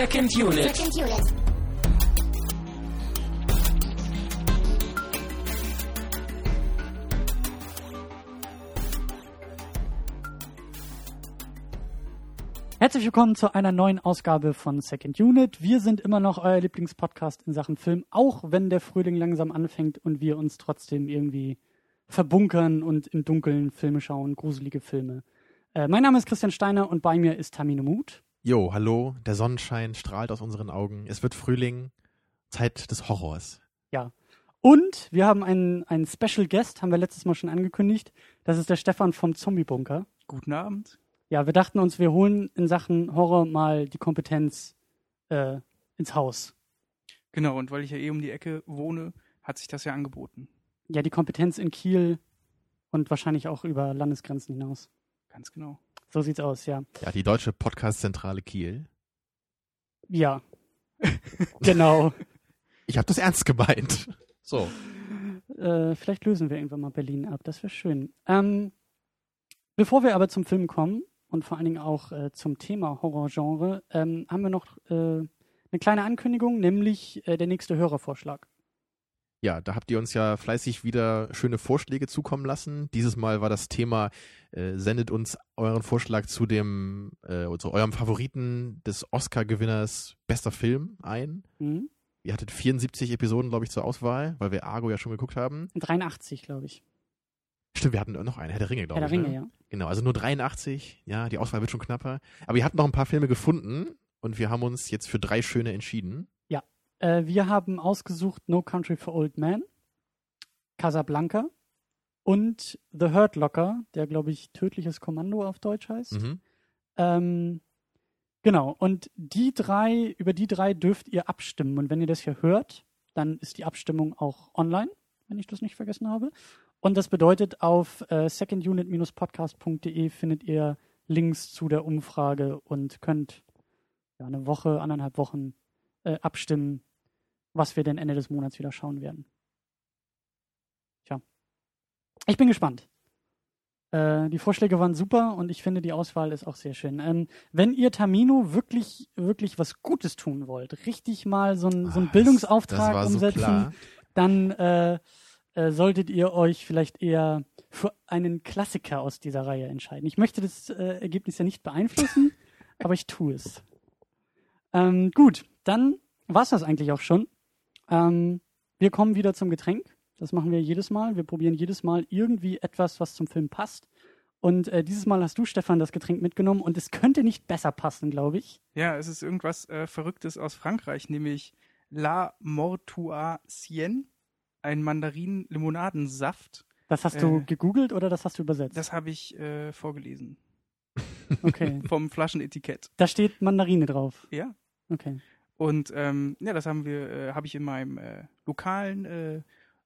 Second Unit. Second Unit. Herzlich willkommen zu einer neuen Ausgabe von Second Unit. Wir sind immer noch euer Lieblingspodcast in Sachen Film, auch wenn der Frühling langsam anfängt und wir uns trotzdem irgendwie verbunkern und im Dunkeln Filme schauen, gruselige Filme. Äh, mein Name ist Christian Steiner und bei mir ist Tamino Mut. Jo, hallo, der Sonnenschein strahlt aus unseren Augen. Es wird Frühling, Zeit des Horrors. Ja. Und wir haben einen, einen Special Guest, haben wir letztes Mal schon angekündigt. Das ist der Stefan vom Zombie-Bunker. Guten Abend. Ja, wir dachten uns, wir holen in Sachen Horror mal die Kompetenz äh, ins Haus. Genau, und weil ich ja eh um die Ecke wohne, hat sich das ja angeboten. Ja, die Kompetenz in Kiel und wahrscheinlich auch über Landesgrenzen hinaus. Ganz genau. So sieht's aus, ja. Ja, die deutsche Podcast-Zentrale Kiel. Ja. genau. Ich habe das ernst gemeint. So. Äh, vielleicht lösen wir irgendwann mal Berlin ab. Das wäre schön. Ähm, bevor wir aber zum Film kommen und vor allen Dingen auch äh, zum Thema Horrorgenre, ähm, haben wir noch äh, eine kleine Ankündigung, nämlich äh, der nächste Hörervorschlag. Ja, da habt ihr uns ja fleißig wieder schöne Vorschläge zukommen lassen. Dieses Mal war das Thema, äh, sendet uns euren Vorschlag zu dem, äh, zu eurem Favoriten des Oscar-Gewinners bester Film ein. Mhm. Ihr hattet 74 Episoden, glaube ich, zur Auswahl, weil wir Argo ja schon geguckt haben. 83, glaube ich. Stimmt, wir hatten noch einen, Herr der Ringe, glaube Herr ich. der Ringe, ne? ja. Genau, also nur 83. Ja, die Auswahl wird schon knapper. Aber ihr habt noch ein paar Filme gefunden und wir haben uns jetzt für drei schöne entschieden. Äh, wir haben ausgesucht No Country for Old Men, Casablanca und The Hurt Locker, der, glaube ich, Tödliches Kommando auf Deutsch heißt. Mhm. Ähm, genau, und die drei, über die drei dürft ihr abstimmen. Und wenn ihr das hier hört, dann ist die Abstimmung auch online, wenn ich das nicht vergessen habe. Und das bedeutet, auf äh, secondunit-podcast.de findet ihr Links zu der Umfrage und könnt ja, eine Woche, anderthalb Wochen äh, abstimmen, was wir denn Ende des Monats wieder schauen werden. Tja. Ich bin gespannt. Äh, die Vorschläge waren super und ich finde, die Auswahl ist auch sehr schön. Ähm, wenn ihr Tamino wirklich, wirklich was Gutes tun wollt, richtig mal so, ein, so einen Ah, Bildungsauftrag so umsetzen, klar. dann äh, äh, solltet ihr euch vielleicht eher für einen Klassiker aus dieser Reihe entscheiden. Ich möchte das äh, Ergebnis ja nicht beeinflussen, aber ich tue es. Ähm, gut, dann war es das eigentlich auch schon. Ähm, wir kommen wieder zum Getränk. Das machen wir jedes Mal. Wir probieren jedes Mal irgendwie etwas, was zum Film passt. Und äh, dieses Mal hast du, Stefan, das Getränk mitgenommen und es könnte nicht besser passen, glaube ich. Ja, es ist irgendwas äh, Verrücktes aus Frankreich, nämlich La Mortuacienne, ein Mandarinen-Limonadensaft. Das hast du Äh. gegoogelt oder das hast du übersetzt? Das habe ich äh, vorgelesen. okay. Vom Flaschenetikett. Da steht Mandarine drauf. Ja. Okay. Und ähm, ja, das haben wir, äh, habe ich in meinem äh, lokalen äh,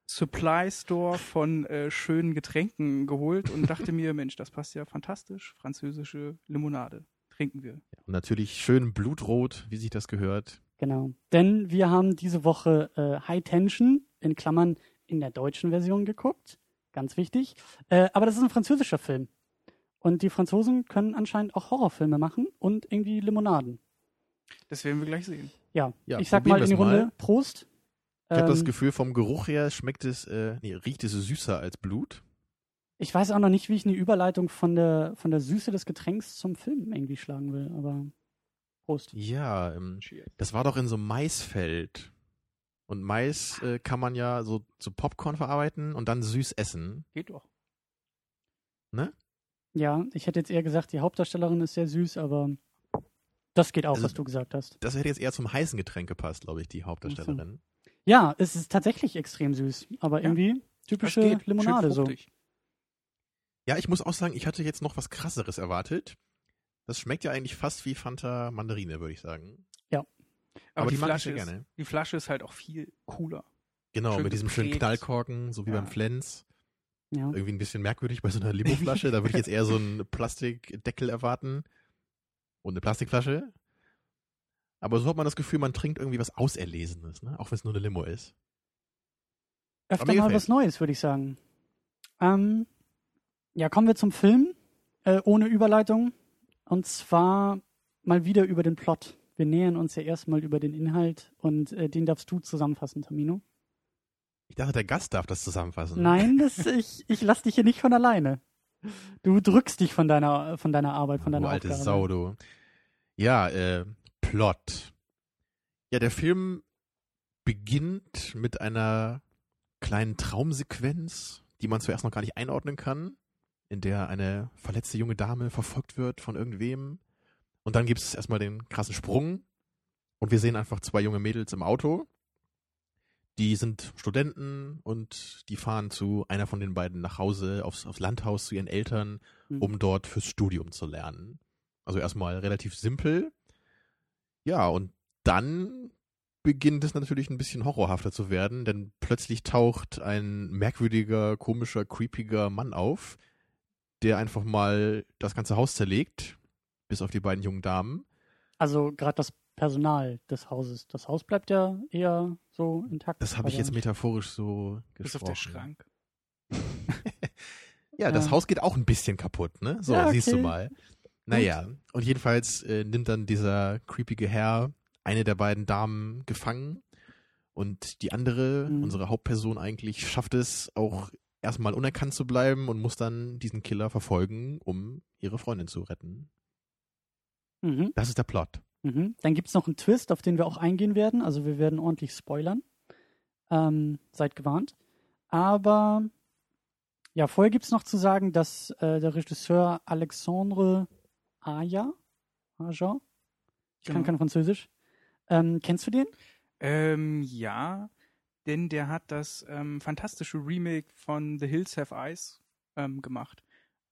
Supply Store von äh, schönen Getränken geholt und dachte mir, Mensch, das passt ja fantastisch. Französische Limonade. Trinken wir. Und natürlich schön blutrot, wie sich das gehört. Genau. Denn wir haben diese Woche äh, High Tension in Klammern in der deutschen Version geguckt. Ganz wichtig. Äh, aber das ist ein französischer Film. Und die Franzosen können anscheinend auch Horrorfilme machen und irgendwie Limonaden. Das werden wir gleich sehen. Ja, Ja, ich sag mal in die wir's mal. Runde. Prost. Ich habe das Ähm, Gefühl, vom Geruch her schmeckt es, äh, nee, riecht es süßer als Blut. Ich weiß auch noch nicht, wie ich eine Überleitung von der, von der Süße des Getränks zum Film irgendwie schlagen will, aber Prost. Ja, ähm, das war doch in so einem Maisfeld. Und Mais äh, kann man ja so zu Popcorn verarbeiten und dann süß essen. Geht doch. Ne? Ja, ich hätte jetzt eher gesagt, die Hauptdarstellerin ist sehr süß, aber das geht auch, Also- was du gesagt hast. Das hätte jetzt eher zum heißen Getränk gepasst, glaube ich, die Hauptdarstellerin. Ja, es ist tatsächlich extrem süß, aber Ja. irgendwie typische Limonade so. Ja, ich muss auch sagen, ich hatte jetzt noch was krasseres erwartet. Das schmeckt ja eigentlich fast wie Fanta Mandarine, würde ich sagen. Aber, Aber die, die mag ich Flasche sehr ist, gerne. die Flasche ist halt auch viel cooler. Genau, Schön mit diesem schönen. Knallkorken, so wie Ja. beim Flens. Ja. Irgendwie ein bisschen merkwürdig bei so einer Limoflasche. da würde ich jetzt eher so einen Plastikdeckel erwarten. Und eine Plastikflasche. Aber so hat man das Gefühl, man trinkt irgendwie was Auserlesenes, ne? Auch wenn es nur eine Limo ist. Öfter mal gefällt's. was Neues, würde ich sagen. Ähm, ja, kommen wir zum Film, äh, ohne Überleitung. Und zwar mal wieder über den Plot wir nähern uns ja erstmal über den Inhalt und äh, den darfst du zusammenfassen, Tamino. Ich dachte, der Gast darf das zusammenfassen. Nein, das, ich, ich lass dich hier nicht von alleine. Du drückst dich von deiner, von deiner Arbeit, von deiner du alte Aufgabe. Sau, du. Ja, äh, Plot. Ja, der Film beginnt mit einer kleinen Traumsequenz, die man zuerst noch gar nicht einordnen kann, in der eine verletzte junge Dame verfolgt wird von irgendwem. Und dann gibt es erstmal den krassen Sprung und wir sehen einfach zwei junge Mädels im Auto. Die sind Studenten und die fahren zu einer von den beiden nach Hause aufs, aufs Landhaus zu ihren Eltern, Hm. um dort fürs Studium zu lernen. Also erstmal relativ simpel. Ja, und dann beginnt es natürlich ein bisschen horrorhafter zu werden, denn plötzlich taucht ein merkwürdiger, komischer, creepiger Mann auf, der einfach mal das ganze Haus zerlegt, bis auf die beiden jungen Damen. Also gerade das Personal des Hauses. Das Haus bleibt ja eher so intakt. Das habe ich jetzt mit. metaphorisch so Bis auf gesprochen. der Schrank. Ja, das Ja. Haus geht auch ein bisschen kaputt, ne? So, Ja, siehst du okay. mal. Naja, und jedenfalls äh, nimmt dann dieser creepige Herr eine der beiden Damen gefangen und die andere, Mhm. unsere Hauptperson eigentlich, schafft es auch erstmal unerkannt zu bleiben und muss dann diesen Killer verfolgen, um ihre Freundin zu retten. Mhm. Das ist der Plot. Mhm. Dann gibt es noch einen Twist, auf den wir auch eingehen werden. Also wir werden ordentlich spoilern. Ähm, seid gewarnt. Aber ja, vorher gibt es noch zu sagen, dass äh, der Regisseur Alexandre Aja, Aja, ich kann Genau. kein Französisch. Ähm, kennst du den? Ähm, ja, denn der hat das ähm, fantastische Remake von The Hills Have Eyes ähm, gemacht.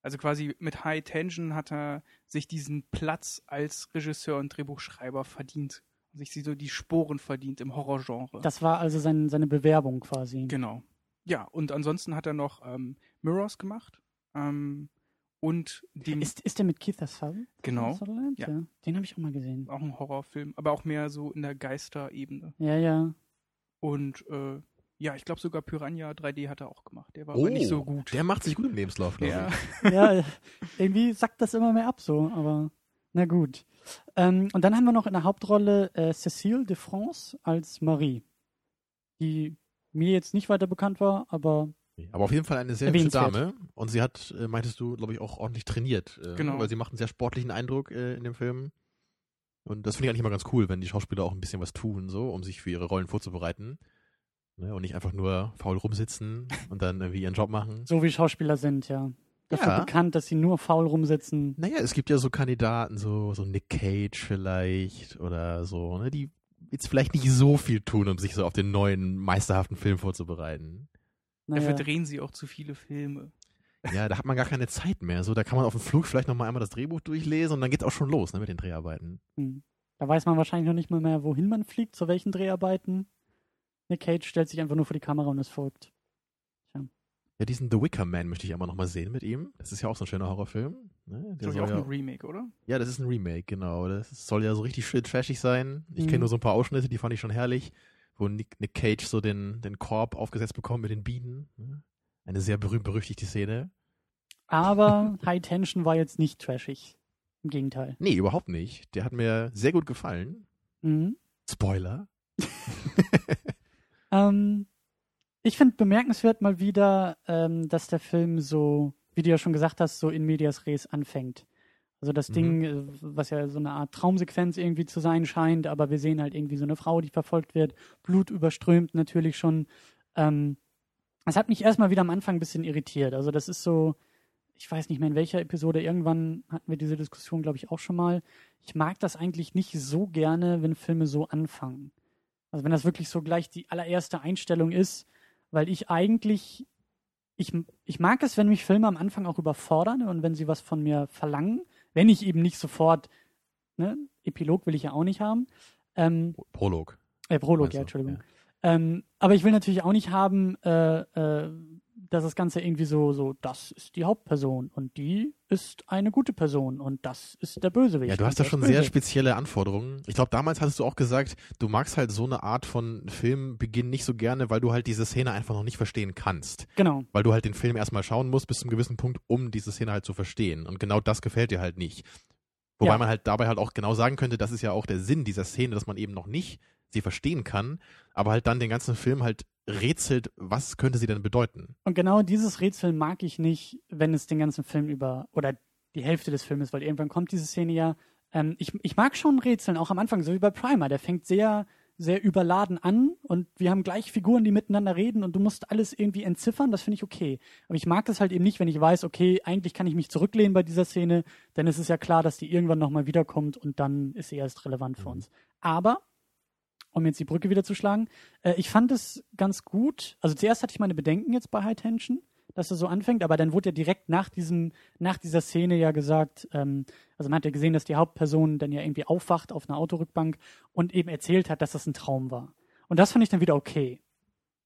Also quasi mit High Tension hat er sich diesen Platz als Regisseur und Drehbuchschreiber verdient. Sich so die Sporen verdient im Horrorgenre. Das war also sein, seine Bewerbung quasi. Genau. Ja, und ansonsten hat er noch ähm, Mirrors gemacht. Ähm, und den Ist, ist der mit Keith Sutherland? Genau. Sutherland? Ja. ja. Den habe ich auch mal gesehen. auch ein Horrorfilm, aber auch mehr so in der Geisterebene. Ja, ja. Und äh, ja, ich glaube sogar Piranha 3D hat er auch gemacht. Der war Oh, aber nicht so gut. Der macht sich gut im Lebenslauf, glaube ja. ich. ja, irgendwie sackt das immer mehr ab so, aber na gut. Ähm, und dann haben wir noch in der Hauptrolle äh, Cécile de France als Marie, die mir jetzt nicht weiter bekannt war, aber Aber auf jeden Fall eine sehr hübsche. Dame. Und sie hat, äh, meintest du, glaube ich, auch ordentlich trainiert. Äh, Genau. Weil sie macht einen sehr sportlichen Eindruck äh, in dem Film. Und das finde ich eigentlich immer ganz cool, wenn die Schauspieler auch ein bisschen was tun, so, um sich für ihre Rollen vorzubereiten. Ne? Und nicht einfach nur faul rumsitzen und dann irgendwie ihren Job machen. so wie Schauspieler sind, ja. Dafür Ja. bekannt, dass sie nur faul rumsitzen. Naja, es gibt ja so Kandidaten, so, so Nick Cage vielleicht oder so, ne, die jetzt vielleicht nicht so viel tun, um sich so auf den neuen meisterhaften Film vorzubereiten. Naja, Dafür drehen sie auch zu viele Filme. Ja, da hat man gar keine Zeit mehr. So, da kann man auf dem Flug vielleicht noch mal einmal das Drehbuch durchlesen und dann geht's auch schon los, ne, mit den Dreharbeiten. hm. da weiß man wahrscheinlich noch nicht mal mehr, wohin man fliegt, zu welchen Dreharbeiten. Nick Cage stellt sich einfach nur vor die Kamera und ist folgt. Ja, diesen The Wicker Man möchte ich aber noch mal sehen mit ihm. Das ist ja auch so ein schöner Horrorfilm. Ne? Der Das ist soll auch ja, ein Remake, oder? ja, das ist ein Remake, genau. Das soll ja so richtig schön trashig sein. Ich Mhm. kenne nur so ein paar Ausschnitte, die fand ich schon herrlich, wo Nick, Nick Cage so den, den Korb aufgesetzt bekommt mit den Bienen. Ne? Eine sehr berühmt-berüchtigte Szene. Aber High Tension war jetzt nicht trashig. Im Gegenteil. Nee, überhaupt nicht. Der hat mir sehr gut gefallen. Mhm. Spoiler. Ähm, ich finde bemerkenswert mal wieder, ähm, dass der Film so, wie du ja schon gesagt hast, so in medias res anfängt. Also das Mhm. Ding, äh, was ja so eine Art Traumsequenz irgendwie zu sein scheint, aber wir sehen halt irgendwie so eine Frau, die verfolgt wird, Blut überströmt natürlich schon. Ähm, das hat mich erstmal wieder am Anfang ein bisschen irritiert. Also das ist so, ich weiß nicht mehr in welcher Episode, irgendwann hatten wir diese Diskussion, glaube ich, auch schon mal. Ich mag das eigentlich nicht so gerne, wenn Filme so anfangen. Also wenn das wirklich so gleich die allererste Einstellung ist, weil ich eigentlich, ich, ich mag es, wenn mich Filme am Anfang auch überfordern und wenn sie was von mir verlangen, wenn ich eben nicht sofort, ne, Epilog will ich ja auch nicht haben, ähm, Prolog. äh, Prolog, Meinst ja? Entschuldigung. Ja. Ähm, aber ich will natürlich auch nicht haben, äh, äh, dass das Ganze irgendwie so, so, das ist die Hauptperson und die ist eine gute Person und das ist der Bösewicht. Ja, du hast da schon sehr spezielle Anforderungen. Ich glaube, damals hattest du auch gesagt, du magst halt so eine Art von Filmbeginn nicht so gerne, weil du halt diese Szene einfach noch nicht verstehen kannst. Genau. Weil du halt den Film erstmal schauen musst bis zum gewissen Punkt, um diese Szene halt zu verstehen. Und genau das gefällt dir halt nicht. Wobei Ja. man halt dabei halt auch genau sagen könnte, das ist ja auch der Sinn dieser Szene, dass man eben noch nicht sie verstehen kann, aber halt dann den ganzen Film halt rätselt, was könnte sie denn bedeuten. Und genau dieses Rätsel mag ich nicht, wenn es den ganzen Film über oder die Hälfte des Filmes, weil irgendwann kommt diese Szene ja. Ähm, ich, ich mag schon Rätseln, auch am Anfang, so wie bei Primer. Der fängt sehr, sehr überladen an und wir haben gleich Figuren, die miteinander reden und du musst alles irgendwie entziffern. Das finde ich okay. Aber ich mag das halt eben nicht, wenn ich weiß, okay, eigentlich kann ich mich zurücklehnen bei dieser Szene, denn es ist ja klar, dass die irgendwann nochmal wiederkommt und dann ist sie erst relevant für Mhm. uns. Aber um jetzt die Brücke wieder zu schlagen. Äh, ich fand es ganz gut. Also zuerst hatte ich meine Bedenken jetzt bei High Tension, dass er so anfängt, aber dann wurde ja direkt nach diesem, nach dieser Szene ja gesagt, ähm, also man hat ja gesehen, dass die Hauptperson dann ja irgendwie aufwacht auf einer Autorückbank und eben erzählt hat, dass das ein Traum war. Und das fand ich dann wieder okay.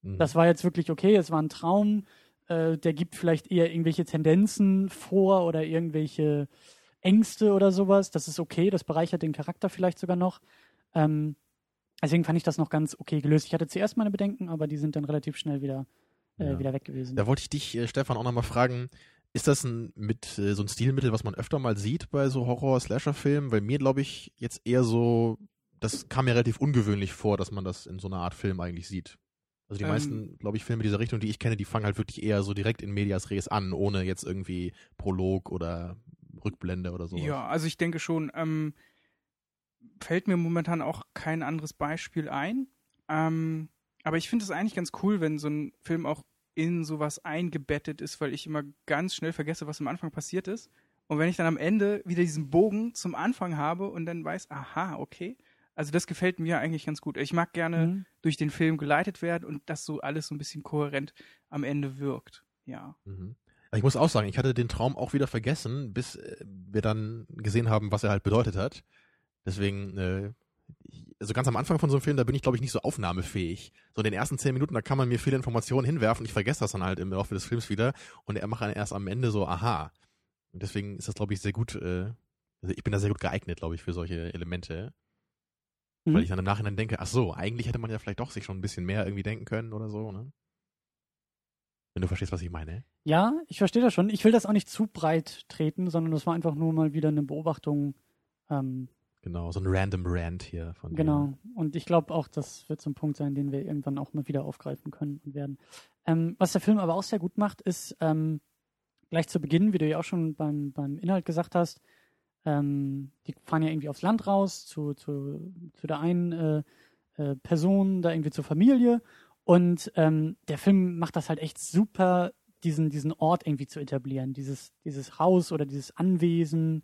Mhm. Das war jetzt wirklich okay, es war ein Traum, äh, der gibt vielleicht eher irgendwelche Tendenzen vor oder irgendwelche Ängste oder sowas. Das ist okay, das bereichert den Charakter vielleicht sogar noch. Ähm, deswegen fand ich das noch ganz okay gelöst. Ich hatte zuerst meine Bedenken, aber die sind dann relativ schnell wieder, äh, Ja. wieder weg gewesen. Da wollte ich dich, äh, Stefan, auch nochmal fragen, ist das ein, mit, äh, so ein Stilmittel, was man öfter mal sieht bei so Horror-Slasher-Filmen? Weil mir, glaube ich, jetzt eher so, das kam mir relativ ungewöhnlich vor, dass man das in so einer Art Film eigentlich sieht. Also die Ähm, meisten, glaube ich, Filme dieser Richtung, die ich kenne, die fangen halt wirklich eher so direkt in Medias Res an, ohne jetzt irgendwie Prolog oder Rückblende oder sowas. Ja, also ich denke schon, ähm, fällt mir momentan auch kein anderes Beispiel ein. Ähm, aber ich finde es eigentlich ganz cool, wenn so ein Film auch in sowas eingebettet ist, weil ich immer ganz schnell vergesse, was am Anfang passiert ist. Und wenn ich dann am Ende wieder diesen Bogen zum Anfang habe und dann weiß, aha, okay. Also das gefällt mir eigentlich ganz gut. Ich mag gerne Mhm. durch den Film geleitet werden und dass so alles so ein bisschen kohärent am Ende wirkt. Ja. Mhm. Ich muss auch sagen, ich hatte den Traum auch wieder vergessen, bis äh, wir dann gesehen haben, was er halt bedeutet hat. Deswegen, äh, also ganz am Anfang von so einem Film, da bin ich, glaube ich, nicht so aufnahmefähig. So in den ersten zehn Minuten, da kann man mir viele Informationen hinwerfen, ich vergesse das dann halt im Laufe des Films wieder und er macht dann erst am Ende so, aha. Und deswegen ist das, glaube ich, sehr gut, äh, also ich bin da sehr gut geeignet, glaube ich, für solche Elemente. Mhm. Weil ich dann im Nachhinein denke, ach so, eigentlich hätte man ja vielleicht doch sich schon ein bisschen mehr irgendwie denken können oder so, ne? Wenn du verstehst, was ich meine. Ja, ich verstehe das schon. Ich will das auch nicht zu breit treten, sondern das war einfach nur mal wieder eine Beobachtung. Ähm, Genau, so ein random Rant hier von dir. Genau. Und ich glaube auch, das wird so ein Punkt sein, den wir irgendwann auch mal wieder aufgreifen können und werden. Ähm, was der Film aber auch sehr gut macht, ist ähm, gleich zu Beginn, wie du ja auch schon beim, beim Inhalt gesagt hast, ähm, die fahren ja irgendwie aufs Land raus, zu, zu, zu der einen äh, äh, Person, da irgendwie zur Familie. Und ähm, der Film macht das halt echt super, diesen, diesen Ort irgendwie zu etablieren. Dieses, dieses Haus oder dieses Anwesen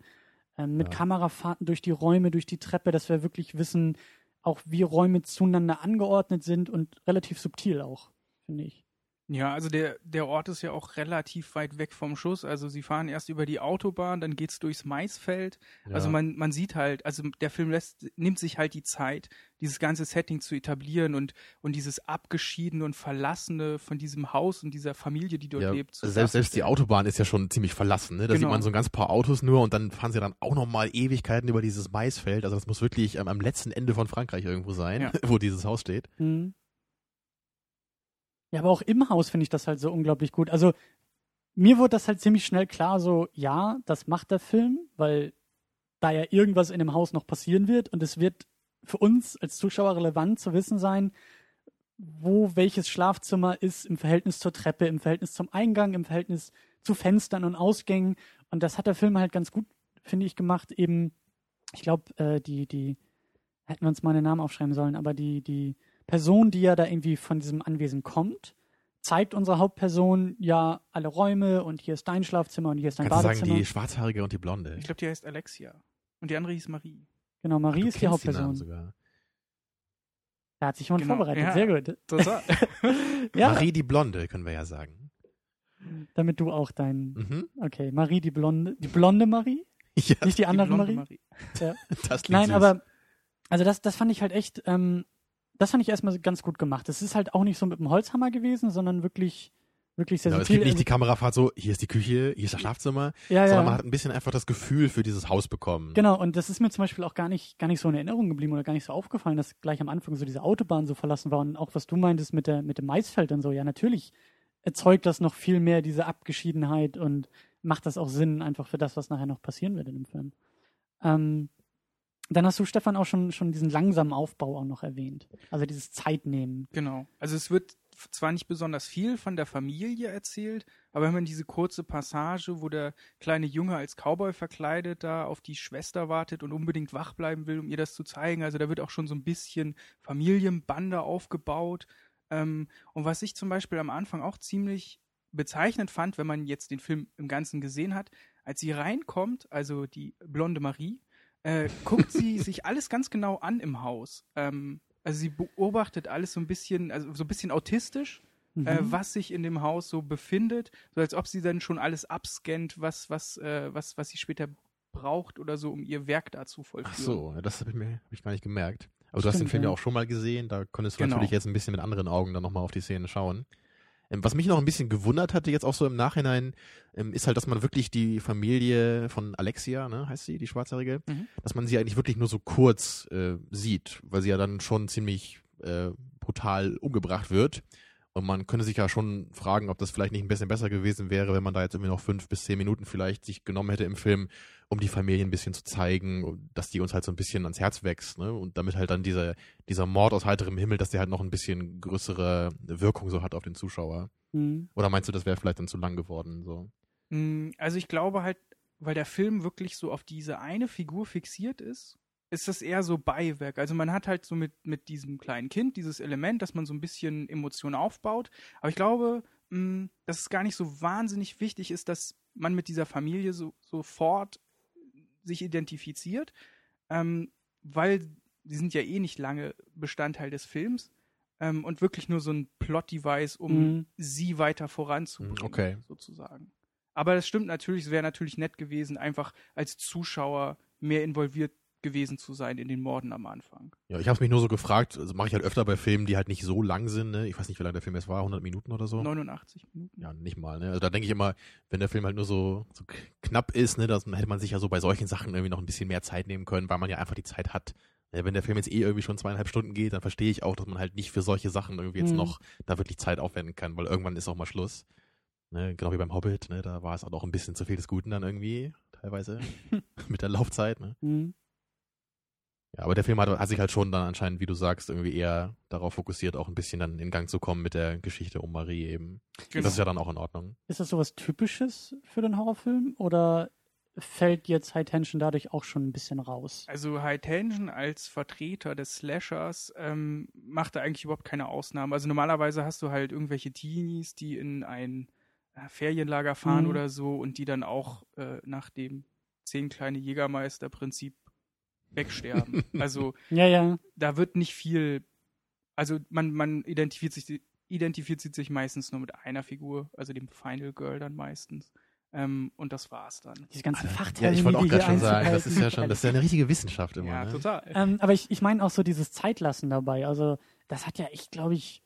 ähm, mit Ja. Kamerafahrten durch die Räume, durch die Treppe, dass wir wirklich wissen, auch wie Räume zueinander angeordnet sind und relativ subtil auch, finde ich. Ja, also der, der Ort ist ja auch relativ weit weg vom Schuss. Also sie fahren erst über die Autobahn, dann geht's durchs Maisfeld. Ja. Also man, man sieht halt, also der Film lässt, nimmt sich halt die Zeit, dieses ganze Setting zu etablieren und, und dieses Abgeschiedene und Verlassene von diesem Haus und dieser Familie, die dort ja, lebt. zu also selbst, selbst die. Autobahn ist ja schon ziemlich verlassen, ne? Da sieht Genau. man so ein ganz paar Autos nur und dann fahren sie dann auch nochmal Ewigkeiten über dieses Maisfeld. Also das muss wirklich ähm, am letzten Ende von Frankreich irgendwo sein, Ja. wo dieses Haus steht. Mhm. Ja, aber auch im Haus finde ich das halt so unglaublich gut. Also mir wurde das halt ziemlich schnell klar, so ja, das macht der Film, weil da ja irgendwas in dem Haus noch passieren wird und es wird für uns als Zuschauer relevant zu wissen sein, wo welches Schlafzimmer ist im Verhältnis zur Treppe, im Verhältnis zum Eingang, im Verhältnis zu Fenstern und Ausgängen. Und das hat der Film halt ganz gut, finde ich, gemacht. Eben, ich glaube, äh, die, die, hätten wir uns mal einen Namen aufschreiben sollen, aber die, die Person, die ja da irgendwie von diesem Anwesen kommt, zeigt unserer Hauptperson ja alle Räume und hier ist dein Schlafzimmer und hier ist dein Kannst du sagen, Badezimmer. die Schwarzhaarige und die Blonde. Ich glaube, die heißt Alexia. Und die andere hieß Marie. genau, Marie Du ist die Hauptperson. sogar. Da hat sich jemand Genau, vorbereitet, ja. sehr gut. Total. ja, Marie die Blonde, können wir ja sagen. damit du auch dein, Mhm. okay, Marie die Blonde, die blonde Marie, Ja, nicht die andere blonde Marie. das klingt Nein, süß. aber also das, das fand ich halt echt, ähm, das fand ich erstmal ganz gut gemacht. Es ist halt auch nicht so mit dem Holzhammer gewesen, sondern wirklich, wirklich sehr Genau, es subtil. gibt nicht die Kamerafahrt so, hier ist die Küche, hier ist das Schlafzimmer, ja, sondern ja. man hat ein bisschen einfach das Gefühl für dieses Haus bekommen. Genau, und das ist mir zum Beispiel auch gar nicht, gar nicht so in Erinnerung geblieben oder gar nicht so aufgefallen, dass gleich am Anfang so diese Autobahn so verlassen war und auch was du meintest mit der, mit dem Maisfeld und so. Ja, natürlich erzeugt das noch viel mehr diese Abgeschiedenheit und macht das auch Sinn einfach für das, was nachher noch passieren wird in dem Film. Ähm, dann hast du, Stefan, auch schon, schon diesen langsamen Aufbau auch noch erwähnt. Also dieses Zeitnehmen. Genau. Also es wird zwar nicht besonders viel von der Familie erzählt, aber wenn man diese kurze Passage, wo der kleine Junge als Cowboy verkleidet da auf die Schwester wartet und unbedingt wach bleiben will, um ihr das zu zeigen, also da wird auch schon so ein bisschen Familienbande aufgebaut. Ähm, und was ich zum Beispiel am Anfang auch ziemlich bezeichnend fand, wenn man jetzt den Film im Ganzen gesehen hat, als sie reinkommt, also die blonde Marie, äh, guckt sie sich alles ganz genau an im Haus. Ähm, also sie beobachtet alles so ein bisschen, also so ein bisschen autistisch, Mhm. äh, was sich in dem Haus so befindet, so als ob sie dann schon alles abscannt, was, was, äh, was, was sie später braucht oder so, um ihr Werk da zu vollführen. Ach so, das habe ich mir hab ich gar nicht gemerkt. Aber du hast den Stimmt, Film ja ja. auch schon mal gesehen, da konntest du Genau. natürlich jetzt ein bisschen mit anderen Augen dann nochmal auf die Szene schauen. Ähm, was mich noch ein bisschen gewundert hatte, jetzt auch so im Nachhinein, ähm, ist halt, dass man wirklich die Familie von Alexia, ne, heißt sie, die Schwarzhaarige, Mhm. dass man sie eigentlich wirklich nur so kurz äh, sieht, weil sie ja dann schon ziemlich äh, brutal umgebracht wird. Und man könnte sich ja schon fragen, ob das vielleicht nicht ein bisschen besser gewesen wäre, wenn man da jetzt irgendwie noch fünf bis zehn Minuten vielleicht sich genommen hätte im Film, um die Familie ein bisschen zu zeigen, dass die uns halt so ein bisschen ans Herz wächst, ne? Und damit halt dann dieser, dieser Mord aus heiterem Himmel, dass der halt noch ein bisschen größere Wirkung so hat auf den Zuschauer. Mhm. Oder meinst du, das wäre vielleicht dann zu lang geworden, so? Mm, Also ich glaube halt, weil der Film wirklich so auf diese eine Figur fixiert ist, ist das eher so Beiwerk. Also man hat halt so mit, mit diesem kleinen Kind dieses Element, dass man so ein bisschen Emotionen aufbaut. Aber ich glaube, mh, dass es gar nicht so wahnsinnig wichtig ist, dass man mit dieser Familie so, sofort sich identifiziert, ähm, weil sie sind ja eh nicht lange Bestandteil des Films ähm, und wirklich nur so ein Plot-Device, um Mhm. sie weiter voranzubringen, Mhm, okay. sozusagen. Aber das stimmt natürlich, es wäre natürlich nett gewesen, einfach als Zuschauer mehr involviert gewesen zu sein in den Morden am Anfang. Ja, ich habe mich nur so gefragt, also mache ich halt öfter bei Filmen, die halt nicht so lang sind, ne? Ich weiß nicht, wie lange der Film jetzt war, 100 Minuten oder so. 89 Minuten. Ja, nicht mal, ne? Also da denke ich immer, wenn der Film halt nur so, so knapp ist, ne, dann hätte man sich ja so bei solchen Sachen irgendwie noch ein bisschen mehr Zeit nehmen können, weil man ja einfach die Zeit hat. Wenn der Film jetzt eh irgendwie schon zweieinhalb Stunden geht, dann verstehe ich auch, dass man halt nicht für solche Sachen irgendwie jetzt Mhm. noch da wirklich Zeit aufwenden kann, weil irgendwann ist auch mal Schluss. Ne? Genau wie beim Hobbit, ne? Da war es auch ein bisschen zu viel des Guten dann irgendwie, teilweise, mit der Laufzeit, ne? Mhm. Ja, aber der Film hat, hat sich halt schon dann anscheinend, wie du sagst, irgendwie eher darauf fokussiert, auch ein bisschen dann in Gang zu kommen mit der Geschichte um Marie eben. Genau. Das ist ja dann auch in Ordnung. Ist das sowas Typisches für den Horrorfilm oder fällt jetzt High Tension dadurch auch schon ein bisschen raus? Also High Tension als Vertreter des Slashers ähm, macht da eigentlich überhaupt keine Ausnahme. Also normalerweise hast du halt irgendwelche Teenies, die in ein äh, Ferienlager fahren Mhm. oder so und die dann auch äh, nach dem zehn kleine Jägermeister-Prinzip wegsterben. also Ja, ja. da wird nicht viel, also man, man identifiziert sich, identifiziert sich meistens nur mit einer Figur, also dem Final Girl dann meistens. Ähm, und das war's dann. Diese ganzen Ja, Fachtermine, ich wollte auch gerade schon sagen, das ist ja schon, das ist ja eine richtige Wissenschaft immer. Ja, ne? total. Ähm, aber ich, ich meine auch so dieses Zeitlassen dabei. Also, das hat ja echt, glaube ich,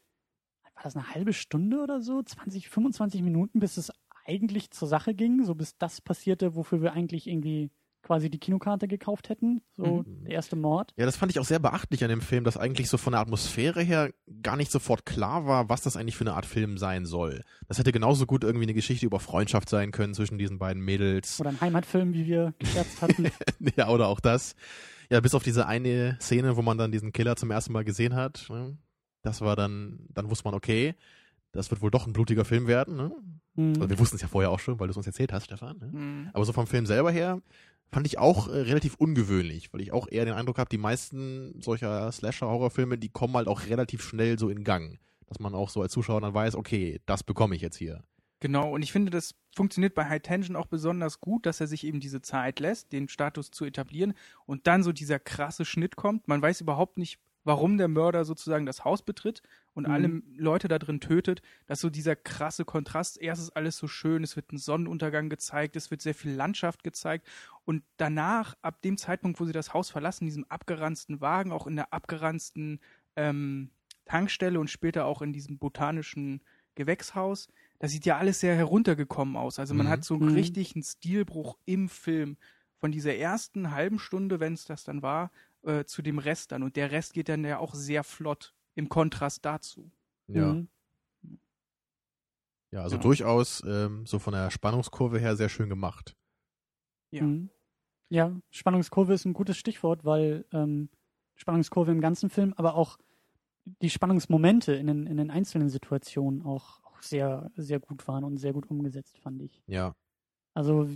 war das eine halbe Stunde oder so? 20, 25 Minuten, bis es eigentlich zur Sache ging, so bis das passierte, wofür wir eigentlich irgendwie quasi die Kinokarte gekauft hätten. So Mhm. der erste Mord. Ja, das fand ich auch sehr beachtlich an dem Film, dass eigentlich so von der Atmosphäre her gar nicht sofort klar war, was das eigentlich für eine Art Film sein soll. Das hätte genauso gut irgendwie eine Geschichte über Freundschaft sein können zwischen diesen beiden Mädels. Oder ein Heimatfilm, wie wir gescherzt hatten. ja, oder auch das. Ja, bis auf diese eine Szene, wo man dann diesen Killer zum ersten Mal gesehen hat. Ne? Das war dann, dann wusste man, okay, das wird wohl doch ein blutiger Film werden. Ne? Also Mhm. wir wussten es ja vorher auch schon, weil du es uns erzählt hast, Stefan. Ne? Mhm. Aber so vom Film selber her fand ich auch äh, relativ ungewöhnlich, weil ich auch eher den Eindruck habe, die meisten solcher Slasher-Horrorfilme, die kommen halt auch relativ schnell so in Gang. Dass man auch so als Zuschauer dann weiß, okay, das bekomme ich jetzt hier. Genau, und ich finde, das funktioniert bei High Tension auch besonders gut, dass er sich eben diese Zeit lässt, den Status zu etablieren und dann so dieser krasse Schnitt kommt. Man weiß überhaupt nicht, warum der Mörder sozusagen das Haus betritt und Mhm. alle Leute da drin tötet. Dass so dieser krasse Kontrast, erst ist alles so schön, es wird ein Sonnenuntergang gezeigt, es wird sehr viel Landschaft gezeigt und danach, ab dem Zeitpunkt, wo sie das Haus verlassen, in diesem abgeranzten Wagen, auch in der abgeranzten ähm, Tankstelle und später auch in diesem botanischen Gewächshaus, das sieht ja alles sehr heruntergekommen aus. Also man Mhm. hat so einen Mhm. richtigen Stilbruch im Film von dieser ersten halben Stunde, wenn es das dann war, äh, zu dem Rest dann. Und der Rest geht dann ja auch sehr flott im Kontrast dazu. Ja, Mhm. ja also Ja. durchaus ähm, so von der Spannungskurve her sehr schön gemacht. Ja. Mhm. Ja, Spannungskurve ist ein gutes Stichwort, weil ähm, Spannungskurve im ganzen Film, aber auch die Spannungsmomente in den, in den einzelnen Situationen auch, auch sehr, sehr gut waren und sehr gut umgesetzt, fand ich. Ja. Also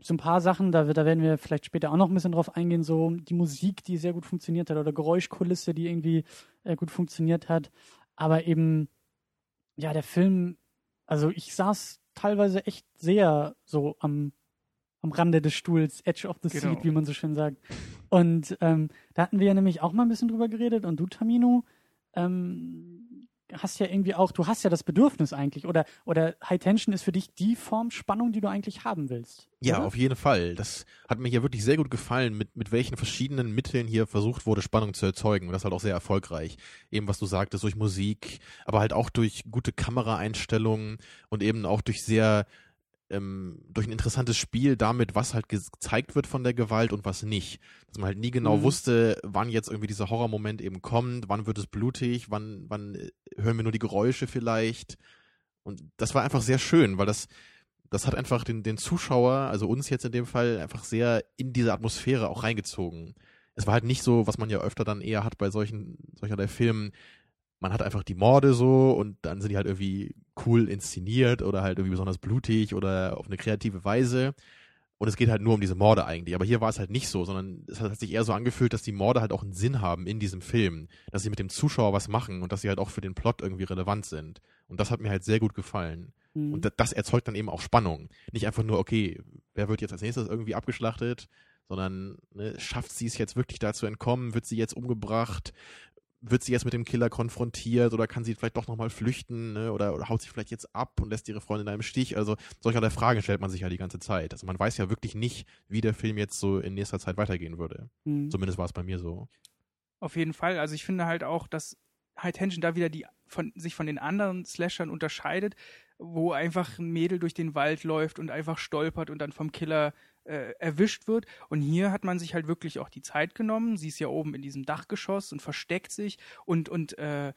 so ein paar Sachen, da, da werden wir vielleicht später auch noch ein bisschen drauf eingehen, so die Musik, die sehr gut funktioniert hat oder Geräuschkulisse, die irgendwie äh, gut funktioniert hat. Aber eben, ja, der Film, also ich saß teilweise echt sehr so am, am Rande des Stuhls, Edge of the Genau. Seat, wie man so schön sagt. Und ähm, da hatten wir ja nämlich auch mal ein bisschen drüber geredet und du, Tamino, ähm, hast ja irgendwie auch, du hast ja das Bedürfnis eigentlich oder, oder High Tension ist für dich die Form Spannung, die du eigentlich haben willst. Ja, oder? auf jeden Fall. Das hat mir hier wirklich sehr gut gefallen, mit, mit welchen verschiedenen Mitteln hier versucht wurde, Spannung zu erzeugen. Und das halt auch sehr erfolgreich. Eben, was du sagtest, durch Musik, aber halt auch durch gute Kameraeinstellungen und eben auch durch sehr, ähm, durch ein interessantes Spiel damit, was halt gezeigt wird von der Gewalt und was nicht. Dass man halt nie genau Mhm. wusste, wann jetzt irgendwie dieser Horrormoment eben kommt, wann wird es blutig, wann, wann äh, hören wir nur die Geräusche vielleicht. Und das war einfach sehr schön, weil das, das hat einfach den, den Zuschauer, also uns jetzt in dem Fall, einfach sehr in diese Atmosphäre auch reingezogen. Es war halt nicht so, was man ja öfter dann eher hat bei solchen, solcherlei Filmen. Man hat einfach die Morde so und dann sind die halt irgendwie cool inszeniert oder halt irgendwie besonders blutig oder auf eine kreative Weise. Und es geht halt nur um diese Morde eigentlich. Aber hier war es halt nicht so, sondern es hat sich eher so angefühlt, dass die Morde halt auch einen Sinn haben in diesem Film. Dass sie mit dem Zuschauer was machen und dass sie halt auch für den Plot irgendwie relevant sind. Und das hat mir halt sehr gut gefallen. Mhm. Und da- das erzeugt dann eben auch Spannung. Nicht einfach nur, okay, wer wird jetzt als nächstes irgendwie abgeschlachtet, sondern ne, schafft sie es jetzt wirklich da zu entkommen? Wird sie jetzt umgebracht? Wird sie jetzt mit dem Killer konfrontiert oder kann sie vielleicht doch nochmal flüchten ne? oder, oder haut sich vielleicht jetzt ab und lässt ihre Freundin in einem Stich? Also solcherlei Fragen stellt man sich ja die ganze Zeit. Also man weiß ja wirklich nicht, wie der Film jetzt so in nächster Zeit weitergehen würde. Mhm. Zumindest war es bei mir so. Auf jeden Fall. Also ich finde halt auch, dass High Tension da wieder die von sich von den anderen Slashern unterscheidet, wo einfach ein Mädel durch den Wald läuft und einfach stolpert und dann vom Killer äh, erwischt wird. Und hier hat man sich halt wirklich auch die Zeit genommen. Sie ist ja oben in diesem Dachgeschoss und versteckt sich und und äh,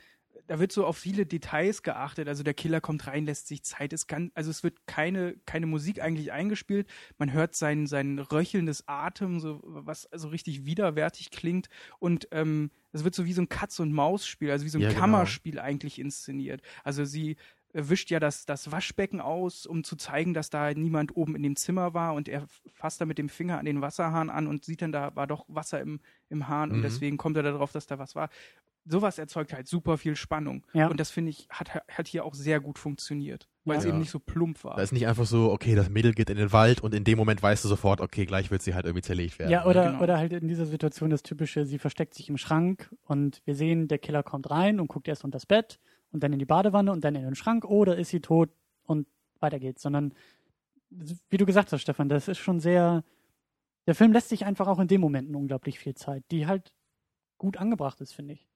da wird so auf viele Details geachtet. Also der Killer kommt rein, lässt sich Zeit. Es kann, also es wird keine, keine Musik eigentlich eingespielt. Man hört sein, sein röchelndes Atem, so, was also richtig widerwärtig klingt. Und ähm, es wird so wie so ein Katz- und Maus-Spiel, also wie so ein Ja, genau. Kammerspiel eigentlich inszeniert. Also sie wischt ja das, das Waschbecken aus, um zu zeigen, dass da niemand oben in dem Zimmer war und er fasst da mit dem Finger an den Wasserhahn an und sieht dann, da war doch Wasser im, im Hahn und Mhm. deswegen kommt er darauf, dass da was war. Sowas erzeugt halt super viel Spannung. Ja. Und das finde ich, hat, hat hier auch sehr gut funktioniert, weil es Ja. eben nicht so plump war. Da ist nicht einfach so, okay, das Mädel geht in den Wald und in dem Moment weißt du sofort, okay, gleich wird sie halt irgendwie zerlegt werden. Ja, oder, Genau. oder halt in dieser Situation das typische, sie versteckt sich im Schrank und wir sehen, der Killer kommt rein und guckt erst unter das Bett und dann in die Badewanne und dann in den Schrank, oder ist sie tot und weiter geht's. Sondern, wie du gesagt hast, Stefan, das ist schon sehr, der Film lässt sich einfach auch in den Momenten unglaublich viel Zeit, die halt gut angebracht ist, finde ich.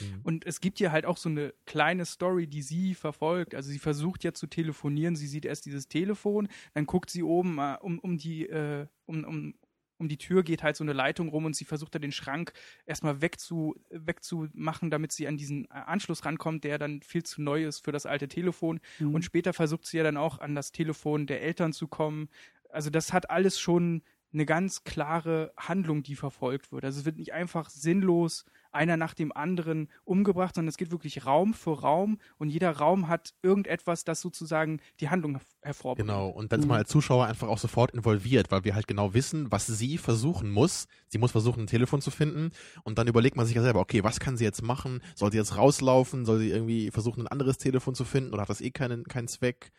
Mhm. Und es gibt hier halt auch so eine kleine Story, die sie verfolgt. Also sie versucht ja zu telefonieren, sie sieht erst dieses Telefon, dann guckt sie oben äh, um, um die, äh, um, um, um die Tür geht halt so eine Leitung rum und sie versucht da den Schrank erstmal wegzu, wegzumachen, damit sie an diesen äh, Anschluss rankommt, der dann viel zu neu ist für das alte Telefon. Mhm. Und später versucht sie ja dann auch an das Telefon der Eltern zu kommen. Also das hat alles schon eine ganz klare Handlung, die verfolgt wird. Also es wird nicht einfach sinnlos einer nach dem anderen umgebracht, sondern es geht wirklich Raum für Raum und jeder Raum hat irgendetwas, das sozusagen die Handlung herv- hervorbringt. Genau, und dann ist Mhm. man als Zuschauer einfach auch sofort involviert, weil wir halt genau wissen, was sie versuchen muss. Sie muss versuchen, ein Telefon zu finden und dann überlegt man sich ja selber, okay, was kann sie jetzt machen? Soll sie jetzt rauslaufen? Soll sie irgendwie versuchen, ein anderes Telefon zu finden oder hat das eh keinen, keinen Zweck?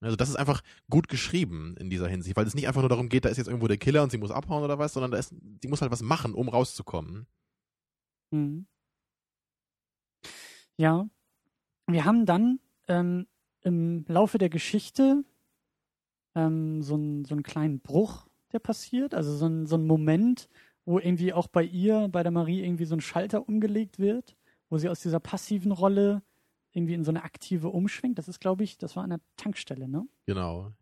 Also das ist einfach gut geschrieben in dieser Hinsicht, weil es nicht einfach nur darum geht, da ist jetzt irgendwo der Killer und sie muss abhauen oder was, sondern da ist, sie muss halt was machen, um rauszukommen. Mhm. Ja, wir haben dann ähm, im Laufe der Geschichte ähm, so, einen so einen kleinen Bruch, der passiert, also so ein, so ein Moment, wo irgendwie auch bei ihr, bei der Marie, irgendwie so ein Schalter umgelegt wird, wo sie aus dieser passiven Rolle irgendwie in so eine aktive umschwenkt. Das ist, glaube ich, das war an der Tankstelle, ne? Genau.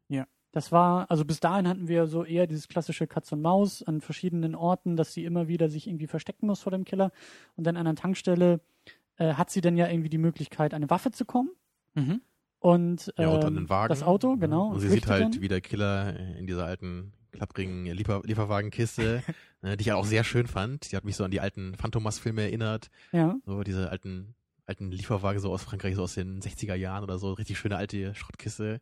Das war, also bis dahin hatten wir so eher dieses klassische Katz und Maus an verschiedenen Orten, dass sie immer wieder sich irgendwie verstecken muss vor dem Killer. Und dann an einer Tankstelle äh, hat sie dann ja irgendwie die Möglichkeit, eine Waffe zu kommen. Mhm. Und, Ja, und ähm, dann den Wagen. das Auto, genau. Und sie flüchtet sieht halt, dann. wie der Killer in dieser alten klapprigen Liefer Lieferwagenkiste, ne, die ich ja auch sehr schön fand. Die hat mich so an die alten Phantomas-Filme erinnert. Ja. So diese alten, alten Lieferwagen so aus Frankreich, so aus den 60er Jahren oder so. Richtig schöne alte Schrottkiste.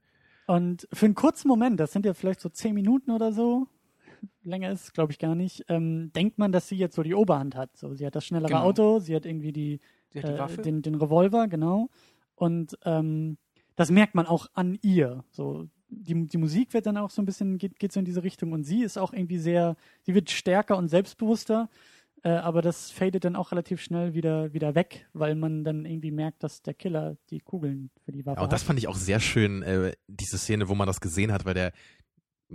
Und für einen kurzen Moment, das sind ja vielleicht so zehn Minuten oder so, länger ist glaube ich, gar nicht, ähm, denkt man, dass sie jetzt so die Oberhand hat. So, sie hat das schnellere Genau. Auto, sie hat irgendwie die, hat die äh, den, den Revolver, genau. Und ähm, das merkt man auch an ihr. So, die, die Musik wird dann auch so ein bisschen, geht, geht so in diese Richtung und sie ist auch irgendwie sehr, sie wird stärker und selbstbewusster, äh, aber das fadet dann auch relativ schnell wieder, wieder weg, weil man dann irgendwie merkt, dass der Killer die Kugeln für die Waffe Ja, und das hat. fand ich auch sehr schön, äh, diese Szene, wo man das gesehen hat, weil der,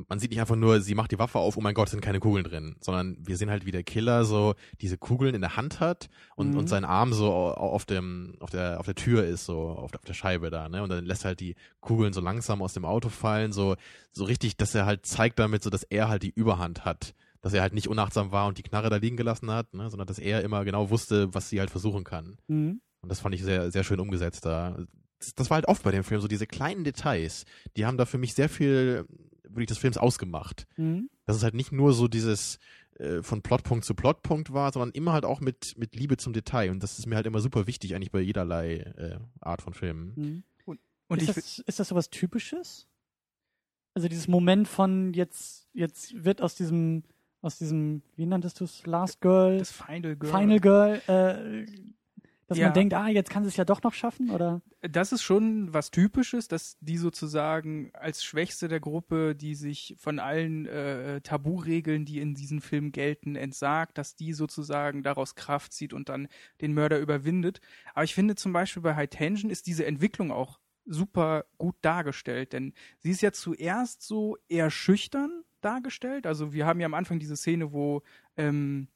man sieht nicht einfach nur, sie macht die Waffe auf, oh mein Gott, sind keine Kugeln drin, sondern wir sehen halt, wie der Killer so diese Kugeln in der Hand hat und, Mhm. und sein Arm so au- auf dem, auf der, auf der Tür ist, so auf der, auf der Scheibe da, ne? Und dann lässt er halt die Kugeln so langsam aus dem Auto fallen, so, so richtig, dass er halt zeigt damit, so dass er halt die Überhand hat. Dass er halt nicht unachtsam war und die Knarre da liegen gelassen hat, ne? sondern dass er immer genau wusste, was sie halt versuchen kann. Mhm. Und das fand ich sehr, sehr schön umgesetzt da. Das, das war halt oft bei dem Film, so diese kleinen Details, die haben da für mich sehr viel wirklich des Films ausgemacht. Mhm. Dass es halt nicht nur so dieses äh, von Plotpunkt zu Plotpunkt war, sondern immer halt auch mit, mit Liebe zum Detail. Und das ist mir halt immer super wichtig, eigentlich bei jederlei äh, Art von Filmen. Mhm. Und ich, ist, das, ist das sowas Typisches? Also dieses Moment von jetzt, jetzt wird aus diesem, aus diesem, wie nanntest du es, Last Girl, das Final Girl. Final Girl, äh, dass Ja. man denkt, ah, jetzt kann sie es ja doch noch schaffen, oder? das ist schon was Typisches, dass die sozusagen als Schwächste der Gruppe, die sich von allen äh, Taburegeln, die in diesem Film gelten, entsagt, dass die sozusagen daraus Kraft zieht und dann den Mörder überwindet. Aber ich finde zum Beispiel bei High Tension ist diese Entwicklung auch super gut dargestellt, denn sie ist ja zuerst so eher schüchtern dargestellt. Also wir haben ja am Anfang diese Szene, wo ähm,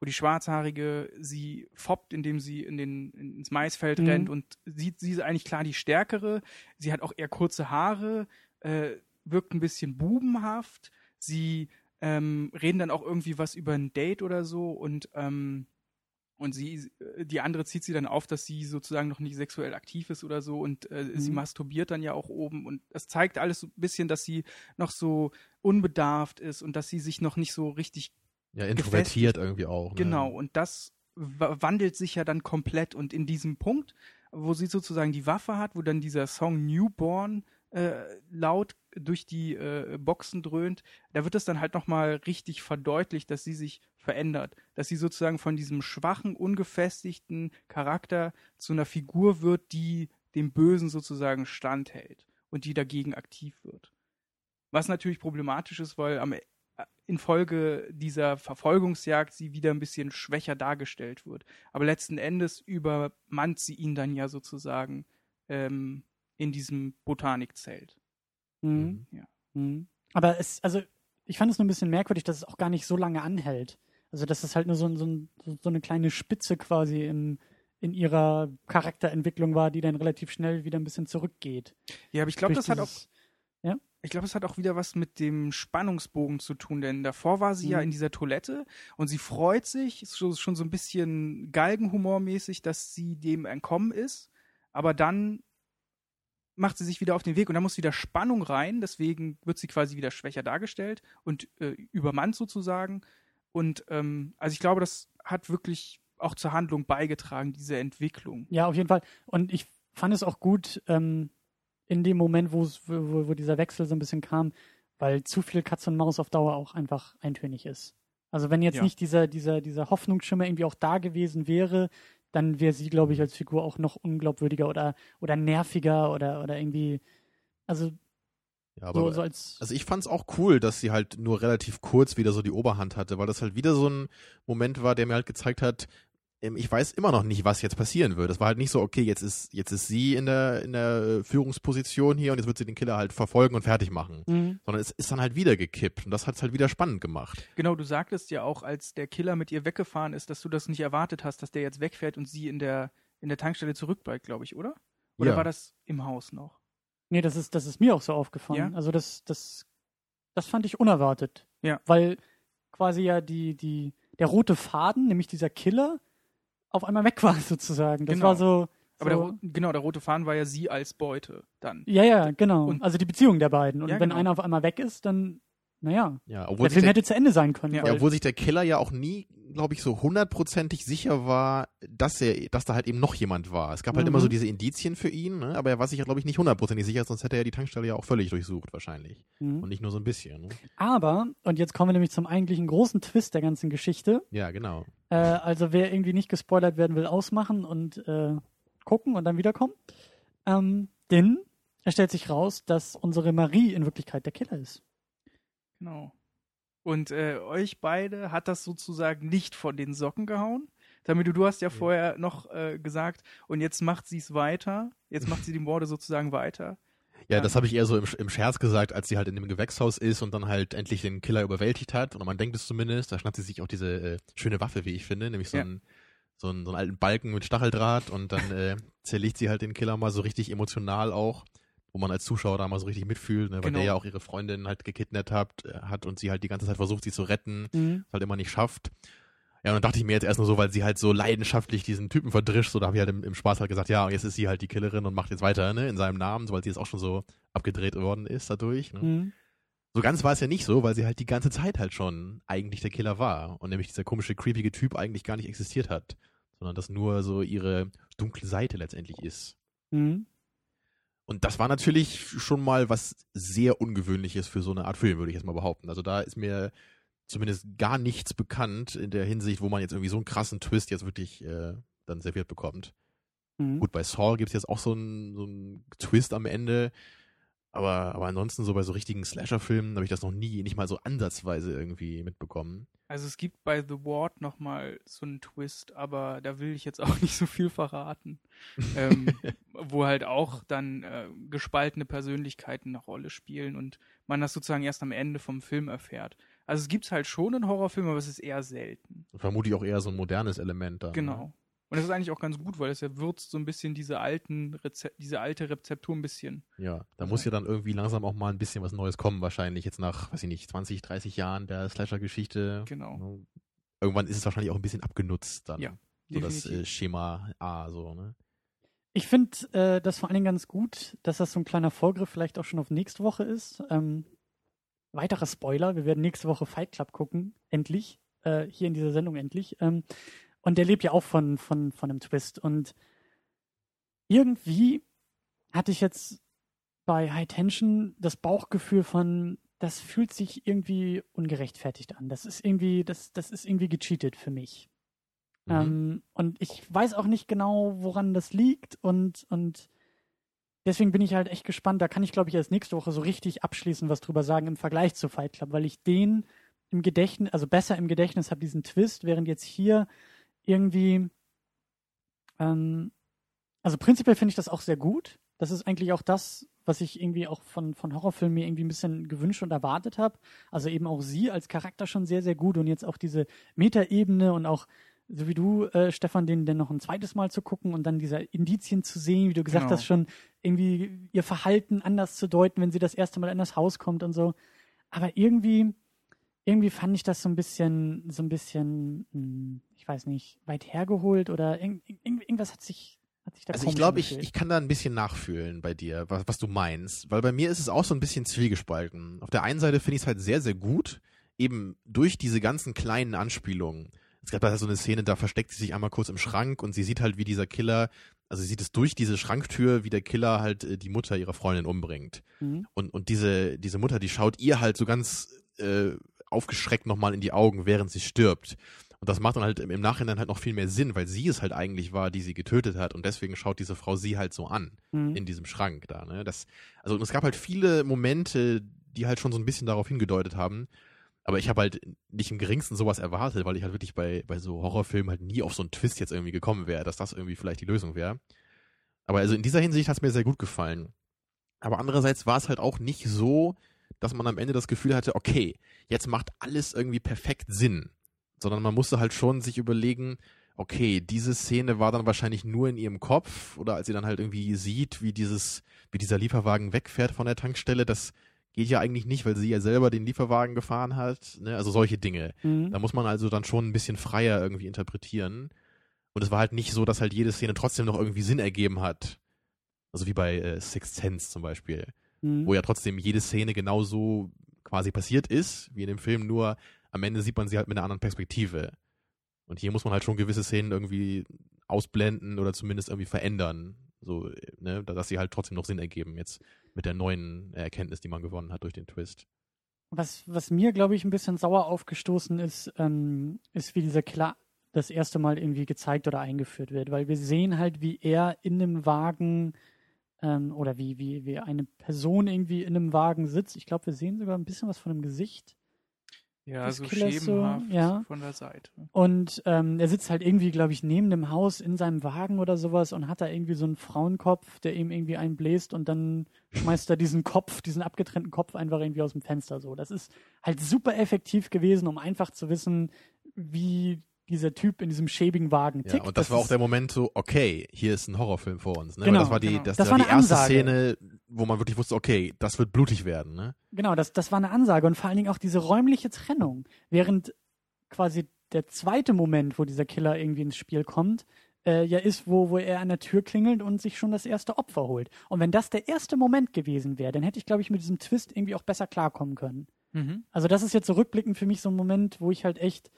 wo die Schwarzhaarige sie foppt, indem sie in den, ins Maisfeld Mhm. rennt und sieht, sie ist eigentlich klar die Stärkere. Sie hat auch eher kurze Haare, äh, wirkt ein bisschen bubenhaft. Sie ähm, reden dann auch irgendwie was über ein Date oder so und ähm, und sie, die andere zieht sie dann auf, dass sie sozusagen noch nicht sexuell aktiv ist oder so und äh, sie Mhm. masturbiert dann ja auch oben und das zeigt alles so ein bisschen, dass sie noch so unbedarft ist und dass sie sich noch nicht so richtig Ja, introvertiert irgendwie auch. Ne? Genau, und das wa- wandelt sich ja dann komplett. Und in diesem Punkt, wo sie sozusagen die Waffe hat, wo dann dieser Song Newborn äh, laut durch die äh, Boxen dröhnt, da wird es dann halt nochmal richtig verdeutlicht, dass sie sich verändert. Dass sie sozusagen von diesem schwachen, ungefestigten Charakter zu einer Figur wird, die dem Bösen sozusagen standhält und die dagegen aktiv wird. Was natürlich problematisch ist, weil am infolge dieser Verfolgungsjagd sie wieder ein bisschen schwächer dargestellt wird. Aber letzten Endes übermannt sie ihn dann ja sozusagen ähm, in diesem Botanikzelt. Mhm. Ja. Mhm. Aber es, also ich fand es nur ein bisschen merkwürdig, dass es auch gar nicht so lange anhält. Also dass es halt nur so, ein- so, ein- so eine kleine Spitze quasi in, in ihrer Charakterentwicklung war, die dann relativ schnell wieder ein bisschen zurückgeht. Ja, aber ich glaube, das hat auch dieses- Ich glaube, es hat auch wieder was mit dem Spannungsbogen zu tun, denn davor war sie ja Mhm. in dieser Toilette und sie freut sich, ist schon, schon so ein bisschen Galgenhumormäßig, dass sie dem entkommen ist, aber dann macht sie sich wieder auf den Weg und da muss wieder Spannung rein, deswegen wird sie quasi wieder schwächer dargestellt und äh, übermannt sozusagen. Und ähm, also ich glaube, das hat wirklich auch zur Handlung beigetragen, diese Entwicklung. Ja, auf jeden Fall. Und ich fand es auch gut ähm, in dem Moment, wo, es- wo, wo- wo dieser Wechsel so ein bisschen kam, weil zu viel Katz und Maus auf Dauer auch einfach eintönig ist. Also wenn jetzt Ja. nicht dieser, dieser, dieser Hoffnungsschimmer irgendwie auch da gewesen wäre, dann wäre sie, glaube ich, als Figur auch noch unglaubwürdiger oder, oder nerviger oder, oder irgendwie, also Ja, aber so, so als Also ich fand's auch cool, dass sie halt nur relativ kurz wieder so die Oberhand hatte, weil das halt wieder so ein Moment war, der mir halt gezeigt hat, ähm, ich weiß immer noch nicht, was jetzt passieren wird. Es war halt nicht so, okay, jetzt ist, jetzt ist sie in der, in der Führungsposition hier und jetzt wird sie den Killer halt verfolgen und fertig machen. Mhm. Sondern es ist dann halt wieder gekippt und das hat's halt wieder spannend gemacht. Genau, du sagtest ja auch, als der Killer mit ihr weggefahren ist, dass du das nicht erwartet hast, dass der jetzt wegfährt und sie in der, in der Tankstelle zurückbleibt, glaube ich, oder? Oder Ja. war das im Haus noch? Nee, das ist, das ist mir auch so aufgefallen. Ja? Also das, das, das fand ich unerwartet. Ja. Weil quasi ja die, die, der rote Faden, nämlich dieser Killer, auf einmal weg war sozusagen. Das Genau. war so. Aber der, so genau, der rote Faden war ja sie als Beute dann. ja, ja, genau. Und- also die Beziehung der beiden. Und Ja, wenn genau. einer auf einmal weg ist, dann naja, Ja, der obwohl sich Film der, hätte zu Ende sein können. Ja, obwohl sich der Killer ja auch nie, glaube ich, so hundertprozentig sicher war, dass er, dass da halt eben noch jemand war. Es gab halt Mhm. immer so diese Indizien für ihn, ne? aber er war sich ja, glaube ich, nicht hundertprozentig sicher, sonst hätte er die Tankstelle ja auch völlig durchsucht wahrscheinlich. Mhm. Und nicht nur so ein bisschen. Ne? Aber, und jetzt kommen wir nämlich zum eigentlichen großen Twist der ganzen Geschichte. Ja, genau. Äh, also wer irgendwie nicht gespoilert werden will, ausmachen und äh, gucken und dann wiederkommen. Ähm, denn es stellt sich raus, dass unsere Marie in Wirklichkeit der Killer ist. Genau. Und äh, euch beide hat das sozusagen nicht von den Socken gehauen. Damit du, du hast ja vorher noch äh, gesagt, und jetzt macht sie es weiter. Jetzt macht sie die Morde sozusagen weiter. Ja, Ja. das habe ich eher so im, im Scherz gesagt, als sie halt in dem Gewächshaus ist und dann halt endlich den Killer überwältigt hat. Oder man denkt es zumindest. Da schnappt sie sich auch diese äh, schöne Waffe, wie ich finde, nämlich so, Ja. einen, so, einen, so einen alten Balken mit Stacheldraht und dann äh, zerlegt sie halt den Killer mal so richtig emotional auch, wo man als Zuschauer da mal so richtig mitfühlt, ne, weil Genau. der ja auch ihre Freundin halt gekidnappt hat, äh, hat und sie halt die ganze Zeit versucht, sie zu retten, es halt immer nicht schafft. Ja, und dann dachte ich mir jetzt erst nur so, weil sie halt so leidenschaftlich diesen Typen verdrischt, so da habe ich halt im, im Spaß halt gesagt, ja, und jetzt ist sie halt die Killerin und macht jetzt weiter, ne, in seinem Namen, so, weil sie jetzt auch schon so abgedreht worden ist dadurch. Ne? Mhm. So ganz war es ja nicht so, weil sie halt die ganze Zeit halt schon eigentlich der Killer war und nämlich dieser komische, creepige Typ eigentlich gar nicht existiert hat, sondern das nur so ihre dunkle Seite letztendlich ist. Mhm. Und das war natürlich schon mal was sehr Ungewöhnliches für so eine Art Film, würde ich jetzt mal behaupten. Also da ist mir zumindest gar nichts bekannt in der Hinsicht, wo man jetzt irgendwie so einen krassen Twist jetzt wirklich äh, dann serviert bekommt. Mhm. Gut, bei Saw gibt es jetzt auch so einen, so einen Twist am Ende. Aber, aber ansonsten so bei so richtigen Slasher-Filmen habe ich das noch nie, nicht mal so ansatzweise irgendwie mitbekommen. Also es gibt bei The Ward nochmal so einen Twist, aber da will ich jetzt auch nicht so viel verraten. ähm, wo halt auch dann äh, gespaltene Persönlichkeiten eine Rolle spielen und man das sozusagen erst am Ende vom Film erfährt. Also es gibt halt schon in Horrorfilmen, aber es ist eher selten. Vermutlich auch eher so ein modernes Element da. Genau. Und das ist eigentlich auch ganz gut, weil es ja würzt so ein bisschen diese alten Reze diese alte Rezeptur ein bisschen. Ja, da muss ja dann irgendwie langsam auch mal ein bisschen was Neues kommen, wahrscheinlich jetzt nach, weiß ich nicht, 20, 30 Jahren der Slasher-Geschichte. Genau. Ne? Irgendwann ist es wahrscheinlich auch ein bisschen abgenutzt dann. Ja, So das äh, Schema A, so, ne? Ich finde äh, das vor allen Dingen ganz gut, dass das so ein kleiner Vorgriff vielleicht auch schon auf nächste Woche ist. Ähm, weiterer Spoiler, wir werden nächste Woche Fight Club gucken, endlich, äh, hier in dieser Sendung endlich. Ähm, und der lebt ja auch von, von, von einem Twist. Und irgendwie hatte ich jetzt bei High Tension das Bauchgefühl von, das fühlt sich irgendwie ungerechtfertigt an. Das ist irgendwie, das, das ist irgendwie gecheatet für mich. Mhm. Ähm, und ich weiß auch nicht genau, woran das liegt und, und deswegen bin ich halt echt gespannt. Da kann ich, glaube ich, erst nächste Woche so richtig abschließend was drüber sagen im Vergleich zu Fight Club, weil ich den im Gedächtnis, also besser im Gedächtnis habe, diesen Twist, während jetzt hier irgendwie, ähm, also prinzipiell finde ich das auch sehr gut. Das ist eigentlich auch das, was ich irgendwie auch von, von Horrorfilmen mir irgendwie ein bisschen gewünscht und erwartet habe. Also eben auch sie als Charakter schon sehr, sehr gut und jetzt auch diese Metaebene und auch so wie du, äh, Stefan, den denn noch ein zweites Mal zu gucken und dann diese Indizien zu sehen, wie du gesagt Genau. hast, schon irgendwie ihr Verhalten anders zu deuten, wenn sie das erste Mal in das Haus kommt und so. Aber irgendwie, irgendwie fand ich das so ein bisschen, so ein bisschen, hm, ich weiß nicht, weit hergeholt oder irg irg irgendwas hat sich, hat sich da Also ich glaube, ich, ich kann da ein bisschen nachfühlen bei dir, was, was du meinst. Weil bei mir ist es auch so ein bisschen zwiegespalten. Auf der einen Seite finde ich es halt sehr, sehr gut, eben durch diese ganzen kleinen Anspielungen. Es gab da so eine Szene, da versteckt sie sich einmal kurz im Schrank und sie sieht halt, wie dieser Killer, also sie sieht es durch diese Schranktür, wie der Killer halt äh, die Mutter ihrer Freundin umbringt. Mhm. Und, und diese, diese Mutter, die schaut ihr halt so ganz äh, aufgeschreckt nochmal in die Augen, während sie stirbt. Und das macht dann halt im, Nachhinein halt noch viel mehr Sinn, weil sie es halt eigentlich war, die sie getötet hat. Und deswegen schaut diese Frau sie halt so an, Mhm. in diesem Schrank da. Ne? Das, also es gab halt viele Momente, die halt schon so ein bisschen darauf hingedeutet haben. Aber ich habe halt nicht im geringsten sowas erwartet, weil ich halt wirklich bei, bei so Horrorfilmen halt nie auf so einen Twist jetzt irgendwie gekommen wäre, dass das irgendwie vielleicht die Lösung wäre. Aber also in dieser Hinsicht hat es mir sehr gut gefallen. Aber andererseits war es halt auch nicht so, dass man am Ende das Gefühl hatte, okay, jetzt macht alles irgendwie perfekt Sinn. Sondern man musste halt schon sich überlegen, okay, diese Szene war dann wahrscheinlich nur in ihrem Kopf oder als sie dann halt irgendwie sieht, wie dieses, wie dieser Lieferwagen wegfährt von der Tankstelle, das geht ja eigentlich nicht, weil sie ja selber den Lieferwagen gefahren hat, ne? Also solche Dinge. Mhm. Da muss man also dann schon ein bisschen freier irgendwie interpretieren. Und es war halt nicht so, dass halt jede Szene trotzdem noch irgendwie Sinn ergeben hat. Also wie bei äh, Sixth Sense zum Beispiel, Mhm. wo ja trotzdem jede Szene genauso quasi passiert ist, wie in dem Film, nur am Ende sieht man sie halt mit einer anderen Perspektive. Und hier muss man halt schon gewisse Szenen irgendwie ausblenden oder zumindest irgendwie verändern, so, ne, dass sie halt trotzdem noch Sinn ergeben, jetzt mit der neuen Erkenntnis, die man gewonnen hat durch den Twist. Was, was mir, glaube ich, ein bisschen sauer aufgestoßen ist, ähm, ist, wie dieser Killer das erste Mal irgendwie gezeigt oder eingeführt wird, weil wir sehen halt, wie er in einem Wagen ähm, oder wie, wie, wie eine Person irgendwie in einem Wagen sitzt. Ich glaube, wir sehen sogar ein bisschen was von dem Gesicht. Ja, so Killers schemenhaft so, ja. von der Seite. Und ähm, er sitzt halt irgendwie, glaube ich, neben dem Haus in seinem Wagen oder sowas und hat da irgendwie so einen Frauenkopf, der ihm irgendwie einen bläst und dann schmeißt er diesen Kopf, diesen abgetrennten Kopf einfach irgendwie aus dem Fenster so. Das ist halt super effektiv gewesen, um einfach zu wissen, wie dieser Typ in diesem schäbigen Wagen Ja, tickt. und das, war auch der Moment so, okay, hier ist ein Horrorfilm vor uns. Ne? Genau, Weil das war die, genau. das, Das war die erste Ansage. Szene, wo man wirklich wusste, okay, das wird blutig werden. Ne? Genau, das, das war eine Ansage und vor allen Dingen auch diese räumliche Trennung. Während quasi der zweite Moment, wo dieser Killer irgendwie ins Spiel kommt, äh, ja ist, wo, wo er an der Tür klingelt und sich schon das erste Opfer holt. Und wenn das der erste Moment gewesen wäre, dann hätte ich, glaube ich, mit diesem Twist irgendwie auch besser klarkommen können. Mhm. Also das ist jetzt so rückblickend für mich so ein Moment, wo ich halt echt,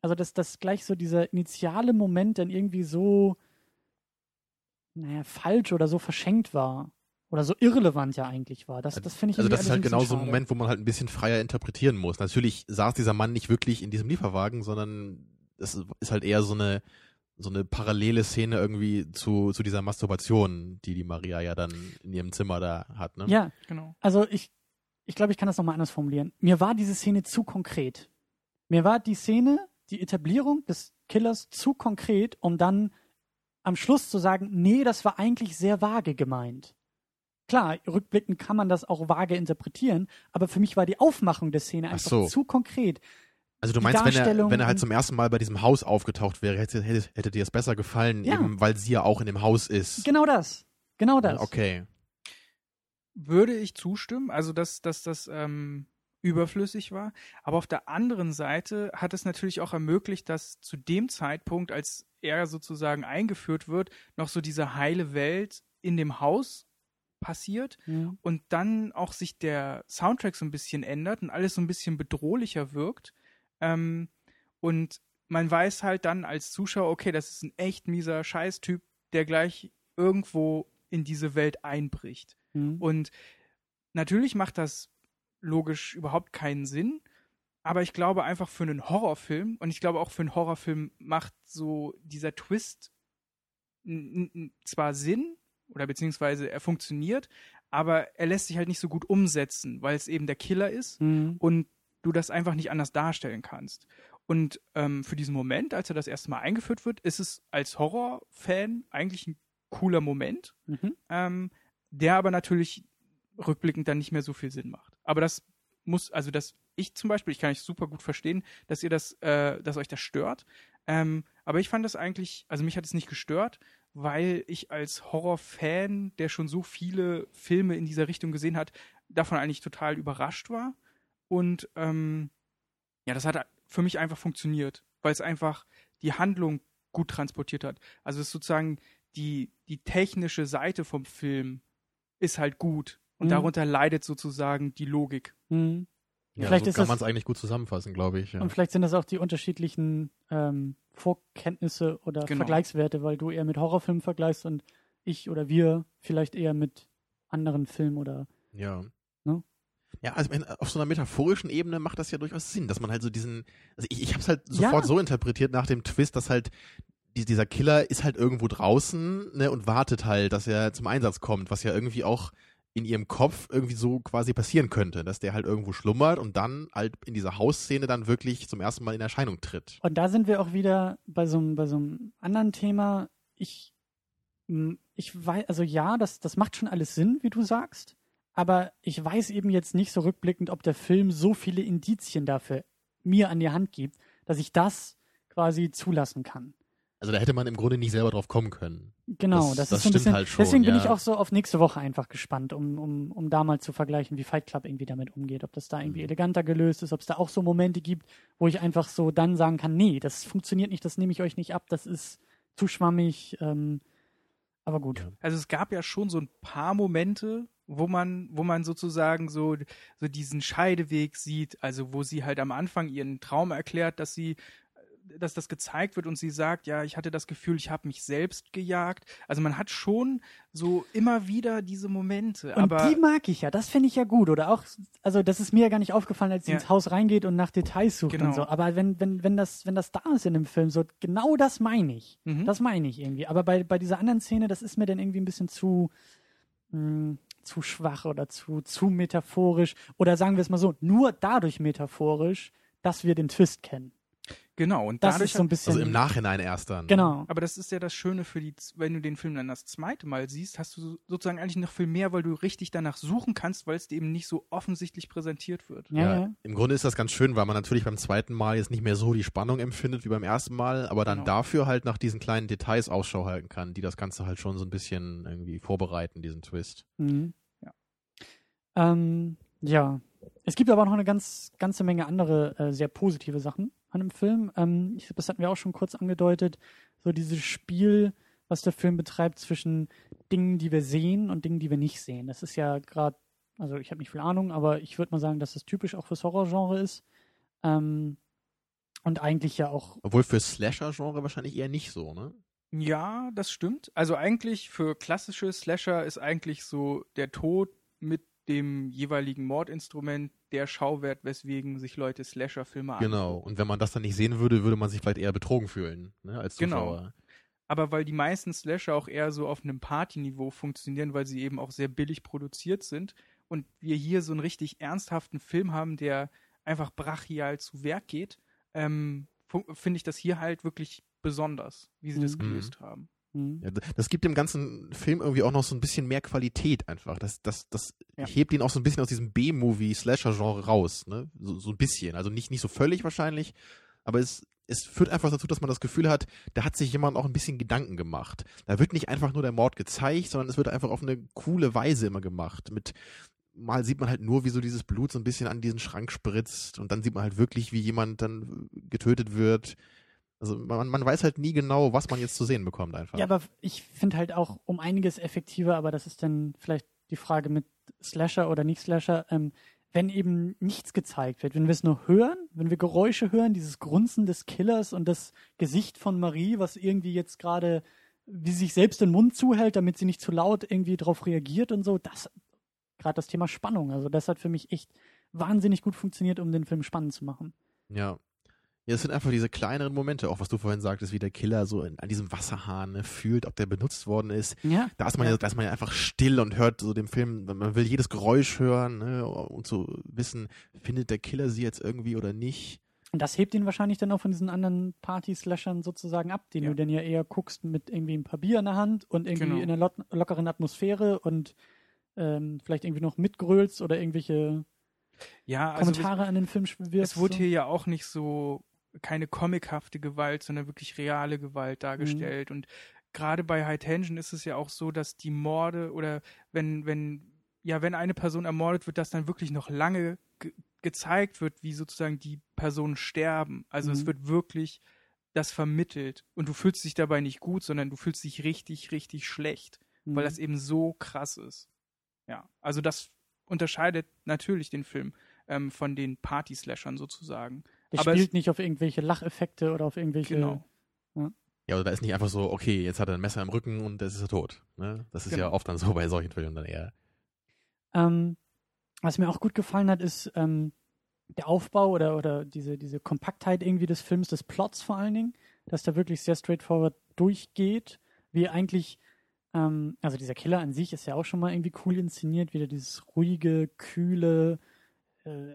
also dass das gleich so dieser initiale Moment dann irgendwie so, naja, falsch oder so verschenkt war. Oder so irrelevant ja eigentlich war. Das, das finde ich Also das ist halt ein genau so ein. Moment, wo man halt ein bisschen freier interpretieren muss. Natürlich saß dieser Mann nicht wirklich in diesem Lieferwagen, sondern es ist halt eher so eine so eine parallele Szene irgendwie zu, zu dieser Masturbation, die die Maria ja dann in ihrem Zimmer da hat. Ne? Ja, Genau. also ich, ich glaube, ich kann das nochmal anders formulieren. Mir war diese Szene zu konkret. Mir war die Szene, die Etablierung des Killers zu konkret, um dann am Schluss zu sagen, nee, das war eigentlich sehr vage gemeint. Klar, rückblickend kann man das auch vage interpretieren, aber für mich war die Aufmachung der Szene Ach einfach so. zu konkret. Also du Die meinst, wenn er, wenn er halt zum ersten Mal bei diesem Haus aufgetaucht wäre, hätte, hätte, hätte dir das besser gefallen, Ja. eben weil sie ja auch in dem Haus ist. Genau das. Genau das. Okay. Würde ich zustimmen, also dass, dass das ähm, überflüssig war. Aber auf der anderen Seite hat es natürlich auch ermöglicht, dass zu dem Zeitpunkt, als er sozusagen eingeführt wird, noch so diese heile Welt in dem Haus passiert Ja. und dann auch sich der Soundtrack so ein bisschen ändert und alles so ein bisschen bedrohlicher wirkt. Ähm, und man weiß halt dann als Zuschauer, okay, das ist ein echt mieser Scheißtyp, der gleich irgendwo in diese Welt einbricht. Mhm. Und natürlich macht das logisch überhaupt keinen Sinn, aber ich glaube einfach für einen Horrorfilm und ich glaube auch für einen Horrorfilm macht so dieser Twist zwar Sinn oder beziehungsweise er funktioniert, aber er lässt sich halt nicht so gut umsetzen, weil es eben der Killer ist Mhm. und du das einfach nicht anders darstellen kannst. Und ähm, für diesen Moment, als er das erste Mal eingeführt wird, ist es als Horrorfan eigentlich ein cooler Moment, Mhm. ähm, der aber natürlich rückblickend dann nicht mehr so viel Sinn macht. Aber das muss, also das, ich zum Beispiel, ich kann euch super gut verstehen, dass ihr das, äh, dass euch das stört. Ähm, aber ich fand das eigentlich, also mich hat es nicht gestört, weil ich als Horrorfan, der schon so viele Filme in dieser Richtung gesehen hat, davon eigentlich total überrascht war. Und ähm, ja, das hat für mich einfach funktioniert, weil es einfach die Handlung gut transportiert hat. Also es ist sozusagen die, die technische Seite vom Film ist halt gut. Und Mhm. darunter leidet sozusagen die Logik. Mhm. Ja, Vielleicht so ist kann das- man es eigentlich gut zusammenfassen, glaube ich. Ja. Und vielleicht sind das auch die unterschiedlichen ähm, Vorkenntnisse oder Genau. Vergleichswerte, weil du eher mit Horrorfilmen vergleichst und ich oder wir vielleicht eher mit anderen Filmen oder Ja. Ne? Ja, also auf so einer metaphorischen Ebene macht das ja durchaus Sinn, dass man halt so diesen, also ich, ich habe es halt Ja. sofort so interpretiert nach dem Twist, dass halt die, dieser Killer ist halt irgendwo draußen ne, und wartet halt, dass er zum Einsatz kommt, was ja irgendwie auch in ihrem Kopf irgendwie so quasi passieren könnte, dass der halt irgendwo schlummert und dann halt in dieser Hausszene dann wirklich zum ersten Mal in Erscheinung tritt. Und da sind wir auch wieder bei so einem, bei so einem anderen Thema. Ich, ich weiß, also ja, das, das macht schon alles Sinn, wie du sagst. Aber ich weiß eben jetzt nicht so rückblickend, ob der Film so viele Indizien dafür mir an die Hand gibt, dass ich das quasi zulassen kann. Also da hätte man im Grunde nicht selber drauf kommen können. Genau, Das- das, das ist so ein bisschen. halt schon, deswegen bin ja. ich auch so auf nächste Woche einfach gespannt, um, um, um da mal zu vergleichen, wie Fight Club irgendwie damit umgeht. Ob das da irgendwie Mhm. eleganter gelöst ist, ob es da auch so Momente gibt, wo ich einfach so dann sagen kann, nee, das funktioniert nicht, das nehme ich euch nicht ab, das ist zu schwammig. Ähm, aber gut. Ja. Also es gab ja schon so ein paar Momente, wo man, wo man sozusagen so, so diesen Scheideweg sieht, also wo sie halt am Anfang ihren Traum erklärt, dass sie dass das gezeigt wird und sie sagt, ja, ich hatte das Gefühl, ich habe mich selbst gejagt. Also man hat schon so immer wieder diese Momente. Und aber die mag ich ja, das finde ich ja gut. Oder auch, also das ist mir ja gar nicht aufgefallen, als sie Ja. ins Haus reingeht und nach Details sucht Genau. und so. Aber wenn, wenn, wenn das, wenn das da ist in dem Film, so genau das meine ich. Mhm. Das meine ich irgendwie. Aber bei, bei dieser anderen Szene, das ist mir dann irgendwie ein bisschen zu, mh, zu schwach oder zu, zu metaphorisch. Oder sagen wir es mal so, nur dadurch metaphorisch, dass wir den Twist kennen. Genau, und Das dadurch ist so ein bisschen. Also im Nachhinein erst dann. genau. Aber das ist ja das Schöne für die, wenn du den Film dann das zweite Mal siehst, hast du sozusagen eigentlich noch viel mehr, weil du richtig danach suchen kannst, weil es dir eben nicht so offensichtlich präsentiert wird. Ja, ja. Im Grunde ist das ganz schön, weil man natürlich beim zweiten Mal jetzt nicht mehr so die Spannung empfindet wie beim ersten Mal, aber dann Genau. dafür halt nach diesen kleinen Details Ausschau halten kann, die das Ganze halt schon so ein bisschen irgendwie vorbereiten, diesen Twist. Mhm. Ja. Ähm, ja. Es gibt aber auch noch eine ganz, ganze Menge andere äh, sehr positive Sachen an dem Film. Ähm, ich, das hatten wir auch schon kurz angedeutet. So dieses Spiel, was der Film betreibt zwischen Dingen, die wir sehen und Dingen, die wir nicht sehen. Das ist ja gerade, also ich habe nicht viel Ahnung, aber ich würde mal sagen, dass das typisch auch fürs Horrorgenre ist. Ähm, und eigentlich ja auch Obwohl für Slasher-Genre wahrscheinlich eher nicht so, ne? Ja, das stimmt. Also eigentlich für klassische Slasher ist eigentlich so der Tod mit dem jeweiligen Mordinstrument der Schauwert, weswegen sich Leute Slasher-Filme anschauen. Genau. Und wenn man das dann nicht sehen würde, würde man sich vielleicht eher betrogen fühlen, ne, als Genau. Zuschauer. Aber weil die meisten Slasher auch eher so auf einem Partyniveau funktionieren, weil sie eben auch sehr billig produziert sind und wir hier so einen richtig ernsthaften Film haben, der einfach brachial zu Werk geht, ähm, finde ich das hier halt wirklich besonders, wie sie das Mhm. gelöst haben. Hm, Ja, das gibt dem ganzen Film irgendwie auch noch so ein bisschen mehr Qualität einfach. Das, das, das Ja. hebt ihn auch so ein bisschen aus diesem B-Movie-Slasher-Genre raus, ne? So, so ein bisschen. Also nicht, nicht so völlig wahrscheinlich, aber es, es führt einfach dazu, dass man das Gefühl hat, da hat sich jemand auch ein bisschen Gedanken gemacht. Da wird nicht einfach nur der Mord gezeigt, sondern es wird einfach auf eine coole Weise immer gemacht. Mit mal sieht man halt nur, wie so dieses Blut so ein bisschen an diesen Schrank spritzt und dann sieht man halt wirklich, wie jemand dann getötet wird. Also man, man weiß halt nie genau, was man jetzt zu sehen bekommt einfach. Ja, aber ich finde halt auch um einiges effektiver, aber das ist dann vielleicht die Frage mit Slasher oder nicht Slasher, ähm, wenn eben nichts gezeigt wird, wenn wir es nur hören, wenn wir Geräusche hören, dieses Grunzen des Killers und das Gesicht von Marie, was irgendwie jetzt gerade wie sich selbst den Mund zuhält, damit sie nicht zu laut irgendwie drauf reagiert und so, das gerade das Thema Spannung, also das hat für mich echt wahnsinnig gut funktioniert, um den Film spannend zu machen. Ja. Ja, es sind einfach diese kleineren Momente, auch was du vorhin sagtest, wie der Killer so in, an diesem Wasserhahn ne, fühlt, ob der benutzt worden ist. Ja, Da ist man ja, da ist man ja einfach still und hört so dem Film, man will jedes Geräusch hören ne, und so wissen, findet der Killer sie jetzt irgendwie oder nicht. Und das hebt ihn wahrscheinlich dann auch von diesen anderen Party-Slashern sozusagen ab, den Ja. du dann ja eher guckst mit irgendwie ein paar Bier in der Hand und irgendwie Genau. in einer lo lockeren Atmosphäre und ähm, vielleicht irgendwie noch mitgrölst oder irgendwelche Ja, also Kommentare an den Film wirfst. Es wurde so. hier ja auch nicht so keine comichafte Gewalt, sondern wirklich reale Gewalt dargestellt. Und gerade bei High Tension ist es ja auch so, dass die Morde oder wenn, wenn, ja, wenn eine Person ermordet wird, dass dann wirklich noch lange ge gezeigt wird, wie sozusagen die Personen sterben. Also es Mhm. wird wirklich das vermittelt. Und du fühlst dich dabei nicht gut, sondern du fühlst dich richtig, richtig schlecht, weil Mhm. das eben so krass ist. Ja, also das unterscheidet natürlich den Film ähm, von den Party-Slashern sozusagen. Der aber spielt nicht auf irgendwelche Lacheffekte oder auf irgendwelche. Genau. Ja, oder da ist nicht einfach so, okay, jetzt hat er ein Messer im Rücken und jetzt ist er tot. Ne? Das ist ja Genau. oft dann so bei solchen Filmen dann eher. Ähm, was mir auch gut gefallen hat, ist ähm, der Aufbau oder, oder diese, diese Kompaktheit irgendwie des Films, des Plots vor allen Dingen, dass da wirklich sehr straightforward durchgeht, wie eigentlich, ähm, also dieser Killer an sich ist ja auch schon mal irgendwie cool inszeniert, wieder dieses ruhige, kühle, äh,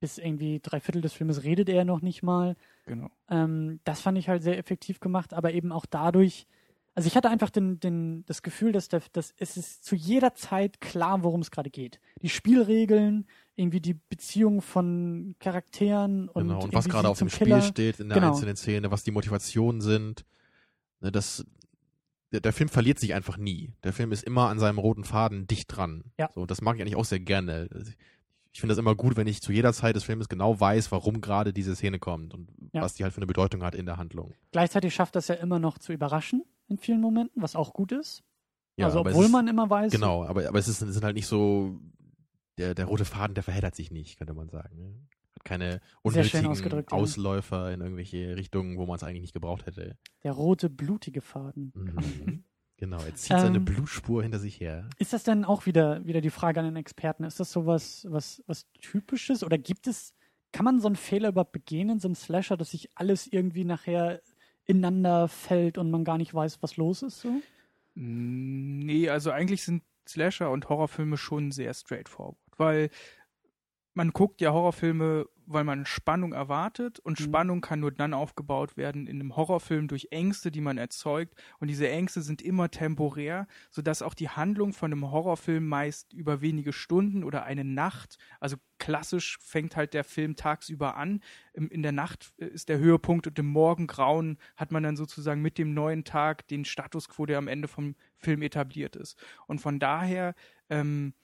bis irgendwie drei Viertel des Filmes redet er noch nicht mal. Genau. Ähm, das fand ich halt sehr effektiv gemacht, aber eben auch dadurch, also ich hatte einfach den, den, das Gefühl, dass, der, dass es ist zu jeder Zeit klar, worum es gerade geht. Die Spielregeln, irgendwie die Beziehung von Charakteren und, genau. Und was gerade auf dem Spiel Killer. steht in der Genau. einzelnen Szene, was die Motivationen sind. Ne, das, der, der Film verliert sich einfach nie. Der Film ist immer an seinem roten Faden dicht dran. Ja. So, das mag ich eigentlich auch sehr gerne. Ich, finde das immer gut, wenn ich zu jeder Zeit des Filmes genau weiß, warum gerade diese Szene kommt und Ja. was die halt für eine Bedeutung hat in der Handlung. Gleichzeitig schafft das ja immer noch zu überraschen in vielen Momenten, was auch gut ist. Ja, also obwohl ist- man immer weiß, Genau, aber, aber es ist, es sind halt nicht so, der, der rote Faden, der verheddert sich nicht, könnte man sagen. Ne? Hat keine unnötigen. Ausläufer in irgendwelche Richtungen, wo man es eigentlich nicht gebraucht hätte. der rote, blutige Faden. Mhm. Genau, er zieht seine Ähm, Blutspur hinter sich her. Ist das denn auch wieder, wieder die Frage an den Experten? Ist das sowas was, was Typisches oder gibt es, kann man so einen Fehler überhaupt begehen in so einem Slasher, dass sich alles irgendwie nachher ineinander fällt und man gar nicht weiß, was los ist? So? Nee, also eigentlich sind Slasher und Horrorfilme schon sehr straightforward, weil man guckt ja Horrorfilme, weil man Spannung erwartet und Mhm. Spannung kann nur dann aufgebaut werden in einem Horrorfilm durch Ängste, die man erzeugt und diese Ängste sind immer temporär, sodass auch die Handlung von einem Horrorfilm meist über wenige Stunden oder eine Nacht, also klassisch fängt halt der Film tagsüber an, in der Nacht äh, ist der Höhepunkt und im Morgengrauen hat man dann sozusagen mit dem neuen Tag den Status quo, der am Ende vom Film etabliert ist. Und von daher ähm,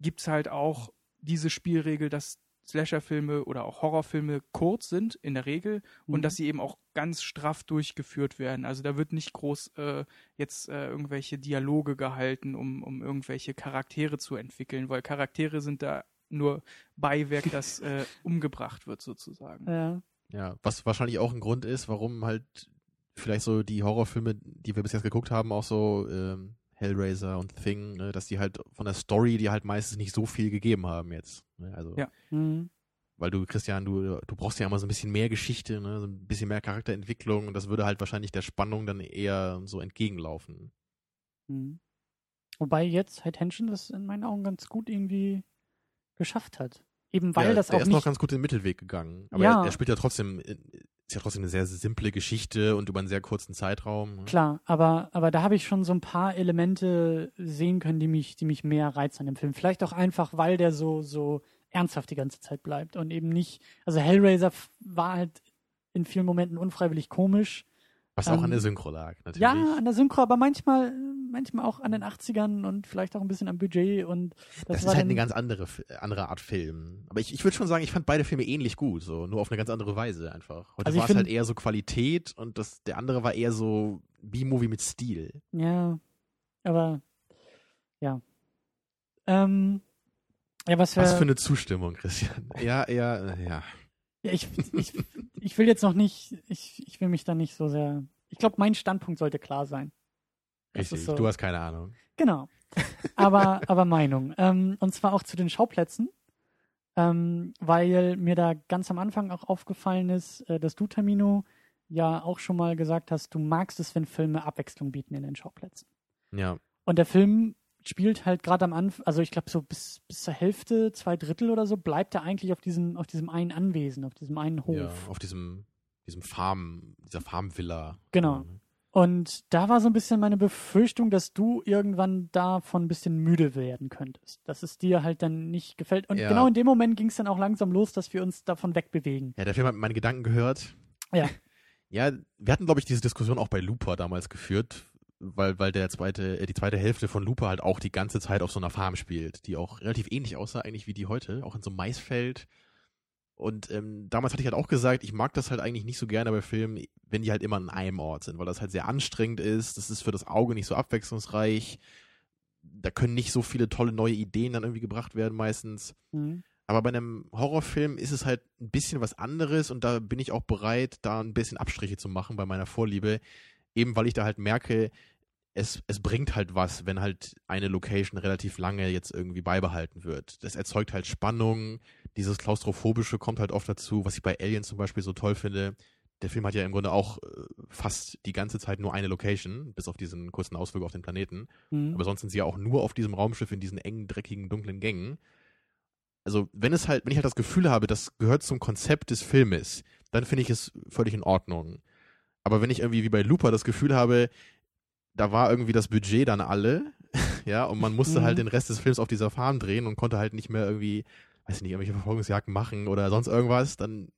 gibt es halt auch diese Spielregel, dass Slasher-Filme oder auch Horrorfilme kurz sind in der Regel und Mhm. dass sie eben auch ganz straff durchgeführt werden. Also da wird nicht groß äh, jetzt äh, irgendwelche Dialoge gehalten, um, um irgendwelche Charaktere zu entwickeln, weil Charaktere sind da nur Beiwerk, das äh, umgebracht wird sozusagen. Ja. Ja, was wahrscheinlich auch ein Grund ist, warum halt vielleicht so die Horrorfilme, die wir bis jetzt geguckt haben, auch so ähm, Hellraiser und Thing, ne, dass die halt von der Story, die halt meistens nicht so viel gegeben haben jetzt. Ne? Also, Ja. Mhm. weil du, Christian, du, du brauchst ja immer so ein bisschen mehr Geschichte, ne, so ein bisschen mehr Charakterentwicklung und das würde halt wahrscheinlich der Spannung dann eher so entgegenlaufen. Mhm. Wobei jetzt High Tension das in meinen Augen ganz gut irgendwie geschafft hat. Eben weil ja, das auch ist nicht noch ganz gut den Mittelweg gegangen. Aber Ja. er, er spielt ja trotzdem, ist ja trotzdem eine sehr simple Geschichte und über einen sehr kurzen Zeitraum. ne? Klar, aber, aber da habe ich schon so ein paar Elemente sehen können, die mich, die mich mehr reizen an dem Film. Vielleicht auch einfach, weil der so, so ernsthaft die ganze Zeit bleibt und eben nicht, also Hellraiser war halt in vielen Momenten unfreiwillig komisch. Was auch Ähm, an der Synchro lag, natürlich. Ja, an der Synchro, aber manchmal, manchmal auch an den 80ern und vielleicht auch ein bisschen am Budget und das, Das, ist war halt dann, eine ganz andere, andere Art Film. Aber ich, ich würde schon sagen, ich fand beide Filme ähnlich gut, so nur auf eine ganz andere Weise einfach. Heute Also ich war es halt eher so Qualität und das, der andere war eher so B-Movie mit Stil. Ja, aber ja. Ähm, ja, was, Was wir- für eine Zustimmung, Christian. Ja, ja, ja. Ja, ich, ich, ich will jetzt noch nicht, ich, ich will mich da nicht so sehr. Ich glaube, mein Standpunkt sollte klar sein. Richtig. so. Du hast keine Ahnung. Genau. Aber, aber Meinung. Ähm, und zwar auch zu den Schauplätzen. Ähm, weil mir da ganz am Anfang auch aufgefallen ist, äh, dass du, Tamino, ja auch schon mal gesagt hast, du magst es, wenn Filme Abwechslung bieten in den Schauplätzen. Ja. Und der Film spielt halt gerade am Anfang, also ich glaube so bis, bis zur Hälfte, zwei Drittel oder so, bleibt er eigentlich auf diesem, auf diesem einen Anwesen, auf diesem einen Hof. ja. Auf diesem, diesem Farm, dieser Farmvilla. Genau. Und da war so ein bisschen meine Befürchtung, dass du irgendwann davon ein bisschen müde werden könntest. Dass es dir halt dann nicht gefällt. Und Ja. genau in dem Moment ging es dann auch langsam los, dass wir uns davon wegbewegen. Ja, der Film hat meine Gedanken gehört. Ja. Ja, wir hatten, glaube ich, diese Diskussion auch bei Looper damals geführt, weil, weil der zweite, äh, die zweite Hälfte von Looper halt auch die ganze Zeit auf so einer Farm spielt, die auch relativ ähnlich aussah eigentlich wie die heute, auch in so einem Maisfeld. Und ähm, damals hatte ich halt auch gesagt, ich mag das halt eigentlich nicht so gerne bei Filmen, wenn die halt immer an einem Ort sind, weil das halt sehr anstrengend ist, das ist für das Auge nicht so abwechslungsreich, da können nicht so viele tolle neue Ideen dann irgendwie gebracht werden meistens. Mhm. Aber bei einem Horrorfilm ist es halt ein bisschen was anderes und da bin ich auch bereit, da ein bisschen Abstriche zu machen bei meiner Vorliebe. Eben weil ich da halt merke, es, es bringt halt was, wenn halt eine Location relativ lange jetzt irgendwie beibehalten wird. Das erzeugt halt Spannung. Dieses Klaustrophobische kommt halt oft dazu, was ich bei Alien zum Beispiel so toll finde. Der Film hat ja im Grunde auch äh, fast die ganze Zeit nur eine Location, bis auf diesen kurzen Ausflug auf den Planeten. Mhm. Aber sonst sind sie ja auch nur auf diesem Raumschiff in diesen engen, dreckigen, dunklen Gängen. Also, wenn es halt, wenn ich halt das Gefühl habe, das gehört zum Konzept des Filmes, dann finde ich es völlig in Ordnung. Aber wenn ich irgendwie wie bei Looper das Gefühl habe, da war irgendwie das Budget dann alle, ja, und man musste Mhm. halt den Rest des Films auf dieser Farm drehen und konnte halt nicht mehr irgendwie, weiß ich nicht, irgendwelche Verfolgungsjagden machen oder sonst irgendwas, dann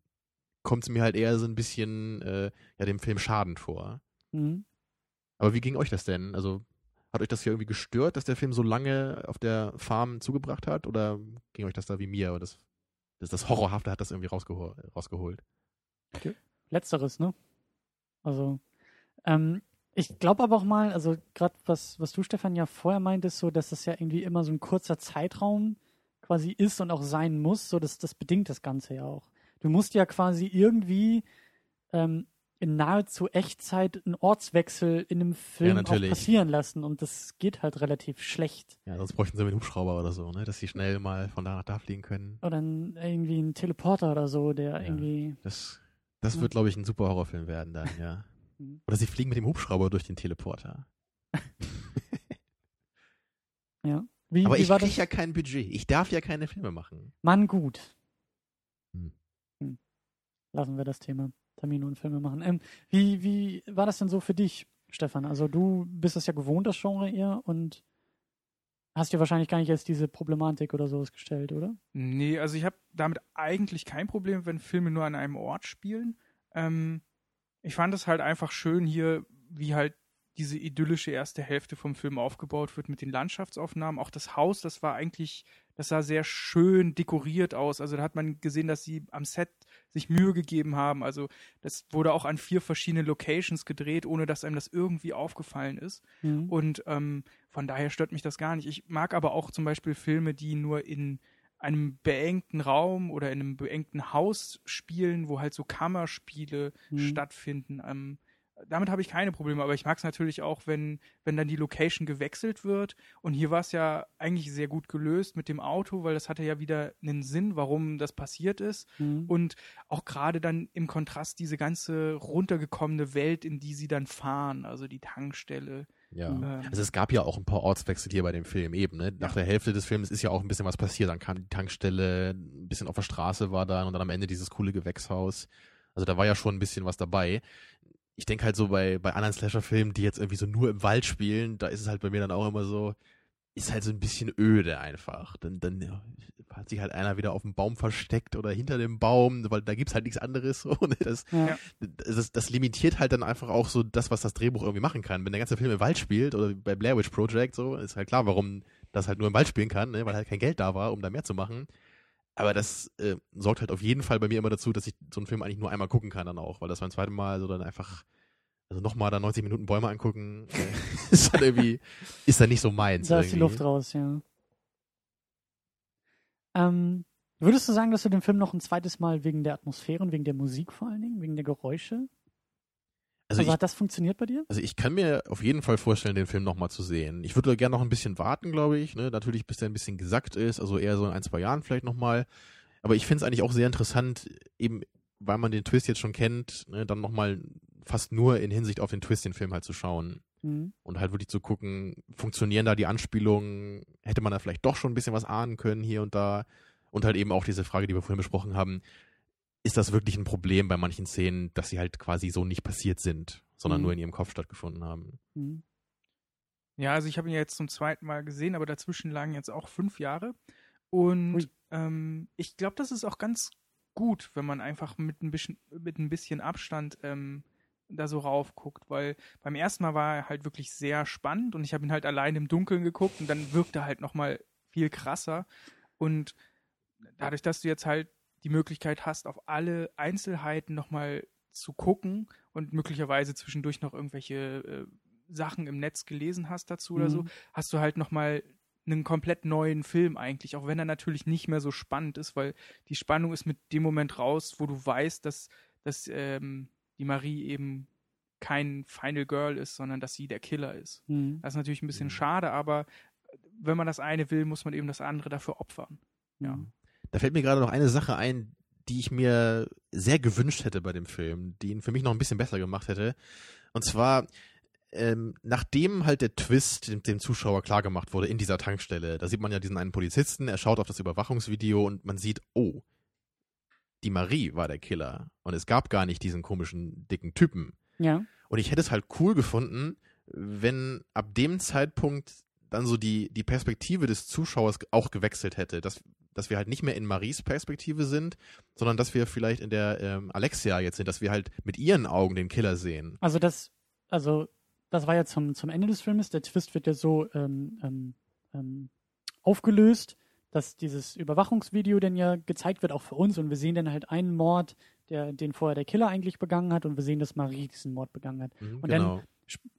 kommt es mir halt eher so ein bisschen, äh, ja, dem Film schadend vor. Mhm. Aber wie ging euch das denn? Also hat euch das hier irgendwie gestört, dass der Film so lange auf der Farm zugebracht hat? Oder ging euch das da wie mir? Und das, das, das Horrorhafte hat das irgendwie rausgeho rausgeholt. Letzteres, ne? Also, ähm, Ich glaube aber auch mal, also gerade was, was du, Stefan, ja vorher meintest, so, dass das ja irgendwie immer so ein kurzer Zeitraum quasi ist und auch sein muss, so dass das bedingt das Ganze ja auch. Du musst ja quasi irgendwie ähm, in nahezu Echtzeit einen Ortswechsel in einem Film Ja, auch passieren lassen und das geht halt relativ schlecht. Ja, sonst bräuchten sie einen Hubschrauber oder so, ne? Dass sie schnell mal von da nach da fliegen können. Oder irgendwie ein Teleporter oder so, der Ja. irgendwie. Das, das wird, glaube ich, ein super Horrorfilm werden dann, ja. Oder sie fliegen mit dem Hubschrauber durch den Teleporter. Ja. Wie, Aber wie ich kriege ja kein Budget. Ich darf ja keine Filme machen. Mann, gut. Hm. Hm. Lassen wir das Thema Termine und Filme machen. Ähm, wie, wie war das denn so für dich, Stefan? Also du bist es ja gewohnt, das Genre eher, und hast dir wahrscheinlich gar nicht jetzt diese Problematik oder sowas gestellt, oder? Nee, also ich habe damit eigentlich kein Problem, wenn Filme nur an einem Ort spielen. Ähm, ich fand es halt einfach schön hier, wie halt diese idyllische erste Hälfte vom Film aufgebaut wird mit den Landschaftsaufnahmen. Auch das Haus, das war eigentlich, das sah sehr schön dekoriert aus. Also da hat man gesehen, dass sie am Set sich Mühe gegeben haben. Also das wurde auch an vier verschiedenen Locations gedreht, ohne dass einem das irgendwie aufgefallen ist. Mhm. Und ähm, von daher stört mich das gar nicht. Ich mag aber auch zum Beispiel Filme, die nur in einem beengten Raum oder in einem beengten Haus spielen, wo halt so Kammerspiele Mhm. stattfinden. Ähm, damit habe ich keine Probleme, aber ich mag es natürlich auch, wenn, wenn dann die Location gewechselt wird. Und hier war es ja eigentlich sehr gut gelöst mit dem Auto, weil das hatte ja wieder einen Sinn, warum das passiert ist. Mhm. Und auch gerade dann im Kontrast diese ganze runtergekommene Welt, in die sie dann fahren, also die Tankstelle. Ja. Ähm, Also es gab ja auch ein paar Ortswechsel hier bei dem Film eben. Ne? Nach Ja. der Hälfte des Films ist ja auch ein bisschen was passiert. Dann kam die Tankstelle, ein bisschen auf der Straße war dann und dann am Ende dieses coole Gewächshaus. Also da war ja schon ein bisschen was dabei. Ich denke halt so bei, bei anderen Slasher-Filmen, die jetzt irgendwie so nur im Wald spielen, da ist es halt bei mir dann auch immer so, ist halt so ein bisschen öde einfach. Dann, dann ja, hat sich halt einer wieder auf dem Baum versteckt oder hinter dem Baum, weil da gibt's halt nichts anderes so. Ne? Das, ja. das, das limitiert halt dann einfach auch so das, was das Drehbuch irgendwie machen kann. Wenn der ganze Film im Wald spielt oder bei Blair Witch Project so, ist halt klar, warum das halt nur im Wald spielen kann, ne? weil halt kein Geld da war, um da mehr zu machen. Aber das äh, sorgt halt auf jeden Fall bei mir immer dazu, dass ich so einen Film eigentlich nur einmal gucken kann dann auch, weil das beim zweiten Mal so dann einfach, also nochmal da 90 Minuten Bäume angucken, äh, ist dann irgendwie, ist dann nicht so meins. Da ist die. Luft raus, ja. Ähm, würdest du sagen, dass du den Film noch ein zweites Mal wegen der Atmosphäre und wegen der Musik vor allen Dingen, wegen der Geräusche? Also, Also, ich, hat das funktioniert bei dir? also ich kann mir auf jeden Fall vorstellen, den Film nochmal zu sehen. Ich würde gerne noch ein bisschen warten, glaube ich. Ne? Natürlich, bis der ein bisschen gesackt ist, also eher so in ein, zwei Jahren vielleicht nochmal. Aber ich finde es eigentlich auch sehr interessant, eben weil man den Twist jetzt schon kennt, ne, dann nochmal fast nur in Hinsicht auf den Twist den Film halt zu schauen. Mhm. Und halt wirklich zu gucken, funktionieren da die Anspielungen, hätte man da vielleicht doch schon ein bisschen was ahnen können hier und da. Und halt eben auch diese Frage, die wir vorhin besprochen haben, ist das wirklich ein Problem bei manchen Szenen, dass sie halt quasi so nicht passiert sind, sondern Mhm. nur in ihrem Kopf stattgefunden haben. Mhm. Ja, also ich habe ihn jetzt zum zweiten Mal gesehen, aber dazwischen lagen jetzt auch fünf Jahre. Und ähm, ich glaube, das ist auch ganz gut, wenn man einfach mit ein bisschen, mit ein bisschen Abstand ähm, da so raufguckt, weil beim ersten Mal war er halt wirklich sehr spannend und ich habe ihn halt allein im Dunkeln geguckt und dann wirkt er halt nochmal viel krasser. Und dadurch, dass du jetzt halt die Möglichkeit hast, auf alle Einzelheiten nochmal zu gucken und möglicherweise zwischendurch noch irgendwelche äh, Sachen im Netz gelesen hast dazu oder so, Mhm. hast du halt nochmal einen komplett neuen Film eigentlich, auch wenn er natürlich nicht mehr so spannend ist, weil die Spannung ist mit dem Moment raus, wo du weißt, dass, dass ähm, die Marie eben kein Final Girl ist, sondern dass sie der Killer ist. Mhm. Das ist natürlich ein bisschen Mhm. schade, aber wenn man das eine will, muss man eben das andere dafür opfern. Ja. Mhm. Da fällt mir gerade noch eine Sache ein, die ich mir sehr gewünscht hätte bei dem Film, die ihn für mich noch ein bisschen besser gemacht hätte. Und zwar, ähm, nachdem halt der Twist dem, dem Zuschauer klargemacht wurde in dieser Tankstelle, da sieht man ja diesen einen Polizisten, er schaut auf das Überwachungsvideo und man sieht, oh, die Marie war der Killer und es gab gar nicht diesen komischen dicken Typen. Ja. Und ich hätte es halt cool gefunden, wenn ab dem Zeitpunkt dann so die, die Perspektive des Zuschauers auch gewechselt hätte, dass, dass wir halt nicht mehr in Maries Perspektive sind, sondern dass wir vielleicht in der ähm, Alexia jetzt sind, dass wir halt mit ihren Augen den Killer sehen. Also das, also das war ja zum, zum Ende des Filmes. Der Twist wird ja so ähm, ähm, ähm, aufgelöst, dass dieses Überwachungsvideo dann ja gezeigt wird, auch für uns. Und wir sehen dann halt einen Mord, der, den vorher der Killer eigentlich begangen hat. Und wir sehen, dass Marie diesen Mord begangen hat. Mhm, Und dann- genau. sch-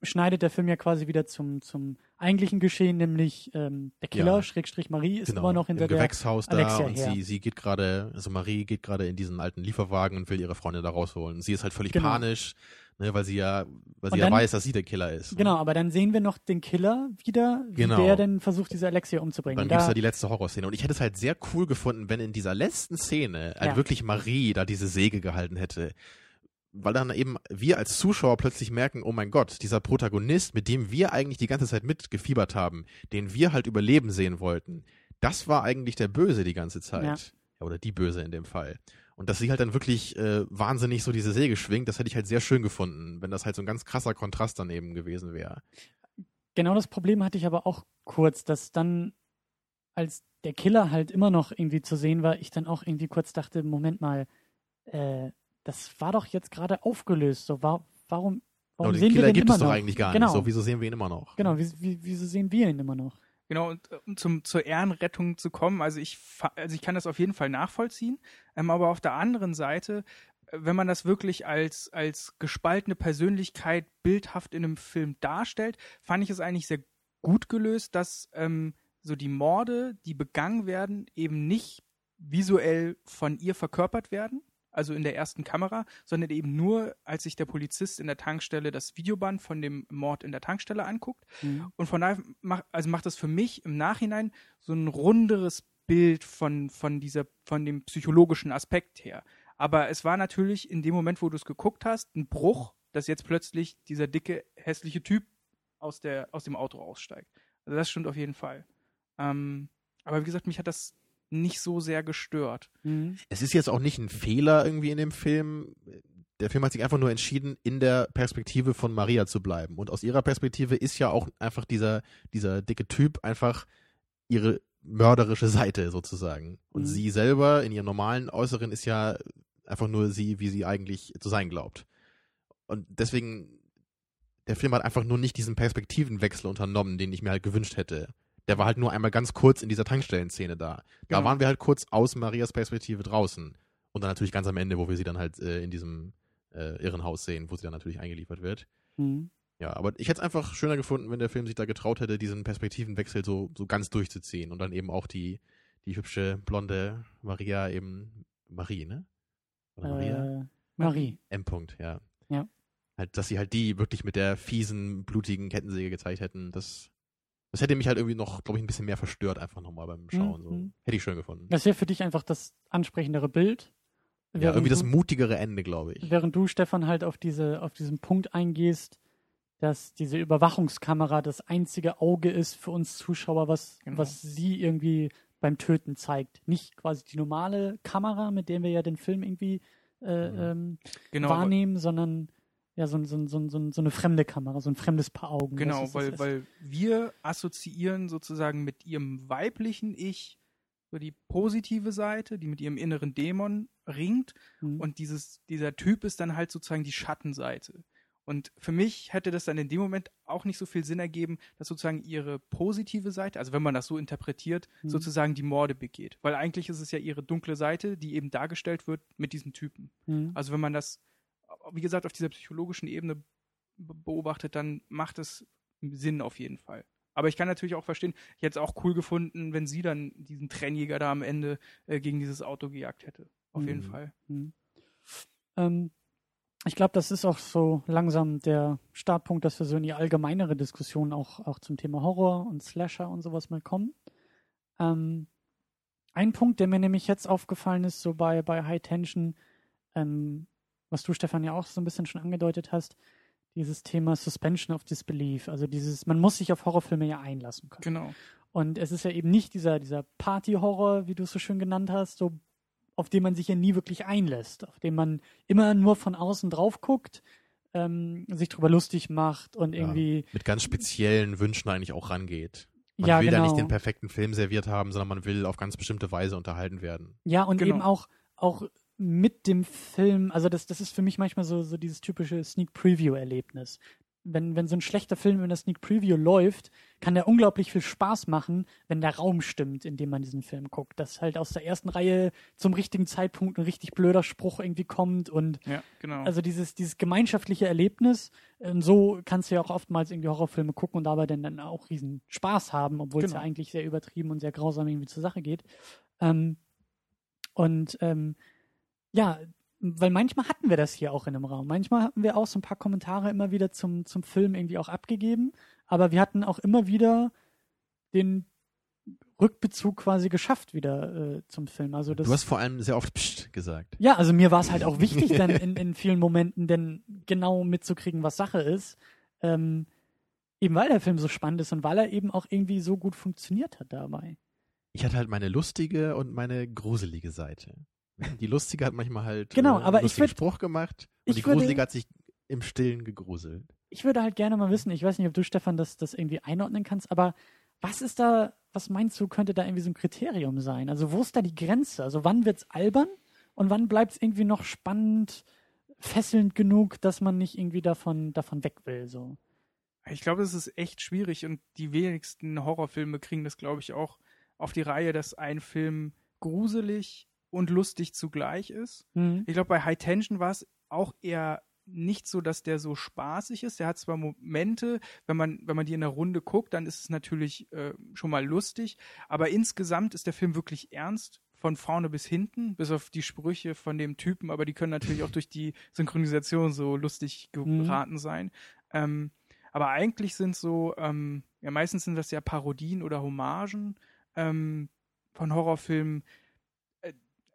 schneidet der Film ja quasi wieder zum, zum eigentlichen Geschehen, nämlich ähm, der Killer, Ja. Schrägstrich Marie, ist genau, immer noch hinter im der. Gewächshaus da Alexia und her. sie, sie geht gerade, also Marie geht gerade in diesen alten Lieferwagen und will ihre Freundin da rausholen. Sie ist halt völlig Genau. panisch, ne, weil sie ja, weil Und sie ja dann- weiß, dass sie der Killer ist. Genau, aber dann sehen wir noch den Killer wieder, wie Genau. der denn versucht, diese Alexia umzubringen. dann Und gibt's da- da die letzte Horrorszene. Und ich hätte es halt sehr cool gefunden, wenn in dieser letzten Szene halt Ja. wirklich Marie da diese Säge gehalten hätte. Weil dann eben wir als Zuschauer plötzlich merken, oh mein Gott, dieser Protagonist, mit dem wir eigentlich die ganze Zeit mitgefiebert haben, den wir halt überleben sehen wollten, das war eigentlich der Böse die ganze Zeit. Ja. Oder die Böse in dem Fall. Und dass sie halt dann wirklich äh, wahnsinnig so diese Säge schwingt, das hätte ich halt sehr schön gefunden, wenn das halt so ein ganz krasser Kontrast daneben gewesen wäre. Genau das Problem hatte ich aber auch kurz, dass dann, als der Killer halt immer noch irgendwie zu sehen war, ich dann auch irgendwie kurz dachte, Moment mal, äh, das war doch jetzt gerade aufgelöst. So, war, warum, warum Aber den sehen Killer wir den gibt immer es doch noch? eigentlich gar genau, nicht. So, wieso sehen wir ihn immer noch? Genau, wie, wie, wieso sehen wir ihn immer noch? Genau, und um zum, zur Ehrenrettung zu kommen, also ich, also ich kann das auf jeden Fall nachvollziehen, ähm, aber auf der anderen Seite, äh, wenn man das wirklich als, als gespaltene Persönlichkeit bildhaft in einem Film darstellt, fand ich es eigentlich sehr gut gelöst, dass ähm, so die Morde, die begangen werden, eben nicht visuell von ihr verkörpert werden, also in der ersten Kamera, sondern eben nur, als sich der Polizist in der Tankstelle das Videoband von dem Mord in der Tankstelle anguckt. Mhm. Und von daher macht, also macht das für mich im Nachhinein so ein runderes Bild von, von dieser, von dem psychologischen Aspekt her. Aber es war natürlich in dem Moment, wo du es geguckt hast, ein Bruch, dass jetzt plötzlich dieser dicke, hässliche Typ aus, der, aus dem Auto aussteigt. Also das stimmt auf jeden Fall. Ähm, aber wie gesagt, mich hat das nicht so sehr gestört. Mhm. es ist jetzt auch nicht ein Fehler irgendwie in dem Film. Der Film hat sich einfach nur entschieden, in der Perspektive von Maria zu bleiben. Und aus ihrer Perspektive ist ja auch einfach dieser, dieser dicke Typ einfach ihre mörderische Seite sozusagen. Und Mhm. sie selber in ihrem normalen Äußeren ist ja einfach nur sie, wie sie eigentlich zu sein glaubt. Und deswegen, der Film hat einfach nur nicht diesen Perspektivenwechsel unternommen, den ich mir halt gewünscht hätte. Der war halt nur einmal ganz kurz in dieser Tankstellenszene da. Da Genau. waren wir halt kurz aus Marias Perspektive draußen. Und dann natürlich ganz am Ende, wo wir sie dann halt äh, in diesem äh, Irrenhaus sehen, wo sie dann natürlich eingeliefert wird. Mhm. Ja, aber ich hätte es einfach schöner gefunden, wenn der Film sich da getraut hätte, diesen Perspektivenwechsel so, so ganz durchzuziehen und dann eben auch die, die hübsche, blonde Maria eben, Marie, ne? Oder Maria? Äh, Marie. M. -Punkt, ja. Ja. Halt, dass sie halt die wirklich mit der fiesen, blutigen Kettensäge gezeigt hätten, das, das hätte mich halt irgendwie noch, glaube ich, ein bisschen mehr verstört, einfach nochmal beim Schauen. So. Mhm. Hätte ich schön gefunden. Das wäre für dich einfach das ansprechendere Bild. Ja, irgendwie das mutigere Ende, glaube ich. Während du, Stefan, halt auf diese, auf diesen Punkt eingehst, dass diese Überwachungskamera das einzige Auge ist für uns Zuschauer, was, Genau. was sie irgendwie beim Töten zeigt. Nicht quasi die normale Kamera, mit der wir ja den Film irgendwie äh, Mhm. ähm, Genau, wahrnehmen, sondern ja, so, so, so, so, eine fremde Kamera, so ein fremdes Paar Augen. Genau, es weil, ist. weil wir assoziieren sozusagen mit ihrem weiblichen Ich so die positive Seite, die mit ihrem inneren Dämon ringt Mhm. und dieses, dieser Typ ist dann halt sozusagen die Schattenseite. Und für mich hätte das dann in dem Moment auch nicht so viel Sinn ergeben, dass sozusagen ihre positive Seite, also wenn man das so interpretiert, Mhm. sozusagen die Morde begeht. Weil eigentlich ist es ja ihre dunkle Seite, die eben dargestellt wird mit diesem Typen. Mhm. Also wenn man das, wie gesagt, auf dieser psychologischen Ebene be- beobachtet, dann macht es Sinn auf jeden Fall. Aber ich kann natürlich auch verstehen, ich hätte es auch cool gefunden, wenn sie dann diesen Trennjäger da am Ende äh, gegen dieses Auto gejagt hätte. Auf jeden Mhm. Fall. Mhm. Ähm, ich glaube, das ist auch so langsam der Startpunkt, dass wir so in die allgemeinere Diskussion auch, auch zum Thema Horror und Slasher und sowas mal kommen. Ähm, ein Punkt, der mir nämlich jetzt aufgefallen ist, so bei, bei High Tension, ähm, was du, Stefan, ja auch so ein bisschen schon angedeutet hast, dieses Thema Suspension of Disbelief. Also dieses, man muss sich auf Horrorfilme ja einlassen können. Genau. Und es ist ja eben nicht dieser, dieser Party-Horror, wie du es so schön genannt hast, so, auf den man sich ja nie wirklich einlässt, auf den man immer nur von außen drauf guckt, ähm, sich drüber lustig macht und Ja. irgendwie, Mit ganz speziellen Wünschen eigentlich auch rangeht. Man ja, will genau. da nicht den perfekten Film serviert haben, sondern man will auf ganz bestimmte Weise unterhalten werden. Ja, und Genau. eben auch, auch mit dem Film, also das, das ist für mich manchmal so, so dieses typische Sneak Preview-Erlebnis. wenn, wenn so ein schlechter Film in der Sneak Preview läuft, kann der unglaublich viel Spaß machen, wenn der Raum stimmt, in dem man diesen Film guckt. Dass halt aus der ersten Reihe zum richtigen Zeitpunkt ein richtig blöder Spruch irgendwie kommt und Ja, genau. also dieses, dieses gemeinschaftliche Erlebnis. Und so kannst du ja auch oftmals irgendwie Horrorfilme gucken und dabei dann, dann auch riesen Spaß haben, obwohl es Genau. ja eigentlich sehr übertrieben und sehr grausam irgendwie zur Sache geht. Ähm, und ähm, ja, weil manchmal hatten wir das hier auch in einem Raum. Manchmal hatten wir auch so ein paar Kommentare immer wieder zum, zum Film irgendwie auch abgegeben. Aber wir hatten auch immer wieder den Rückbezug quasi geschafft wieder äh, zum Film. Also das, Du hast vor allem sehr oft Psst gesagt. ja, also mir war es halt auch wichtig, dann in, in vielen Momenten denn genau mitzukriegen, was Sache ist. Ähm, eben weil der Film so spannend ist und weil er eben auch irgendwie so gut funktioniert hat dabei. Ich hatte halt meine lustige und meine gruselige Seite. Die lustige hat manchmal halt Genau, äh, einen aber ich würd- Spruch gemacht und ich die würde- gruselige hat sich im Stillen gegruselt. Ich würde halt gerne mal wissen, ich weiß nicht, ob du, Stefan, das, das irgendwie einordnen kannst, aber was ist da, was meinst du, könnte da irgendwie so ein Kriterium sein? Also wo ist da die Grenze? Also wann wird's albern und wann bleibt es irgendwie noch spannend, fesselnd genug, dass man nicht irgendwie davon, davon weg will? So. Ich glaube, es ist echt schwierig und die wenigsten Horrorfilme kriegen das, glaube ich, auch auf die Reihe, dass ein Film gruselig und lustig zugleich ist. Mhm. Ich glaube, bei High Tension war es auch eher nicht so, dass der so spaßig ist. Der hat zwar Momente, wenn man, wenn man die in der Runde guckt, dann ist es natürlich äh, schon mal lustig, aber insgesamt ist der Film wirklich ernst. Von vorne bis hinten, bis auf die Sprüche von dem Typen, aber die können natürlich auch durch die Synchronisation so lustig Mhm. geraten sein. Ähm, aber eigentlich sind so, ähm, ja, meistens sind das ja Parodien oder Hommagen ähm, von Horrorfilmen.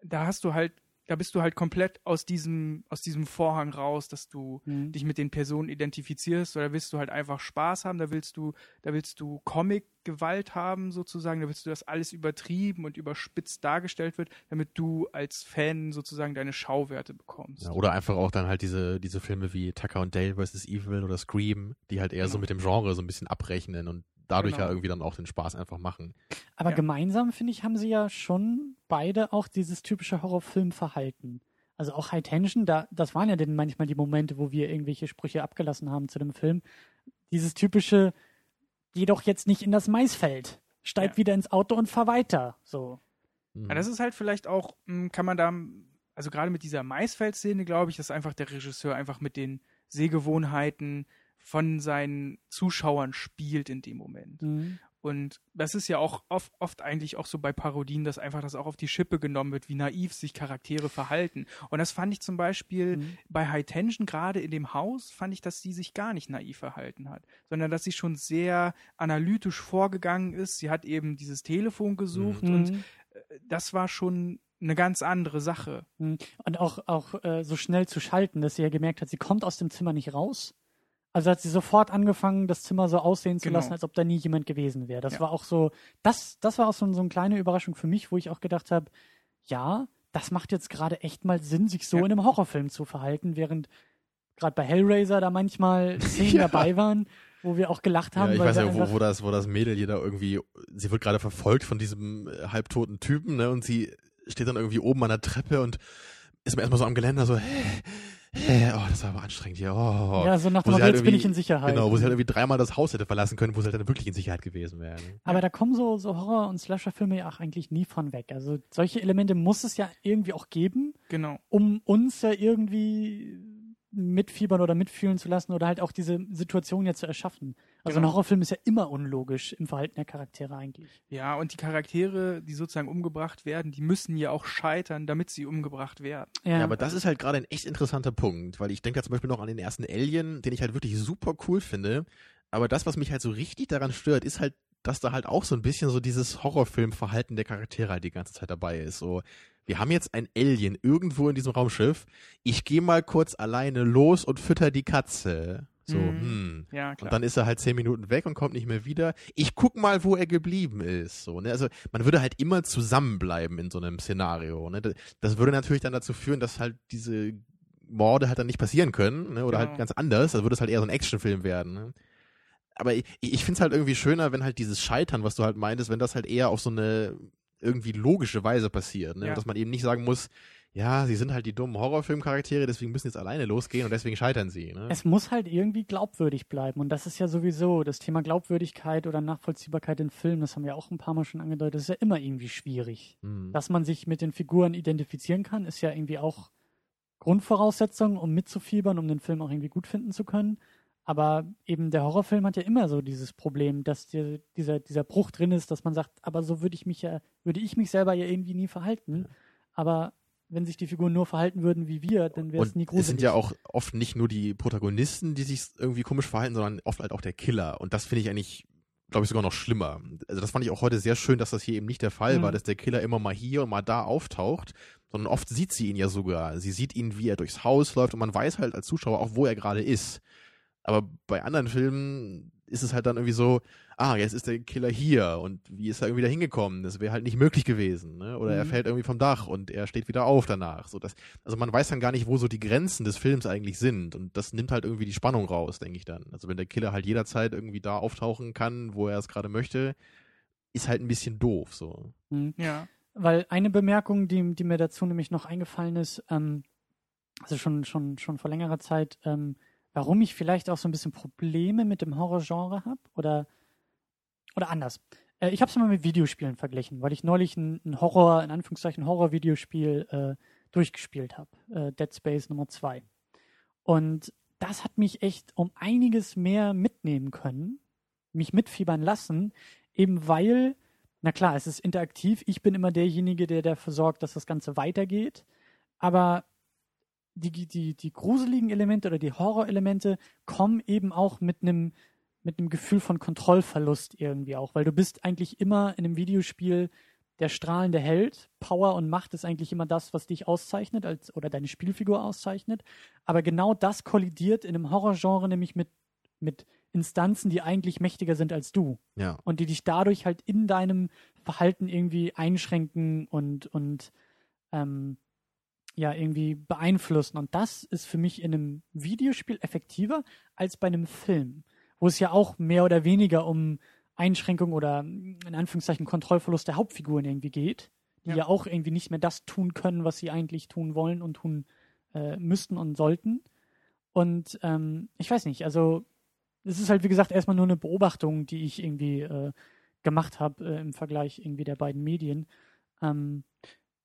Da hast du halt, da bist du halt komplett aus diesem, aus diesem Vorhang raus, dass du Mhm. dich mit den Personen identifizierst oder willst du halt einfach Spaß haben, da willst du, da willst du Comic-Gewalt haben sozusagen, da willst du, dass alles übertrieben und überspitzt dargestellt wird, damit du als Fan sozusagen deine Schauwerte bekommst. Ja, oder einfach auch dann halt diese, diese Filme wie Tucker und Dale vs. Evil oder Scream, die halt eher so Genau. mit dem Genre so ein bisschen abrechnen und dadurch Genau. ja irgendwie dann auch den Spaß einfach machen. Aber Ja. gemeinsam, finde ich, haben sie ja schon beide auch dieses typische Horrorfilmverhalten. Also auch High Tension, da, das waren ja dann manchmal die Momente, wo wir irgendwelche Sprüche abgelassen haben zu dem Film. Dieses typische, geh doch jetzt nicht in das Maisfeld, steig Ja. wieder ins Auto und fahr weiter. So. Mhm. Ja, das ist halt vielleicht auch, mh, kann man da, also gerade mit dieser Maisfeld-Szene, glaube ich, dass einfach der Regisseur einfach mit den Sehgewohnheiten von seinen Zuschauern spielt in dem Moment. Mhm. Und das ist ja auch oft, oft eigentlich auch so bei Parodien, dass einfach das auch auf die Schippe genommen wird, wie naiv sich Charaktere verhalten. Und das fand ich zum Beispiel Mhm. bei High Tension, gerade in dem Haus, fand ich, dass sie sich gar nicht naiv verhalten hat, sondern dass sie schon sehr analytisch vorgegangen ist. Sie hat eben dieses Telefon gesucht und Mhm. das war schon eine ganz andere Sache. Mhm. Und auch, auch äh, so schnell zu schalten, dass sie ja gemerkt hat, sie kommt aus dem Zimmer nicht raus. Also hat sie sofort angefangen, das Zimmer so aussehen zu Genau. lassen, als ob da nie jemand gewesen wäre. Das Ja. war auch so, das, das war auch so, so eine kleine Überraschung für mich, wo ich auch gedacht habe, ja, das macht jetzt gerade echt mal Sinn, sich so Ja. in einem Horrorfilm zu verhalten, während gerade bei Hellraiser da manchmal Szenen Ja. dabei waren, wo wir auch gelacht haben. Ja, ich weil weiß ja, wo, wo, das, wo das Mädel hier da irgendwie, sie wird gerade verfolgt von diesem äh, halbtoten Typen, ne, und sie steht dann irgendwie oben an der Treppe und ist erstmal so am Geländer so, hä, hä, oh, das war aber anstrengend hier, oh. ja, so nach dem Motto, halt jetzt bin ich in Sicherheit. Genau, wo sie halt irgendwie dreimal das Haus hätte verlassen können, wo sie halt dann wirklich in Sicherheit gewesen wäre. Ne? Aber da kommen so, so Horror- und Slasher-Filme ja auch eigentlich nie von weg. Also solche Elemente muss es ja irgendwie auch geben, Genau. um uns ja irgendwie mitfiebern oder mitfühlen zu lassen oder halt auch diese Situation ja zu erschaffen. Also ein Genau. Horrorfilm ist ja immer unlogisch im Verhalten der Charaktere eigentlich. Ja, und die Charaktere, die sozusagen umgebracht werden, die müssen ja auch scheitern, damit sie umgebracht werden. Ja, Ja, aber das ist halt gerade ein echt interessanter Punkt, weil ich denke da zum Beispiel noch an den ersten Alien, den ich halt wirklich super cool finde. Aber das, was mich halt so richtig daran stört, ist halt, dass da halt auch so ein bisschen so dieses Horrorfilmverhalten der Charaktere halt die ganze Zeit dabei ist. So, wir haben jetzt ein Alien irgendwo in diesem Raumschiff. Ich gehe mal kurz alleine los und fütter die Katze. So, Mhm. hm. Ja, klar. Und dann ist er halt zehn Minuten weg und kommt nicht mehr wieder. Ich guck mal, wo er geblieben ist. So, ne? Also man würde halt immer zusammenbleiben in so einem Szenario. Ne? Das, würde natürlich dann dazu führen, dass halt diese Morde halt dann nicht passieren können, ne? Oder Genau. halt ganz anders. Da würde es halt eher so ein Actionfilm werden. Ne? Aber ich, ich finde es halt irgendwie schöner, wenn halt dieses Scheitern, was du halt meintest, wenn das halt eher auf so eine irgendwie logische Weise passiert. Ne? Ja. Dass man eben nicht sagen muss, ja, sie sind halt die dummen Horrorfilmcharaktere, deswegen müssen jetzt alleine losgehen und deswegen scheitern sie. Ne? Es muss halt irgendwie glaubwürdig bleiben. Und das ist ja sowieso das Thema Glaubwürdigkeit oder Nachvollziehbarkeit in Filmen, das haben wir auch ein paar Mal schon angedeutet, das ist ja immer irgendwie schwierig. Hm. Dass man sich mit den Figuren identifizieren kann, ist ja irgendwie auch Grundvoraussetzung, um mitzufiebern, um den Film auch irgendwie gut finden zu können. Aber eben der Horrorfilm hat ja immer so dieses Problem, dass dir dieser, dieser Bruch drin ist, dass man sagt, aber so würde ich mich ja, würde ich mich selber ja irgendwie nie verhalten. Aber wenn sich die Figuren nur verhalten würden wie wir, dann wäre es nie es gruselig. sind ja auch oft nicht nur die Protagonisten, die sich irgendwie komisch verhalten, sondern oft halt auch der Killer. Und das finde ich eigentlich, glaube ich, sogar noch schlimmer. Also das fand ich auch heute sehr schön, dass das hier eben nicht der Fall Mhm. war, dass der Killer immer mal hier und mal da auftaucht, sondern oft sieht sie ihn ja sogar. Sie sieht ihn, wie er durchs Haus läuft und man weiß halt als Zuschauer auch, wo er gerade ist. Aber bei anderen Filmen ist es halt dann irgendwie so, ah, jetzt ist der Killer hier und wie ist er irgendwie da hingekommen? Das wäre halt nicht möglich gewesen. Ne? Oder er Mhm. fällt irgendwie vom Dach und er steht wieder auf danach. So, das, also man weiß dann gar nicht, wo so die Grenzen des Films eigentlich sind. Und das nimmt halt irgendwie die Spannung raus, denke ich dann. Also wenn der Killer halt jederzeit irgendwie da auftauchen kann, wo er es gerade möchte, ist halt ein bisschen doof. So. Mhm. Ja. Weil eine Bemerkung, die, die mir dazu nämlich noch eingefallen ist, ähm, also schon, schon, schon vor längerer Zeit, ähm, warum ich vielleicht auch so ein bisschen Probleme mit dem Horrorgenre habe oder, oder anders. Äh, ich habe es mal mit Videospielen verglichen, weil ich neulich ein, ein Horror, in Anführungszeichen Horror-Videospiel äh, durchgespielt habe. Äh, Dead Space Nummer 2. Und das hat mich echt um einiges mehr mitnehmen können, mich mitfiebern lassen, eben weil na klar, es ist interaktiv. Ich bin immer derjenige, der dafür sorgt, dass das Ganze weitergeht. Aber die, die, die gruseligen Elemente oder die Horrorelemente kommen eben auch mit einem mit einem Gefühl von Kontrollverlust irgendwie auch, weil du bist eigentlich immer in einem Videospiel der strahlende Held. Power und Macht ist eigentlich immer das, was dich auszeichnet als oder deine Spielfigur auszeichnet. Aber genau das kollidiert in einem Horrorgenre nämlich mit mit Instanzen, die eigentlich mächtiger sind als du Ja. und die dich dadurch halt in deinem Verhalten irgendwie einschränken und, und ähm, ja, irgendwie beeinflussen. Und das ist für mich in einem Videospiel effektiver als bei einem Film, wo es ja auch mehr oder weniger um Einschränkung oder in Anführungszeichen Kontrollverlust der Hauptfiguren irgendwie geht, die ja, Ja. auch irgendwie nicht mehr das tun können, was sie eigentlich tun wollen und tun äh, müssten und sollten. Und ähm, ich weiß nicht, also es ist halt, wie gesagt, erstmal nur eine Beobachtung, die ich irgendwie äh, gemacht habe äh, im Vergleich irgendwie der beiden Medien. Ähm,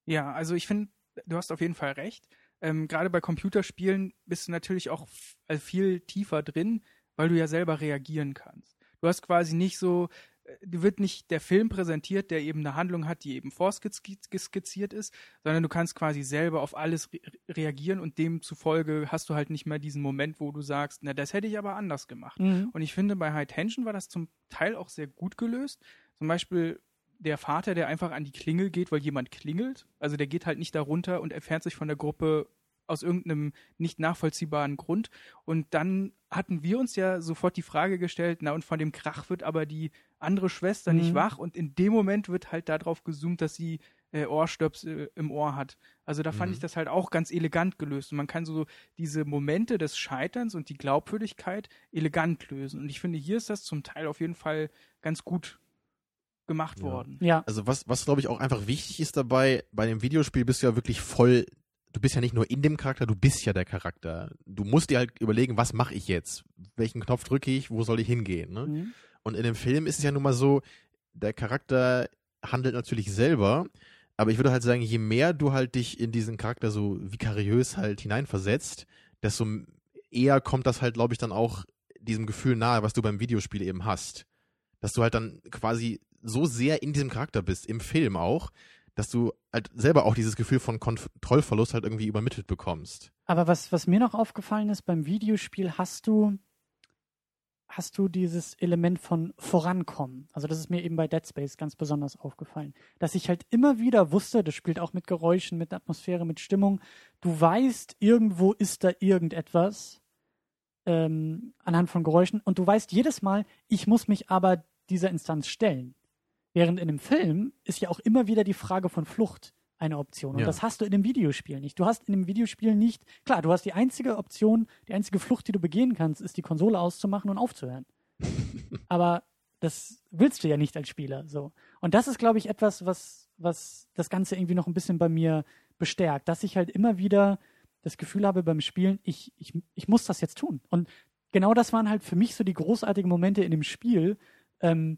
Ja, also ich finde, du hast auf jeden Fall recht. Ähm, Gerade bei Computerspielen bist du natürlich auch also viel tiefer drin, weil du ja selber reagieren kannst. Du hast quasi nicht so, äh, dir wird nicht der Film präsentiert, der eben eine Handlung hat, die eben vorskizziert ist, sondern du kannst quasi selber auf alles re reagieren und demzufolge hast du halt nicht mehr diesen Moment, wo du sagst, na, das hätte ich aber anders gemacht. mhm. Und ich finde, bei High Tension war das zum Teil auch sehr gut gelöst. Zum Beispiel der Vater, der einfach an die Klingel geht, weil jemand klingelt. Also der geht halt nicht darunter und entfernt sich von der Gruppe aus irgendeinem nicht nachvollziehbaren Grund. Und dann hatten wir uns ja sofort die Frage gestellt, na und von dem Krach wird aber die andere Schwester nicht Mhm. wach. Und in dem Moment wird halt darauf gezoomt, dass sie äh, Ohrstöpsel im Ohr hat. Also da fand Mhm. ich das halt auch ganz elegant gelöst. Und man kann so diese Momente des Scheiterns und die Glaubwürdigkeit elegant lösen. Und ich finde, hier ist das zum Teil auf jeden Fall ganz gut gemacht Ja. worden. Ja, Also was, was glaube ich auch einfach wichtig ist dabei, bei dem Videospiel bist du ja wirklich voll, du bist ja nicht nur in dem Charakter, du bist ja der Charakter. Du musst dir halt überlegen, was mache ich jetzt? Welchen Knopf drücke ich? Wo soll ich hingehen? Ne? mhm. Und in dem Film ist es ja nun mal so, der Charakter handelt natürlich selber, aber ich würde halt sagen, je mehr du halt dich in diesen Charakter so vikariös halt hineinversetzt, desto eher kommt das halt, glaube ich, dann auch diesem Gefühl nahe, was du beim Videospiel eben hast. Dass du halt dann quasi so sehr in diesem Charakter bist, im Film auch, dass du halt selber auch dieses Gefühl von Kontrollverlust halt irgendwie übermittelt bekommst. Aber was, was mir noch aufgefallen ist, beim Videospiel hast du, hast du dieses Element von Vorankommen. Also das ist mir eben bei Dead Space ganz besonders aufgefallen. Dass ich halt immer wieder wusste, das spielt auch mit Geräuschen, mit Atmosphäre, mit Stimmung. Du weißt, irgendwo ist da irgendetwas ähm, anhand von Geräuschen und du weißt jedes Mal, ich muss mich aber dieser Instanz stellen. Während in einem Film ist ja auch immer wieder die Frage von Flucht eine Option. Und Ja. das hast du in einem Videospiel nicht. Du hast in einem Videospiel nicht, klar, du hast die einzige Option, die einzige Flucht, die du begehen kannst, ist die Konsole auszumachen und aufzuhören. Aber das willst du ja nicht als Spieler, so. Und das ist, glaube ich, etwas, was, was das Ganze irgendwie noch ein bisschen bei mir bestärkt, dass ich halt immer wieder das Gefühl habe beim Spielen, ich, ich, ich muss das jetzt tun. Und genau das waren halt für mich so die großartigen Momente in dem Spiel, ähm,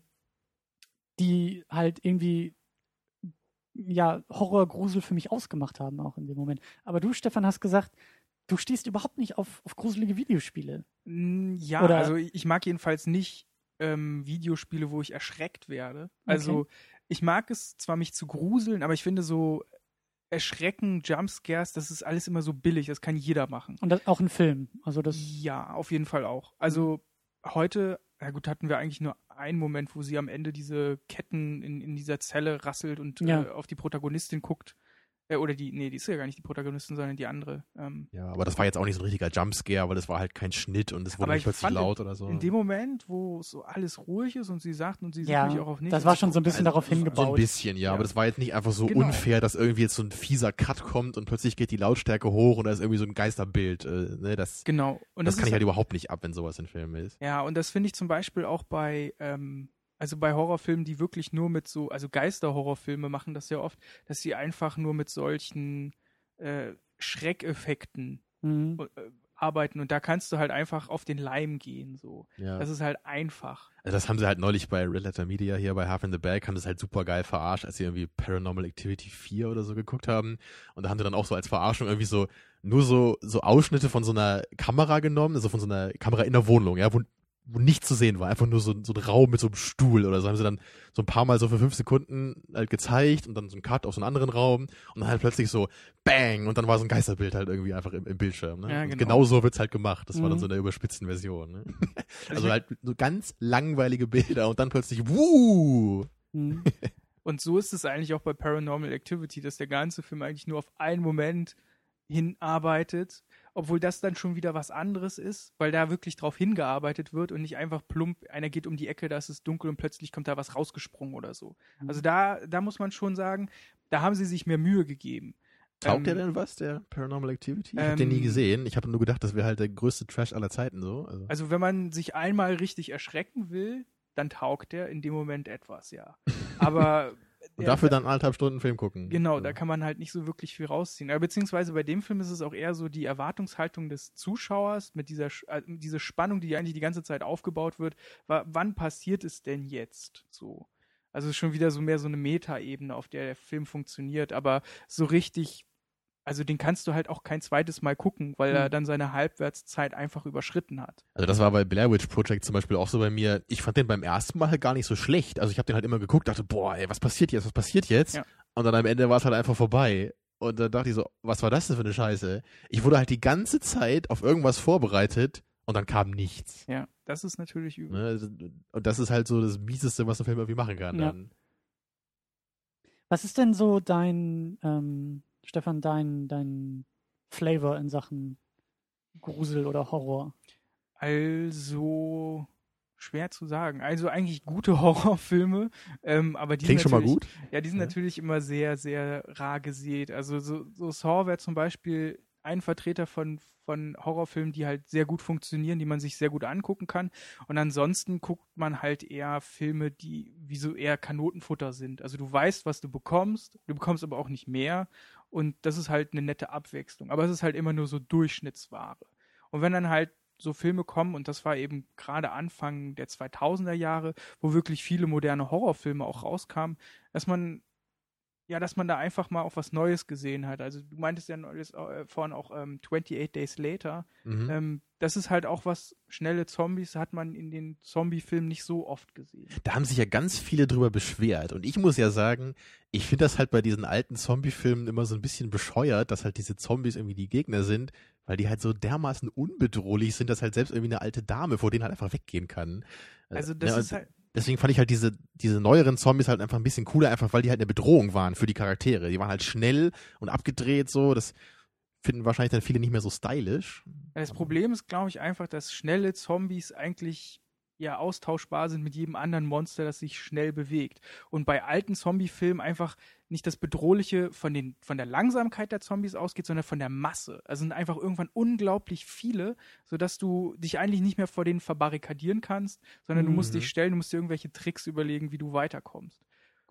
die halt irgendwie ja Horror, Grusel für mich ausgemacht haben, auch in dem Moment. Aber du, Stefan, hast gesagt, du stehst überhaupt nicht auf, auf gruselige Videospiele. Mm, Ja, Oder- also ich mag jedenfalls nicht ähm, Videospiele, wo ich erschreckt werde. Also ich mag es zwar mich zu gruseln, aber ich finde so Erschrecken, Jumpscares, das ist alles immer so billig, das kann jeder machen. Und das auch ein Film. Also das. Ja, auf jeden Fall auch. Also heute, ja gut, hatten wir eigentlich nur einen Moment, wo sie am Ende diese Ketten in, in dieser Zelle rasselt und Ja. äh, auf die Protagonistin guckt. Äh, oder die, nee, die ist ja gar nicht die Protagonistin, sondern die andere. Ähm, Ja, aber das war jetzt auch nicht so ein richtiger Jumpscare, weil das war halt kein Schnitt und es wurde Aber nicht ich plötzlich fand, laut oder so. In dem Moment, wo so alles ruhig ist und sie sagt und sie Ja, sieht mich auch auf nichts. das war schon so ein bisschen also, darauf so ein hingebaut. bisschen, ja, Ja. aber das war jetzt nicht einfach so Genau. unfair, dass irgendwie jetzt so ein fieser Cut kommt und plötzlich geht die Lautstärke hoch und da ist irgendwie so ein Geisterbild. Äh, ne, das Genau. Und das, das, kann ich halt überhaupt nicht ab, wenn sowas in Filmen ist. Ja, und das finde ich zum Beispiel auch bei, ähm, also bei Horrorfilmen, die wirklich nur mit so, also Geisterhorrorfilme machen das ja oft, dass sie einfach nur mit solchen äh, Schreckeffekten Mhm. äh, arbeiten und da kannst du halt einfach auf den Leim gehen, so. Ja. Das ist halt einfach. Also das haben sie halt neulich bei Red Letter Media hier bei Half in the Bag, haben das halt super geil verarscht, als sie irgendwie Paranormal Activity 4 oder so geguckt haben. Und da haben sie dann auch so als Verarschung irgendwie so nur so, so Ausschnitte von so einer Kamera genommen, also von so einer Kamera in der Wohnung, ja, wo, wo nichts zu sehen war. Einfach nur so, so ein Raum mit so einem Stuhl oder so. Haben sie dann so ein paar Mal so für fünf Sekunden halt gezeigt und dann so ein Cut auf so einen anderen Raum und dann halt plötzlich so Bang und dann war so ein Geisterbild halt irgendwie einfach im, im Bildschirm. Ne? Ja, Und genau. genau so wird's halt gemacht. Das war dann Mhm. so in der überspitzten Version. Ne? Also Also halt so ganz langweilige Bilder und dann plötzlich, wuh! Mhm. Und so ist es eigentlich auch bei Paranormal Activity, dass der ganze Film eigentlich nur auf einen Moment hinarbeitet, obwohl das dann schon wieder was anderes ist, weil da wirklich drauf hingearbeitet wird und nicht einfach plump, einer geht um die Ecke, da ist es dunkel und plötzlich kommt da was rausgesprungen oder so. Mhm. Also da, da muss man schon sagen, da haben sie sich mehr Mühe gegeben. Taugt Ähm, der denn was, der Paranormal Activity? Ich hab den nie ähm, gesehen. Ich habe nur gedacht, das wäre halt der größte Trash aller Zeiten so. Also. Also wenn man sich einmal richtig erschrecken will, dann taugt der in dem Moment etwas, ja. Aber und der- dafür dann anderthalb Stunden Film gucken. Genau, so. da kann man halt nicht so wirklich viel rausziehen. Aber beziehungsweise bei dem Film ist es auch eher so die Erwartungshaltung des Zuschauers mit dieser äh, diese Spannung, die eigentlich die ganze Zeit aufgebaut wird. Wa wann passiert es denn jetzt? So. Also es ist schon wieder so mehr so eine Metaebene, auf der der Film funktioniert. Aber so richtig, also den kannst du halt auch kein zweites Mal gucken, weil er Hm. dann seine Halbwertszeit einfach überschritten hat. Also das war bei Blair Witch Project zum Beispiel auch so bei mir. Ich fand den beim ersten Mal halt gar nicht so schlecht. Also ich habe den halt immer geguckt, dachte, boah, ey, was passiert jetzt, was passiert jetzt? Ja. Und dann am Ende war es halt einfach vorbei. Und dann dachte ich so, was war das denn für eine Scheiße? Ich wurde halt die ganze Zeit auf irgendwas vorbereitet und dann kam nichts. Ja, das ist natürlich übel. Ne? Und das ist halt so das Mieseste, was ein Film irgendwie machen kann. Ja. Dann. Was ist denn so dein, ähm, Stefan, dein, dein Flavor in Sachen Grusel oder Horror? Also schwer zu sagen. Also eigentlich gute Horrorfilme, ähm, aber die Klingt sind schon mal natürlich- gut. Ja, die sind Ja. natürlich immer sehr, sehr rar gesät. Also so, so Saw wäre zum Beispiel ein Vertreter von, von Horrorfilmen, die halt sehr gut funktionieren, die man sich sehr gut angucken kann. Und ansonsten guckt man halt eher Filme, die wie so eher Kanotenfutter sind. Also du weißt, was du bekommst, du bekommst aber auch nicht mehr. Und das ist halt eine nette Abwechslung. Aber es ist halt immer nur so Durchschnittsware. Und wenn dann halt so Filme kommen, und das war eben gerade Anfang der 2000er Jahre, wo wirklich viele moderne Horrorfilme auch rauskamen, dass man ja, dass man da einfach mal auch was Neues gesehen hat. Also du meintest ja äh, vorhin auch ähm, 28 Days Later. Mhm. Ähm, das ist halt auch was, schnelle Zombies hat man in den Zombie-Filmen nicht so oft gesehen. da haben sich ja ganz viele drüber beschwert. Und ich muss ja sagen, ich finde das halt bei diesen alten Zombie-Filmen immer so ein bisschen bescheuert, dass halt diese Zombies irgendwie die Gegner sind, weil die halt so dermaßen unbedrohlich sind, dass halt selbst irgendwie eine alte Dame vor denen halt einfach weggehen kann. Also das Ja, ist und halt, Deswegen fand ich halt diese, diese neueren Zombies halt einfach ein bisschen cooler, einfach weil die halt eine Bedrohung waren für die Charaktere. Die waren halt schnell und abgedreht so. Das finden wahrscheinlich dann viele nicht mehr so stylisch. das Problem ist, glaube ich, einfach, dass schnelle Zombies eigentlich ja austauschbar sind mit jedem anderen Monster, das sich schnell bewegt. Und bei alten Zombie-Filmen einfach nicht das Bedrohliche von, den, von der Langsamkeit der Zombies ausgeht, sondern von der Masse. Also sind einfach irgendwann unglaublich viele, sodass du dich eigentlich nicht mehr vor denen verbarrikadieren kannst, sondern du musst Mhm. dich stellen, du musst dir irgendwelche Tricks überlegen, wie du weiterkommst.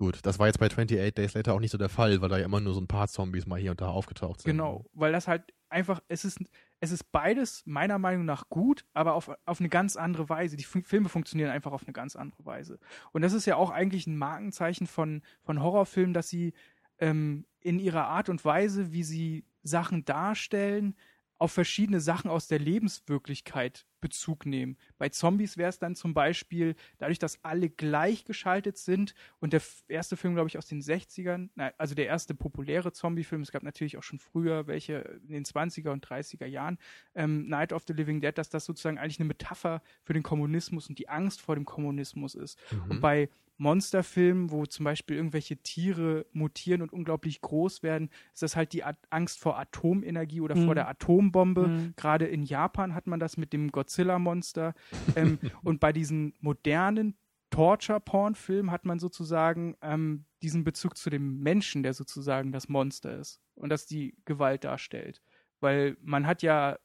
Gut, das war jetzt bei 28 Days Later auch nicht so der Fall, weil da ja immer nur so ein paar Zombies mal hier und da aufgetaucht sind. Genau, weil das halt einfach, es ist, es ist beides meiner Meinung nach gut, aber auf, auf eine ganz andere Weise. Die F Filme funktionieren einfach auf eine ganz andere Weise. Und das ist ja auch eigentlich ein Markenzeichen von, von Horrorfilmen, dass sie ähm, in ihrer Art und Weise, wie sie Sachen darstellen, auf verschiedene Sachen aus der Lebenswirklichkeit Bezug nehmen. Bei Zombies wäre es dann zum Beispiel, dadurch, dass alle gleichgeschaltet sind und der erste Film, glaube ich, aus den 60ern, also der erste populäre Zombie-Film, es gab natürlich auch schon früher welche in den 20er und 30er Jahren, ähm, Night of the Living Dead, dass das sozusagen eigentlich eine Metapher für den Kommunismus und die Angst vor dem Kommunismus ist. Mhm. Und bei Monsterfilmen, wo zum Beispiel irgendwelche Tiere mutieren und unglaublich groß werden, ist das halt die Angst vor Atomenergie oder mhm. vor der Atombombe. Mhm. Gerade in Japan hat man das mit dem Godzilla-Monster. ähm, und bei diesen modernen Torture-Porn-Filmen hat man sozusagen ähm, diesen Bezug zu dem Menschen, der sozusagen das Monster ist und das die Gewalt darstellt. Weil man hat ja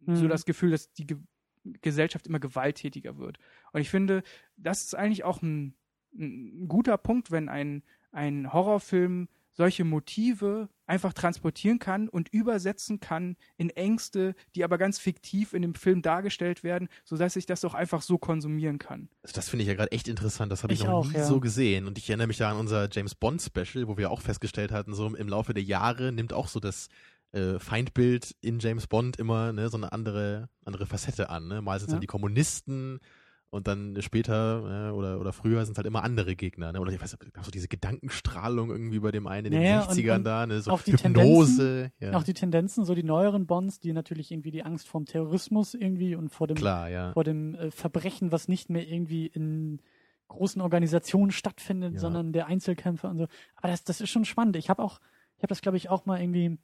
mhm. so das Gefühl, dass die Ge Gesellschaft immer gewalttätiger wird. Und ich finde, das ist eigentlich auch ein ein guter Punkt, wenn ein, ein Horrorfilm solche Motive einfach transportieren kann und übersetzen kann in Ängste, die aber ganz fiktiv in dem Film dargestellt werden, sodass ich das auch einfach so konsumieren kann. Also das finde ich ja gerade echt interessant. Das habe ich, ich, noch auch, nie ja. so gesehen. Und ich erinnere mich da an unser James Bond Special, wo wir auch festgestellt hatten, so im Laufe der Jahre nimmt auch so das äh, Feindbild in James Bond immer ne, so eine andere, andere Facette an. Ne? Mal sind es ja. dann die Kommunisten, und dann später äh, oder, oder früher sind es halt immer andere Gegner. Ne? Oder ich weiß nicht, so diese Gedankenstrahlung irgendwie bei dem einen in naja, den 60ern und, da, ne? so auch die Hypnose. Ja. Auch die Tendenzen, so die neueren Bonds, die natürlich irgendwie die Angst vor dem Terrorismus irgendwie und vor dem, Klar, ja. vor dem äh, Verbrechen, was nicht mehr irgendwie in großen Organisationen stattfindet, ja. sondern der Einzelkämpfer und so. Aber das, das ist schon spannend. Ich habe auch, ich habe das glaube ich auch mal irgendwie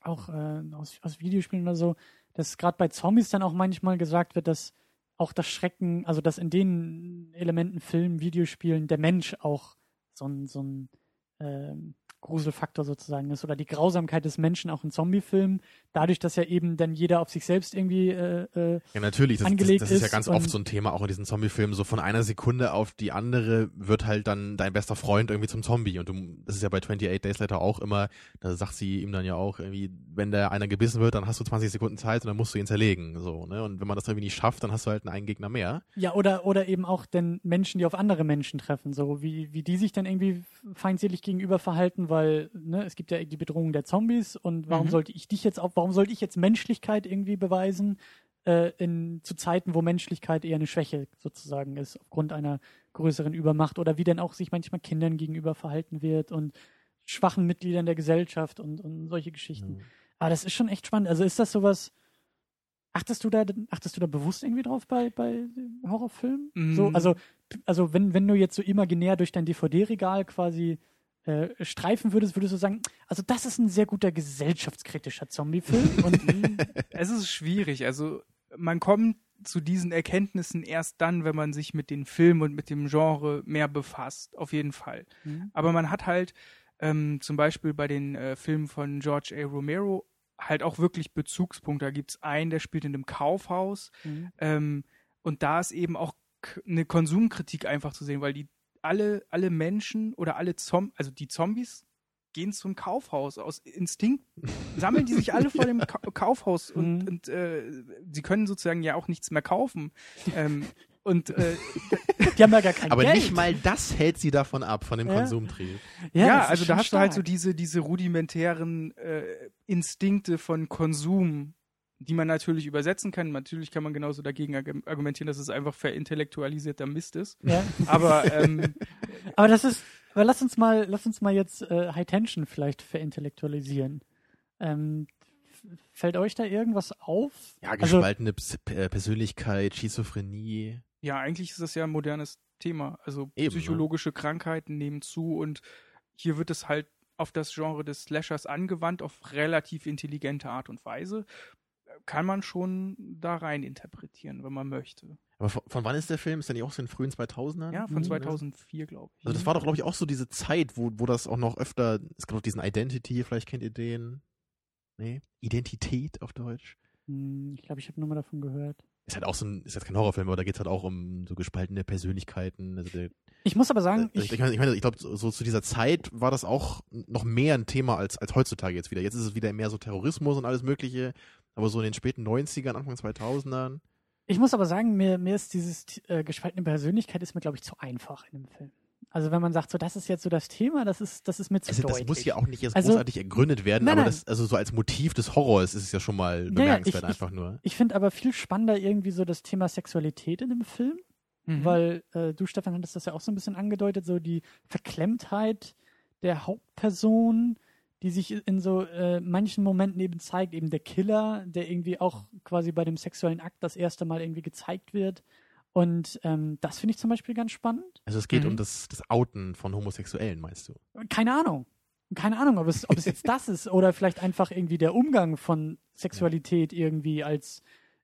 auch äh, aus, aus Videospielen oder so, dass gerade bei Zombies dann auch manchmal gesagt wird, dass auch das Schrecken, also dass in den Elementen, Filmen, Videospielen der Mensch auch so ein, so ein ähm, Gruselfaktor sozusagen ist oder die Grausamkeit des Menschen auch in Zombiefilmen, dadurch, dass ja eben dann jeder auf sich selbst irgendwie äh, äh, ja natürlich, das, angelegt das, das ist ja ganz oft so ein Thema auch in diesen Zombiefilmen, so von einer Sekunde auf die andere wird halt dann dein bester Freund irgendwie zum Zombie. Und du, das ist ja bei 28 Days Later auch immer, da sagt sie ihm dann ja auch irgendwie, wenn der einer gebissen wird, dann hast du 20 Sekunden Zeit und dann musst du ihn zerlegen, so, ne, und wenn man das irgendwie nicht schafft, dann hast du halt einen Gegner mehr. Ja, oder, oder eben auch den Menschen, die auf andere Menschen treffen, so, wie, wie die sich dann irgendwie feindselig gegenüber verhalten, weil, ne, es gibt ja die Bedrohung der Zombies und warum mhm. sollte ich dich jetzt auch, warum sollte ich jetzt Menschlichkeit irgendwie beweisen äh, in, zu Zeiten, wo Menschlichkeit eher eine Schwäche sozusagen ist, aufgrund einer größeren Übermacht oder wie denn auch sich manchmal Kindern gegenüber verhalten wird und schwachen Mitgliedern der Gesellschaft und, und solche Geschichten. Mhm. Aber das ist schon echt spannend. Also ist das sowas, achtest du da, achtest du da bewusst irgendwie drauf bei, bei Horrorfilmen? Mhm. So, also, also wenn, wenn du jetzt so imaginär durch dein DVD-Regal quasi äh, streifen würdest, würdest du sagen, also das ist ein sehr guter gesellschaftskritischer Zombie-Film. Und es ist schwierig. Also man kommt zu diesen Erkenntnissen erst dann, wenn man sich mit den Filmen und mit dem Genre mehr befasst. Auf jeden Fall. Mhm. Aber man hat halt ähm, zum Beispiel bei den äh, Filmen von George A. Romero halt auch wirklich Bezugspunkte. Da gibt es einen, der spielt in einem Kaufhaus. Mhm. Ähm, und da ist eben auch eine Konsumkritik einfach zu sehen, weil die alle, alle Menschen oder alle Zombies, also die Zombies gehen zum Kaufhaus. Aus Instinkt sammeln die sich alle vor dem Ka Kaufhaus und, mhm. und äh, sie können sozusagen ja auch nichts mehr kaufen. Ähm, und äh, die haben ja gar kein Aber Geld. nicht mal das hält sie davon ab, von dem ja. Konsumtrieb. Ja, ja also da hast stark. du halt so diese, diese rudimentären äh, Instinkte von Konsum, die man natürlich übersetzen kann. Natürlich kann man genauso dagegen argumentieren, dass es einfach verintellektualisierter Mist ist. Ja. Aber, ähm, aber das ist, aber lass uns mal, lass uns mal jetzt äh, High Tension vielleicht verintellektualisieren. Ähm, fällt euch da irgendwas auf? Ja, also gespaltene also, Persönlichkeit, Schizophrenie. Ja, eigentlich ist das ja ein modernes Thema. Also Eben, ne? psychologische ne? Krankheiten nehmen zu und hier wird es halt auf das Genre des Slashers angewandt, auf relativ intelligente Art und Weise kann man schon da rein interpretieren, wenn man möchte. Aber von, von, wann ist der Film? Ist der nicht auch so in den frühen 2000ern? Ja, von 2004, glaube ich. Also das war doch, glaube ich, auch so diese Zeit, wo, wo das auch noch öfter, es gab auch diesen Identity, vielleicht kennt ihr den. Nee? Identität auf Deutsch. Hm, ich glaube, ich habe nur mal davon gehört. ist halt auch so ein, ist jetzt kein Horrorfilm, aber da geht's halt auch um so gespaltene Persönlichkeiten. Also der, Ich muss aber sagen, ich, ich, ich meine, ich, meine, ich glaube, so, so zu dieser Zeit war das auch noch mehr ein Thema als, als heutzutage jetzt wieder. Jetzt ist es wieder mehr so Terrorismus und alles Mögliche, aber so in den späten 90ern, Anfang 2000ern. ich muss aber sagen, mir, mir ist dieses äh, gespaltene Persönlichkeit ist mir, glaube ich, zu einfach in dem Film. Also wenn man sagt, so das ist jetzt so das Thema, das ist, das ist mir zu Also, deutlich. das muss ja auch nicht jetzt Also- großartig ergründet werden, Nein, aber nein. das, also so als Motiv des Horrors ist es ja schon mal bemerkenswert ich- einfach nur. Ich finde aber viel spannender irgendwie so das Thema Sexualität in dem Film, Mhm. weil äh, du, Stefan, hattest das ja auch so ein bisschen angedeutet, so die Verklemmtheit der Hauptperson, die sich in so äh, manchen Momenten eben zeigt, eben der Killer, der irgendwie auch quasi bei dem sexuellen Akt das erste Mal irgendwie gezeigt wird. Und ähm, das finde ich zum Beispiel ganz spannend. Also es geht Mhm. um das, das Outen von Homosexuellen, meinst du? Keine Ahnung. Keine Ahnung, ob es, ob es jetzt das ist oder vielleicht einfach irgendwie der Umgang von Sexualität irgendwie als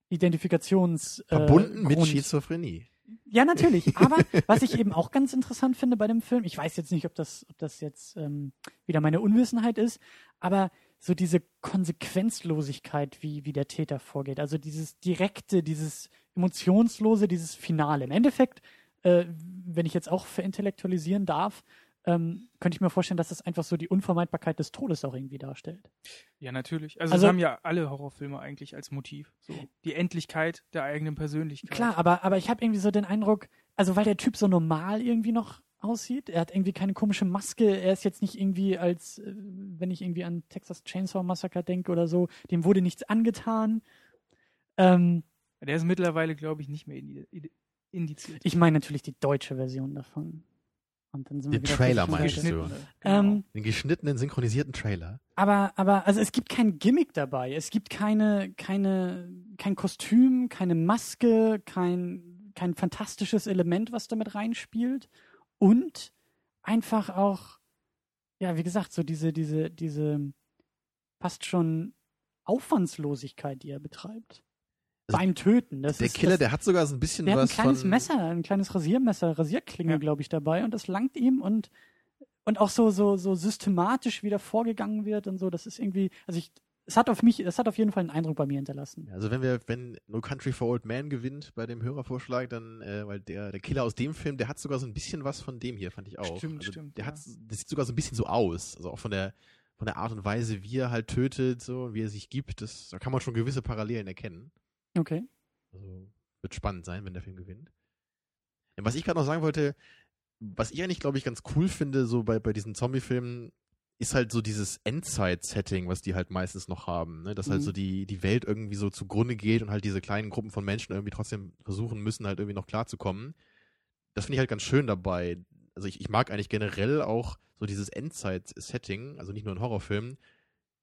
Identifikations. äh, Verbunden mit Grund. Schizophrenie. Ja, natürlich. Aber was ich eben auch ganz interessant finde bei dem Film, ich weiß jetzt nicht, ob das, ob das jetzt ähm, wieder meine Unwissenheit ist, aber so diese Konsequenzlosigkeit, wie, wie der Täter vorgeht. Also dieses direkte, dieses emotionslose, dieses Finale. Im Endeffekt, äh, wenn ich jetzt auch verintellektualisieren darf, ähm, könnte ich mir vorstellen, dass das einfach so die Unvermeidbarkeit des Todes auch irgendwie darstellt. Ja, natürlich. Also, Also- das haben ja alle Horrorfilme eigentlich als Motiv. So die Endlichkeit der eigenen Persönlichkeit. Klar, aber, aber ich habe irgendwie so den Eindruck, also weil der Typ so normal irgendwie noch aussieht, er hat irgendwie keine komische Maske, er ist jetzt nicht irgendwie als, äh, wenn ich irgendwie an Texas Chainsaw Massacre denke oder so, dem wurde nichts angetan. Ähm, Der ist mittlerweile, glaube ich, nicht mehr indi- indi- indiziert. ich meine natürlich die deutsche Version davon. Und dann sind Den wir wieder Trailer meinst du? Geschnittene, Ähm, genau. Den geschnittenen, synchronisierten Trailer. Aber, aber, also es gibt kein Gimmick dabei. Es gibt keine, keine, kein Kostüm, keine Maske, kein, kein fantastisches Element, was damit reinspielt. Und einfach auch, ja, wie gesagt, so diese, diese, diese fast schon Aufwandslosigkeit, die er betreibt. Also Beim Töten. Das der ist, Killer, das, der hat sogar so ein bisschen der hat ein was kleines von. Messer, ein kleines Rasiermesser, Rasierklinge, Ja. glaube ich, dabei und das langt ihm und und auch so so so systematisch wieder vorgegangen wird und so. Das ist irgendwie, also ich, es hat auf mich, es hat auf jeden Fall einen Eindruck bei mir hinterlassen. Also wenn wir, wenn No Country for Old Man gewinnt bei dem Hörervorschlag, dann, äh, weil der, der Killer aus dem Film, der hat sogar so ein bisschen was von dem hier, fand ich auch. Stimmt, also stimmt, Der ja. hat, das sieht sogar so ein bisschen so aus. Also auch von der, von der Art und Weise, wie er halt tötet, so, und wie er sich gibt, das, da kann man schon gewisse Parallelen erkennen. Okay. Also wird spannend sein, wenn der Film gewinnt. Und was ich gerade noch sagen wollte, was ich eigentlich, glaube ich, ganz cool finde, so bei, bei diesen Zombie-Filmen, ist halt so dieses Endzeit-Setting, was die halt meistens noch haben. Ne? Dass halt Mhm. so die, die Welt irgendwie so zugrunde geht und halt diese kleinen Gruppen von Menschen irgendwie trotzdem versuchen müssen, halt irgendwie noch klarzukommen. Das finde ich halt ganz schön dabei. Also ich, ich mag eigentlich generell auch so dieses Endzeit-Setting, also nicht nur in Horrorfilmen.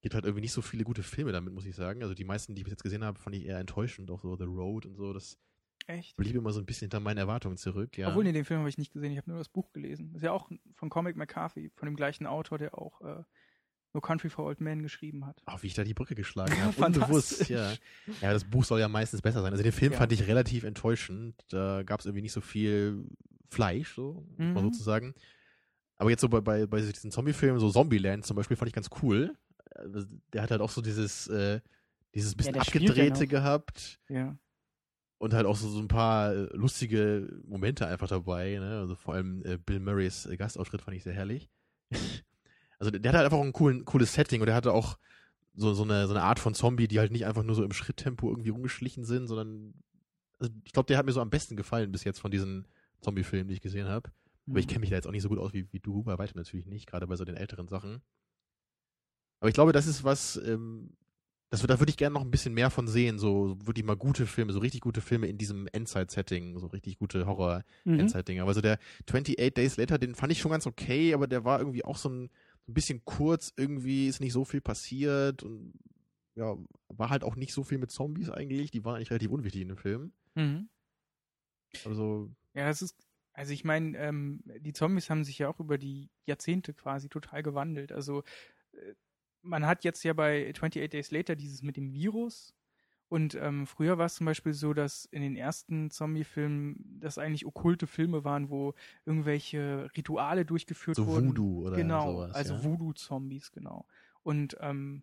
Gibt halt irgendwie nicht so viele gute Filme damit, muss ich sagen. Also die meisten, die ich bis jetzt gesehen habe, fand ich eher enttäuschend. Auch so The Road und so. Das Echt? blieb immer so ein bisschen hinter meinen Erwartungen zurück. Ja. Obwohl, nee, den Film habe ich nicht gesehen, ich habe nur das Buch gelesen. Das ist ja auch von Comic McCarthy, von dem gleichen Autor, der auch äh, No Country for Old Men geschrieben hat. Ach, wie ich da die Brücke geschlagen habe. Unbewusst, ja. Ja, das Buch soll ja meistens besser sein. Also den Film Ja. fand ich relativ enttäuschend. Da gab es irgendwie nicht so viel Fleisch, so, Mhm. sozusagen. Aber jetzt so bei, bei, bei diesen Zombie-Filmen, so Zombieland zum Beispiel, fand ich ganz cool. Der hat halt auch so dieses, äh, dieses bisschen ja abgedrehte gehabt Ja. und halt auch so, so ein paar äh, lustige Momente einfach dabei. Ne? Also vor allem äh, Bill Murrays äh, Gastauftritt fand ich sehr herrlich. also der, der hat halt einfach auch ein coolen, cooles Setting und der hatte auch so, so, eine, so eine Art von Zombie, die halt nicht einfach nur so im Schritttempo irgendwie rumgeschlichen sind, sondern also ich glaube, der hat mir so am besten gefallen bis jetzt von diesen Zombie-Filmen, die ich gesehen habe. Aber ich kenne mich da jetzt auch nicht so gut aus wie, wie du, bei weitem natürlich nicht, gerade bei so den älteren Sachen. Aber ich glaube, das ist was, ähm, das, da würde ich gerne noch ein bisschen mehr von sehen, so wirklich mal gute Filme, so richtig gute Filme in diesem Endzeit-Setting, so richtig gute Mhm. Horror-Endzeit-Dinger. Also der 28 Days Later, den fand ich schon ganz okay, aber der war irgendwie auch so ein, so ein bisschen kurz, irgendwie ist nicht so viel passiert und ja, war halt auch nicht so viel mit Zombies eigentlich, die waren eigentlich relativ unwichtig in dem Film. Mhm. Also, Ja, das ist, also ich meine, ähm, die Zombies haben sich ja auch über die Jahrzehnte quasi total gewandelt. Also äh, man hat jetzt ja bei 28 Days Later dieses mit dem Virus. Und ähm, früher war es zum Beispiel so, dass in den ersten Zombie-Filmen das eigentlich okkulte Filme waren, wo irgendwelche Rituale durchgeführt so wurden. Voodoo oder genau, sowas. also ja. Voodoo-Zombies, genau. Und ähm,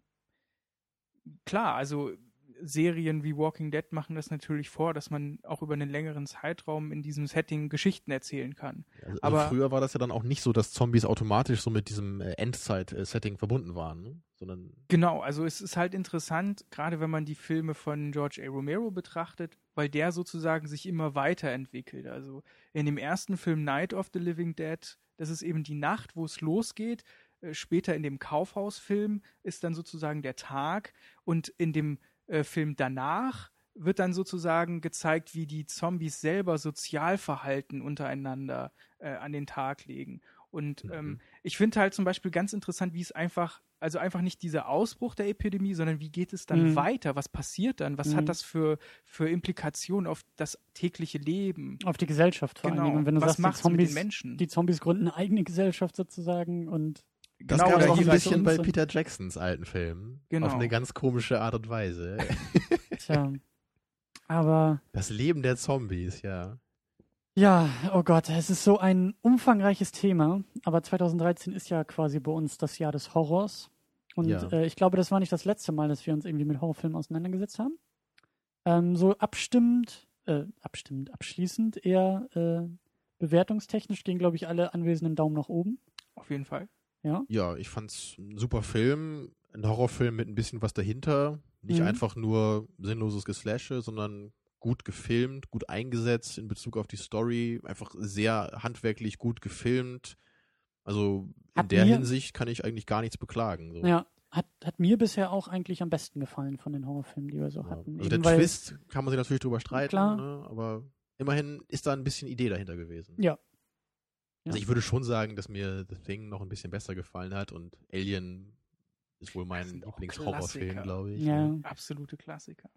klar, also Serien wie Walking Dead machen das natürlich vor, dass man auch über einen längeren Zeitraum in diesem Setting Geschichten erzählen kann. Also, Aber- früher war das ja dann auch nicht so, dass Zombies automatisch so mit diesem äh, Endzeit-Setting verbunden waren, ne? sondern Genau, also es ist halt interessant, gerade wenn man die Filme von George A. Romero betrachtet, weil der sozusagen sich immer weiterentwickelt. Also in dem ersten Film Night of the Living Dead, das ist eben die Nacht, wo es losgeht. Äh, Später in dem Kaufhausfilm ist dann sozusagen der Tag und in dem äh, Film danach wird dann sozusagen gezeigt, wie die Zombies selber Sozialverhalten untereinander äh, an den Tag legen. Und Mhm. ähm, ich finde halt zum Beispiel ganz interessant, wie es einfach, also einfach nicht dieser Ausbruch der Epidemie, sondern wie geht es dann Mhm. weiter? Was passiert dann? Was Mhm. hat das für, für Implikationen auf das tägliche Leben? Auf die Gesellschaft vor allen Dingen. Und wenn du Genau. Was sagst, die Zombies, den Menschen? die Zombies gründen eine eigene Gesellschaft sozusagen und das Genau, gab es auch ein bisschen bei Peter Jacksons alten Filmen. Genau. Auf eine ganz komische Art und Weise. tja. Aber Das Leben der Zombies, ja. ja, oh Gott, es ist so ein umfangreiches Thema. Aber 2013 ist ja quasi bei uns das Jahr des Horrors. Und Ja. äh, ich glaube, das war nicht das letzte Mal, dass wir uns irgendwie mit Horrorfilmen auseinandergesetzt haben. Ähm, so abstimmend, äh, abstimmend, abschließend eher äh, bewertungstechnisch gehen, glaube ich, alle anwesenden Daumen nach oben. Auf jeden Fall. Ja. Ja, ich fand's ein super Film. Ein Horrorfilm mit ein bisschen was dahinter. Nicht Mhm. einfach nur sinnloses Geslashe, sondern gut gefilmt, gut eingesetzt in Bezug auf die Story. Einfach sehr handwerklich gut gefilmt. Also in Hat der mir- Hinsicht kann ich eigentlich gar nichts beklagen. So. Ja, hat, hat mir bisher auch eigentlich am besten gefallen von den Horrorfilmen, die wir so Ja. hatten. Also Eben der Twist kann man sich natürlich drüber streiten. Ne? aber immerhin ist da ein bisschen Idee dahinter gewesen. Ja. Also Ja. ich würde schon sagen, dass mir The Thing noch ein bisschen besser gefallen hat und Alien ist wohl Das mein Lieblingshorrorfilm, glaube ich. Ja. ne? Absolute Klassiker.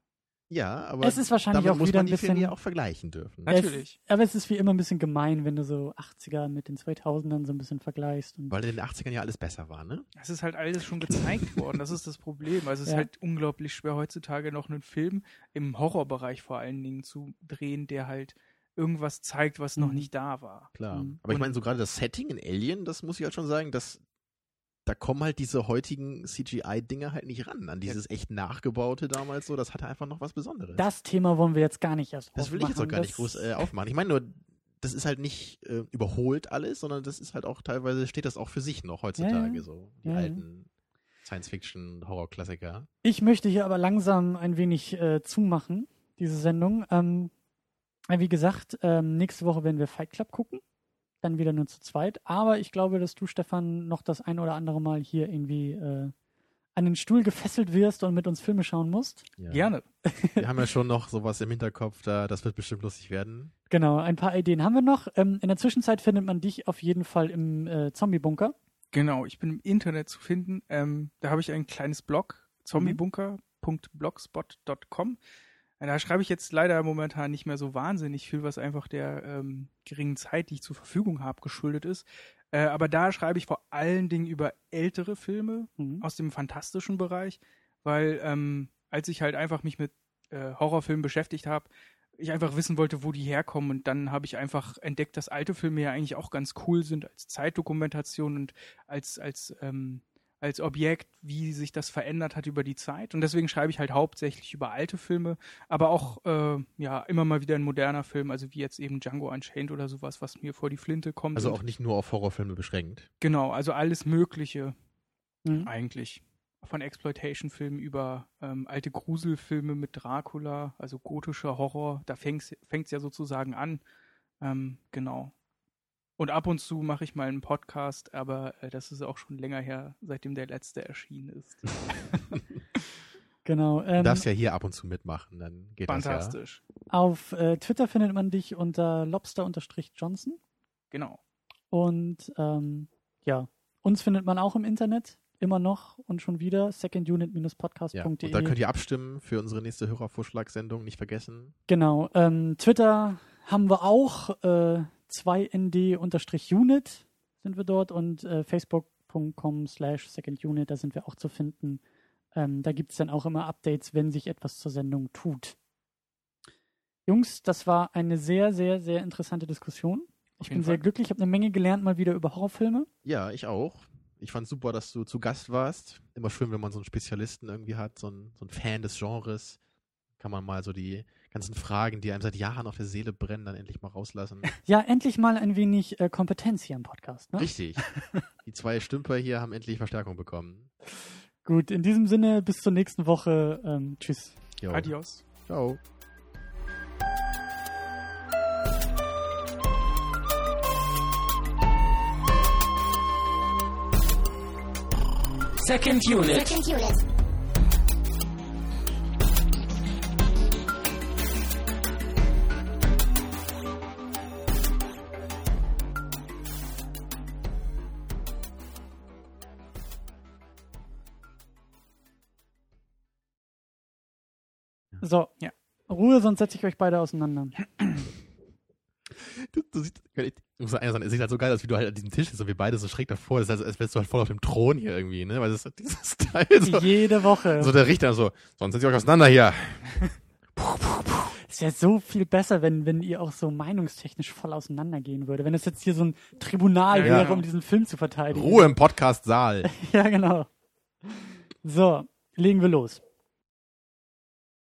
Ja, aber Es ist wahrscheinlich damit auch muss wieder man ein die Filme bisschen. ja auch vergleichen dürfen. Ja. Natürlich. Es, aber es ist wie immer ein bisschen gemein, wenn du so 80er mit den 2000ern so ein bisschen vergleichst. Und Weil in den 80ern ja alles besser war, ne? Es ist halt alles schon gezeigt worden. Das ist das Problem. Also es ist Ja. halt unglaublich schwer heutzutage noch einen Film im Horrorbereich vor allen Dingen zu drehen, der halt irgendwas zeigt, was noch Mhm. nicht da war. Klar. Mhm. Aber ich meine, so gerade das Setting in Alien, das muss ich halt schon sagen, dass da kommen halt diese heutigen CGI-Dinger halt nicht ran. An dieses echt nachgebaute damals so, das hatte einfach noch was Besonderes. das Thema wollen wir jetzt gar nicht erst Das will ich jetzt auch aufmachen. gar nicht Das- groß äh, aufmachen. Ich meine nur, das ist halt nicht äh, überholt alles, sondern das ist halt auch teilweise steht das auch für sich noch heutzutage ja. so. Die Ja, alten Science-Fiction-Horror-Klassiker. Ich möchte hier aber langsam ein wenig äh, zumachen, diese Sendung. Ähm, äh, wie gesagt, ähm, nächste Woche werden wir Fight Club gucken. Dann wieder nur zu zweit. Aber ich glaube, dass du, Stefan, noch das ein oder andere Mal hier irgendwie äh, an den Stuhl gefesselt wirst und mit uns Filme schauen musst. Ja. Gerne. Wir haben ja schon noch sowas im Hinterkopf, da das wird bestimmt lustig werden. Genau, ein paar Ideen haben wir noch. Ähm, in der Zwischenzeit findet man dich auf jeden Fall im äh, Zombie-Bunker. Genau, ich bin im Internet zu finden. Ähm, da habe ich ein kleines Blog, zombiebunker.blogspot.com. Äh, Da schreibe ich jetzt leider momentan nicht mehr so wahnsinnig viel, was einfach der ähm, geringen Zeit, die ich zur Verfügung habe, geschuldet ist. Äh, aber da schreibe ich vor allen Dingen über ältere Filme Mhm. aus dem fantastischen Bereich, weil ähm, als ich halt einfach mich mit äh, Horrorfilmen beschäftigt habe, ich einfach wissen wollte, wo die herkommen und dann habe ich einfach entdeckt, dass alte Filme ja eigentlich auch ganz cool sind als Zeitdokumentation und als als ähm, als Objekt, wie sich das verändert hat über die Zeit und deswegen schreibe ich halt hauptsächlich über alte Filme, aber auch äh, ja immer mal wieder ein moderner Film, also wie jetzt eben Django Unchained oder sowas, was mir vor die Flinte kommt. Also auch nicht nur auf Horrorfilme beschränkt. genau, also alles Mögliche Mhm. eigentlich. Von Exploitation-Filmen über ähm, alte Gruselfilme mit Dracula, also gotischer Horror, da fängt es ja sozusagen an. Ähm, genau. Und ab und zu mache ich mal einen Podcast, aber äh, das ist auch schon länger her, seitdem der letzte erschienen ist. Genau. Du Ähm, darfst ja hier ab und zu mitmachen, dann geht das ja. Fantastisch. Auf äh, Twitter findet man dich unter lobster-johnson. Genau. Und ähm, ja, uns findet man auch im Internet, immer noch und schon wieder, Ja. secondunit-podcast.de. Und da könnt ihr abstimmen für unsere nächste Hörervorschlagssendung, nicht vergessen. Genau. Ähm, Twitter haben wir auch, äh, 2nd-unit sind wir dort und äh, facebook.com slash secondunit, da sind wir auch zu finden. Ähm, da gibt es dann auch immer Updates, wenn sich etwas zur Sendung tut. Jungs, das war eine sehr, sehr, sehr interessante Diskussion. Ich bin sehr Fall. glücklich, ich habe eine Menge gelernt mal wieder über Horrorfilme. Ja, ich auch. Ich fand super, dass du zu Gast warst. Immer schön, wenn man so einen Spezialisten irgendwie hat, so einen, so einen Fan des Genres. Kann man mal so die ganzen Fragen, die einem seit Jahren auf der Seele brennen, dann endlich mal rauslassen. Ja, endlich mal ein wenig äh, Kompetenz hier im Podcast. Ne? Richtig. Die zwei Stümper hier haben endlich Verstärkung bekommen. Gut, in diesem Sinne, bis zur nächsten Woche. Ähm, tschüss. Jo. Adios. Ciao. Second unit. Second unit. So, Ja. Ruhe, sonst setze ich euch beide auseinander. Du, du siehst, ich muss sagen, es sieht halt so geil aus, wie du halt an diesem Tisch sitzt und wir beide so schräg davor. Das ist, als wärst du halt voll auf dem Thron hier irgendwie, ne? Weil das ist dieses Teil so, Jede Woche. so der Richter so, sonst setzt ihr euch auseinander hier. Es wäre so viel besser, wenn, wenn ihr auch so meinungstechnisch voll auseinandergehen würde. Wenn es jetzt hier so ein Tribunal Ja, wäre, genau. um diesen Film zu verteidigen. Ruhe im Podcast-Saal. Ja, genau. So, legen wir los.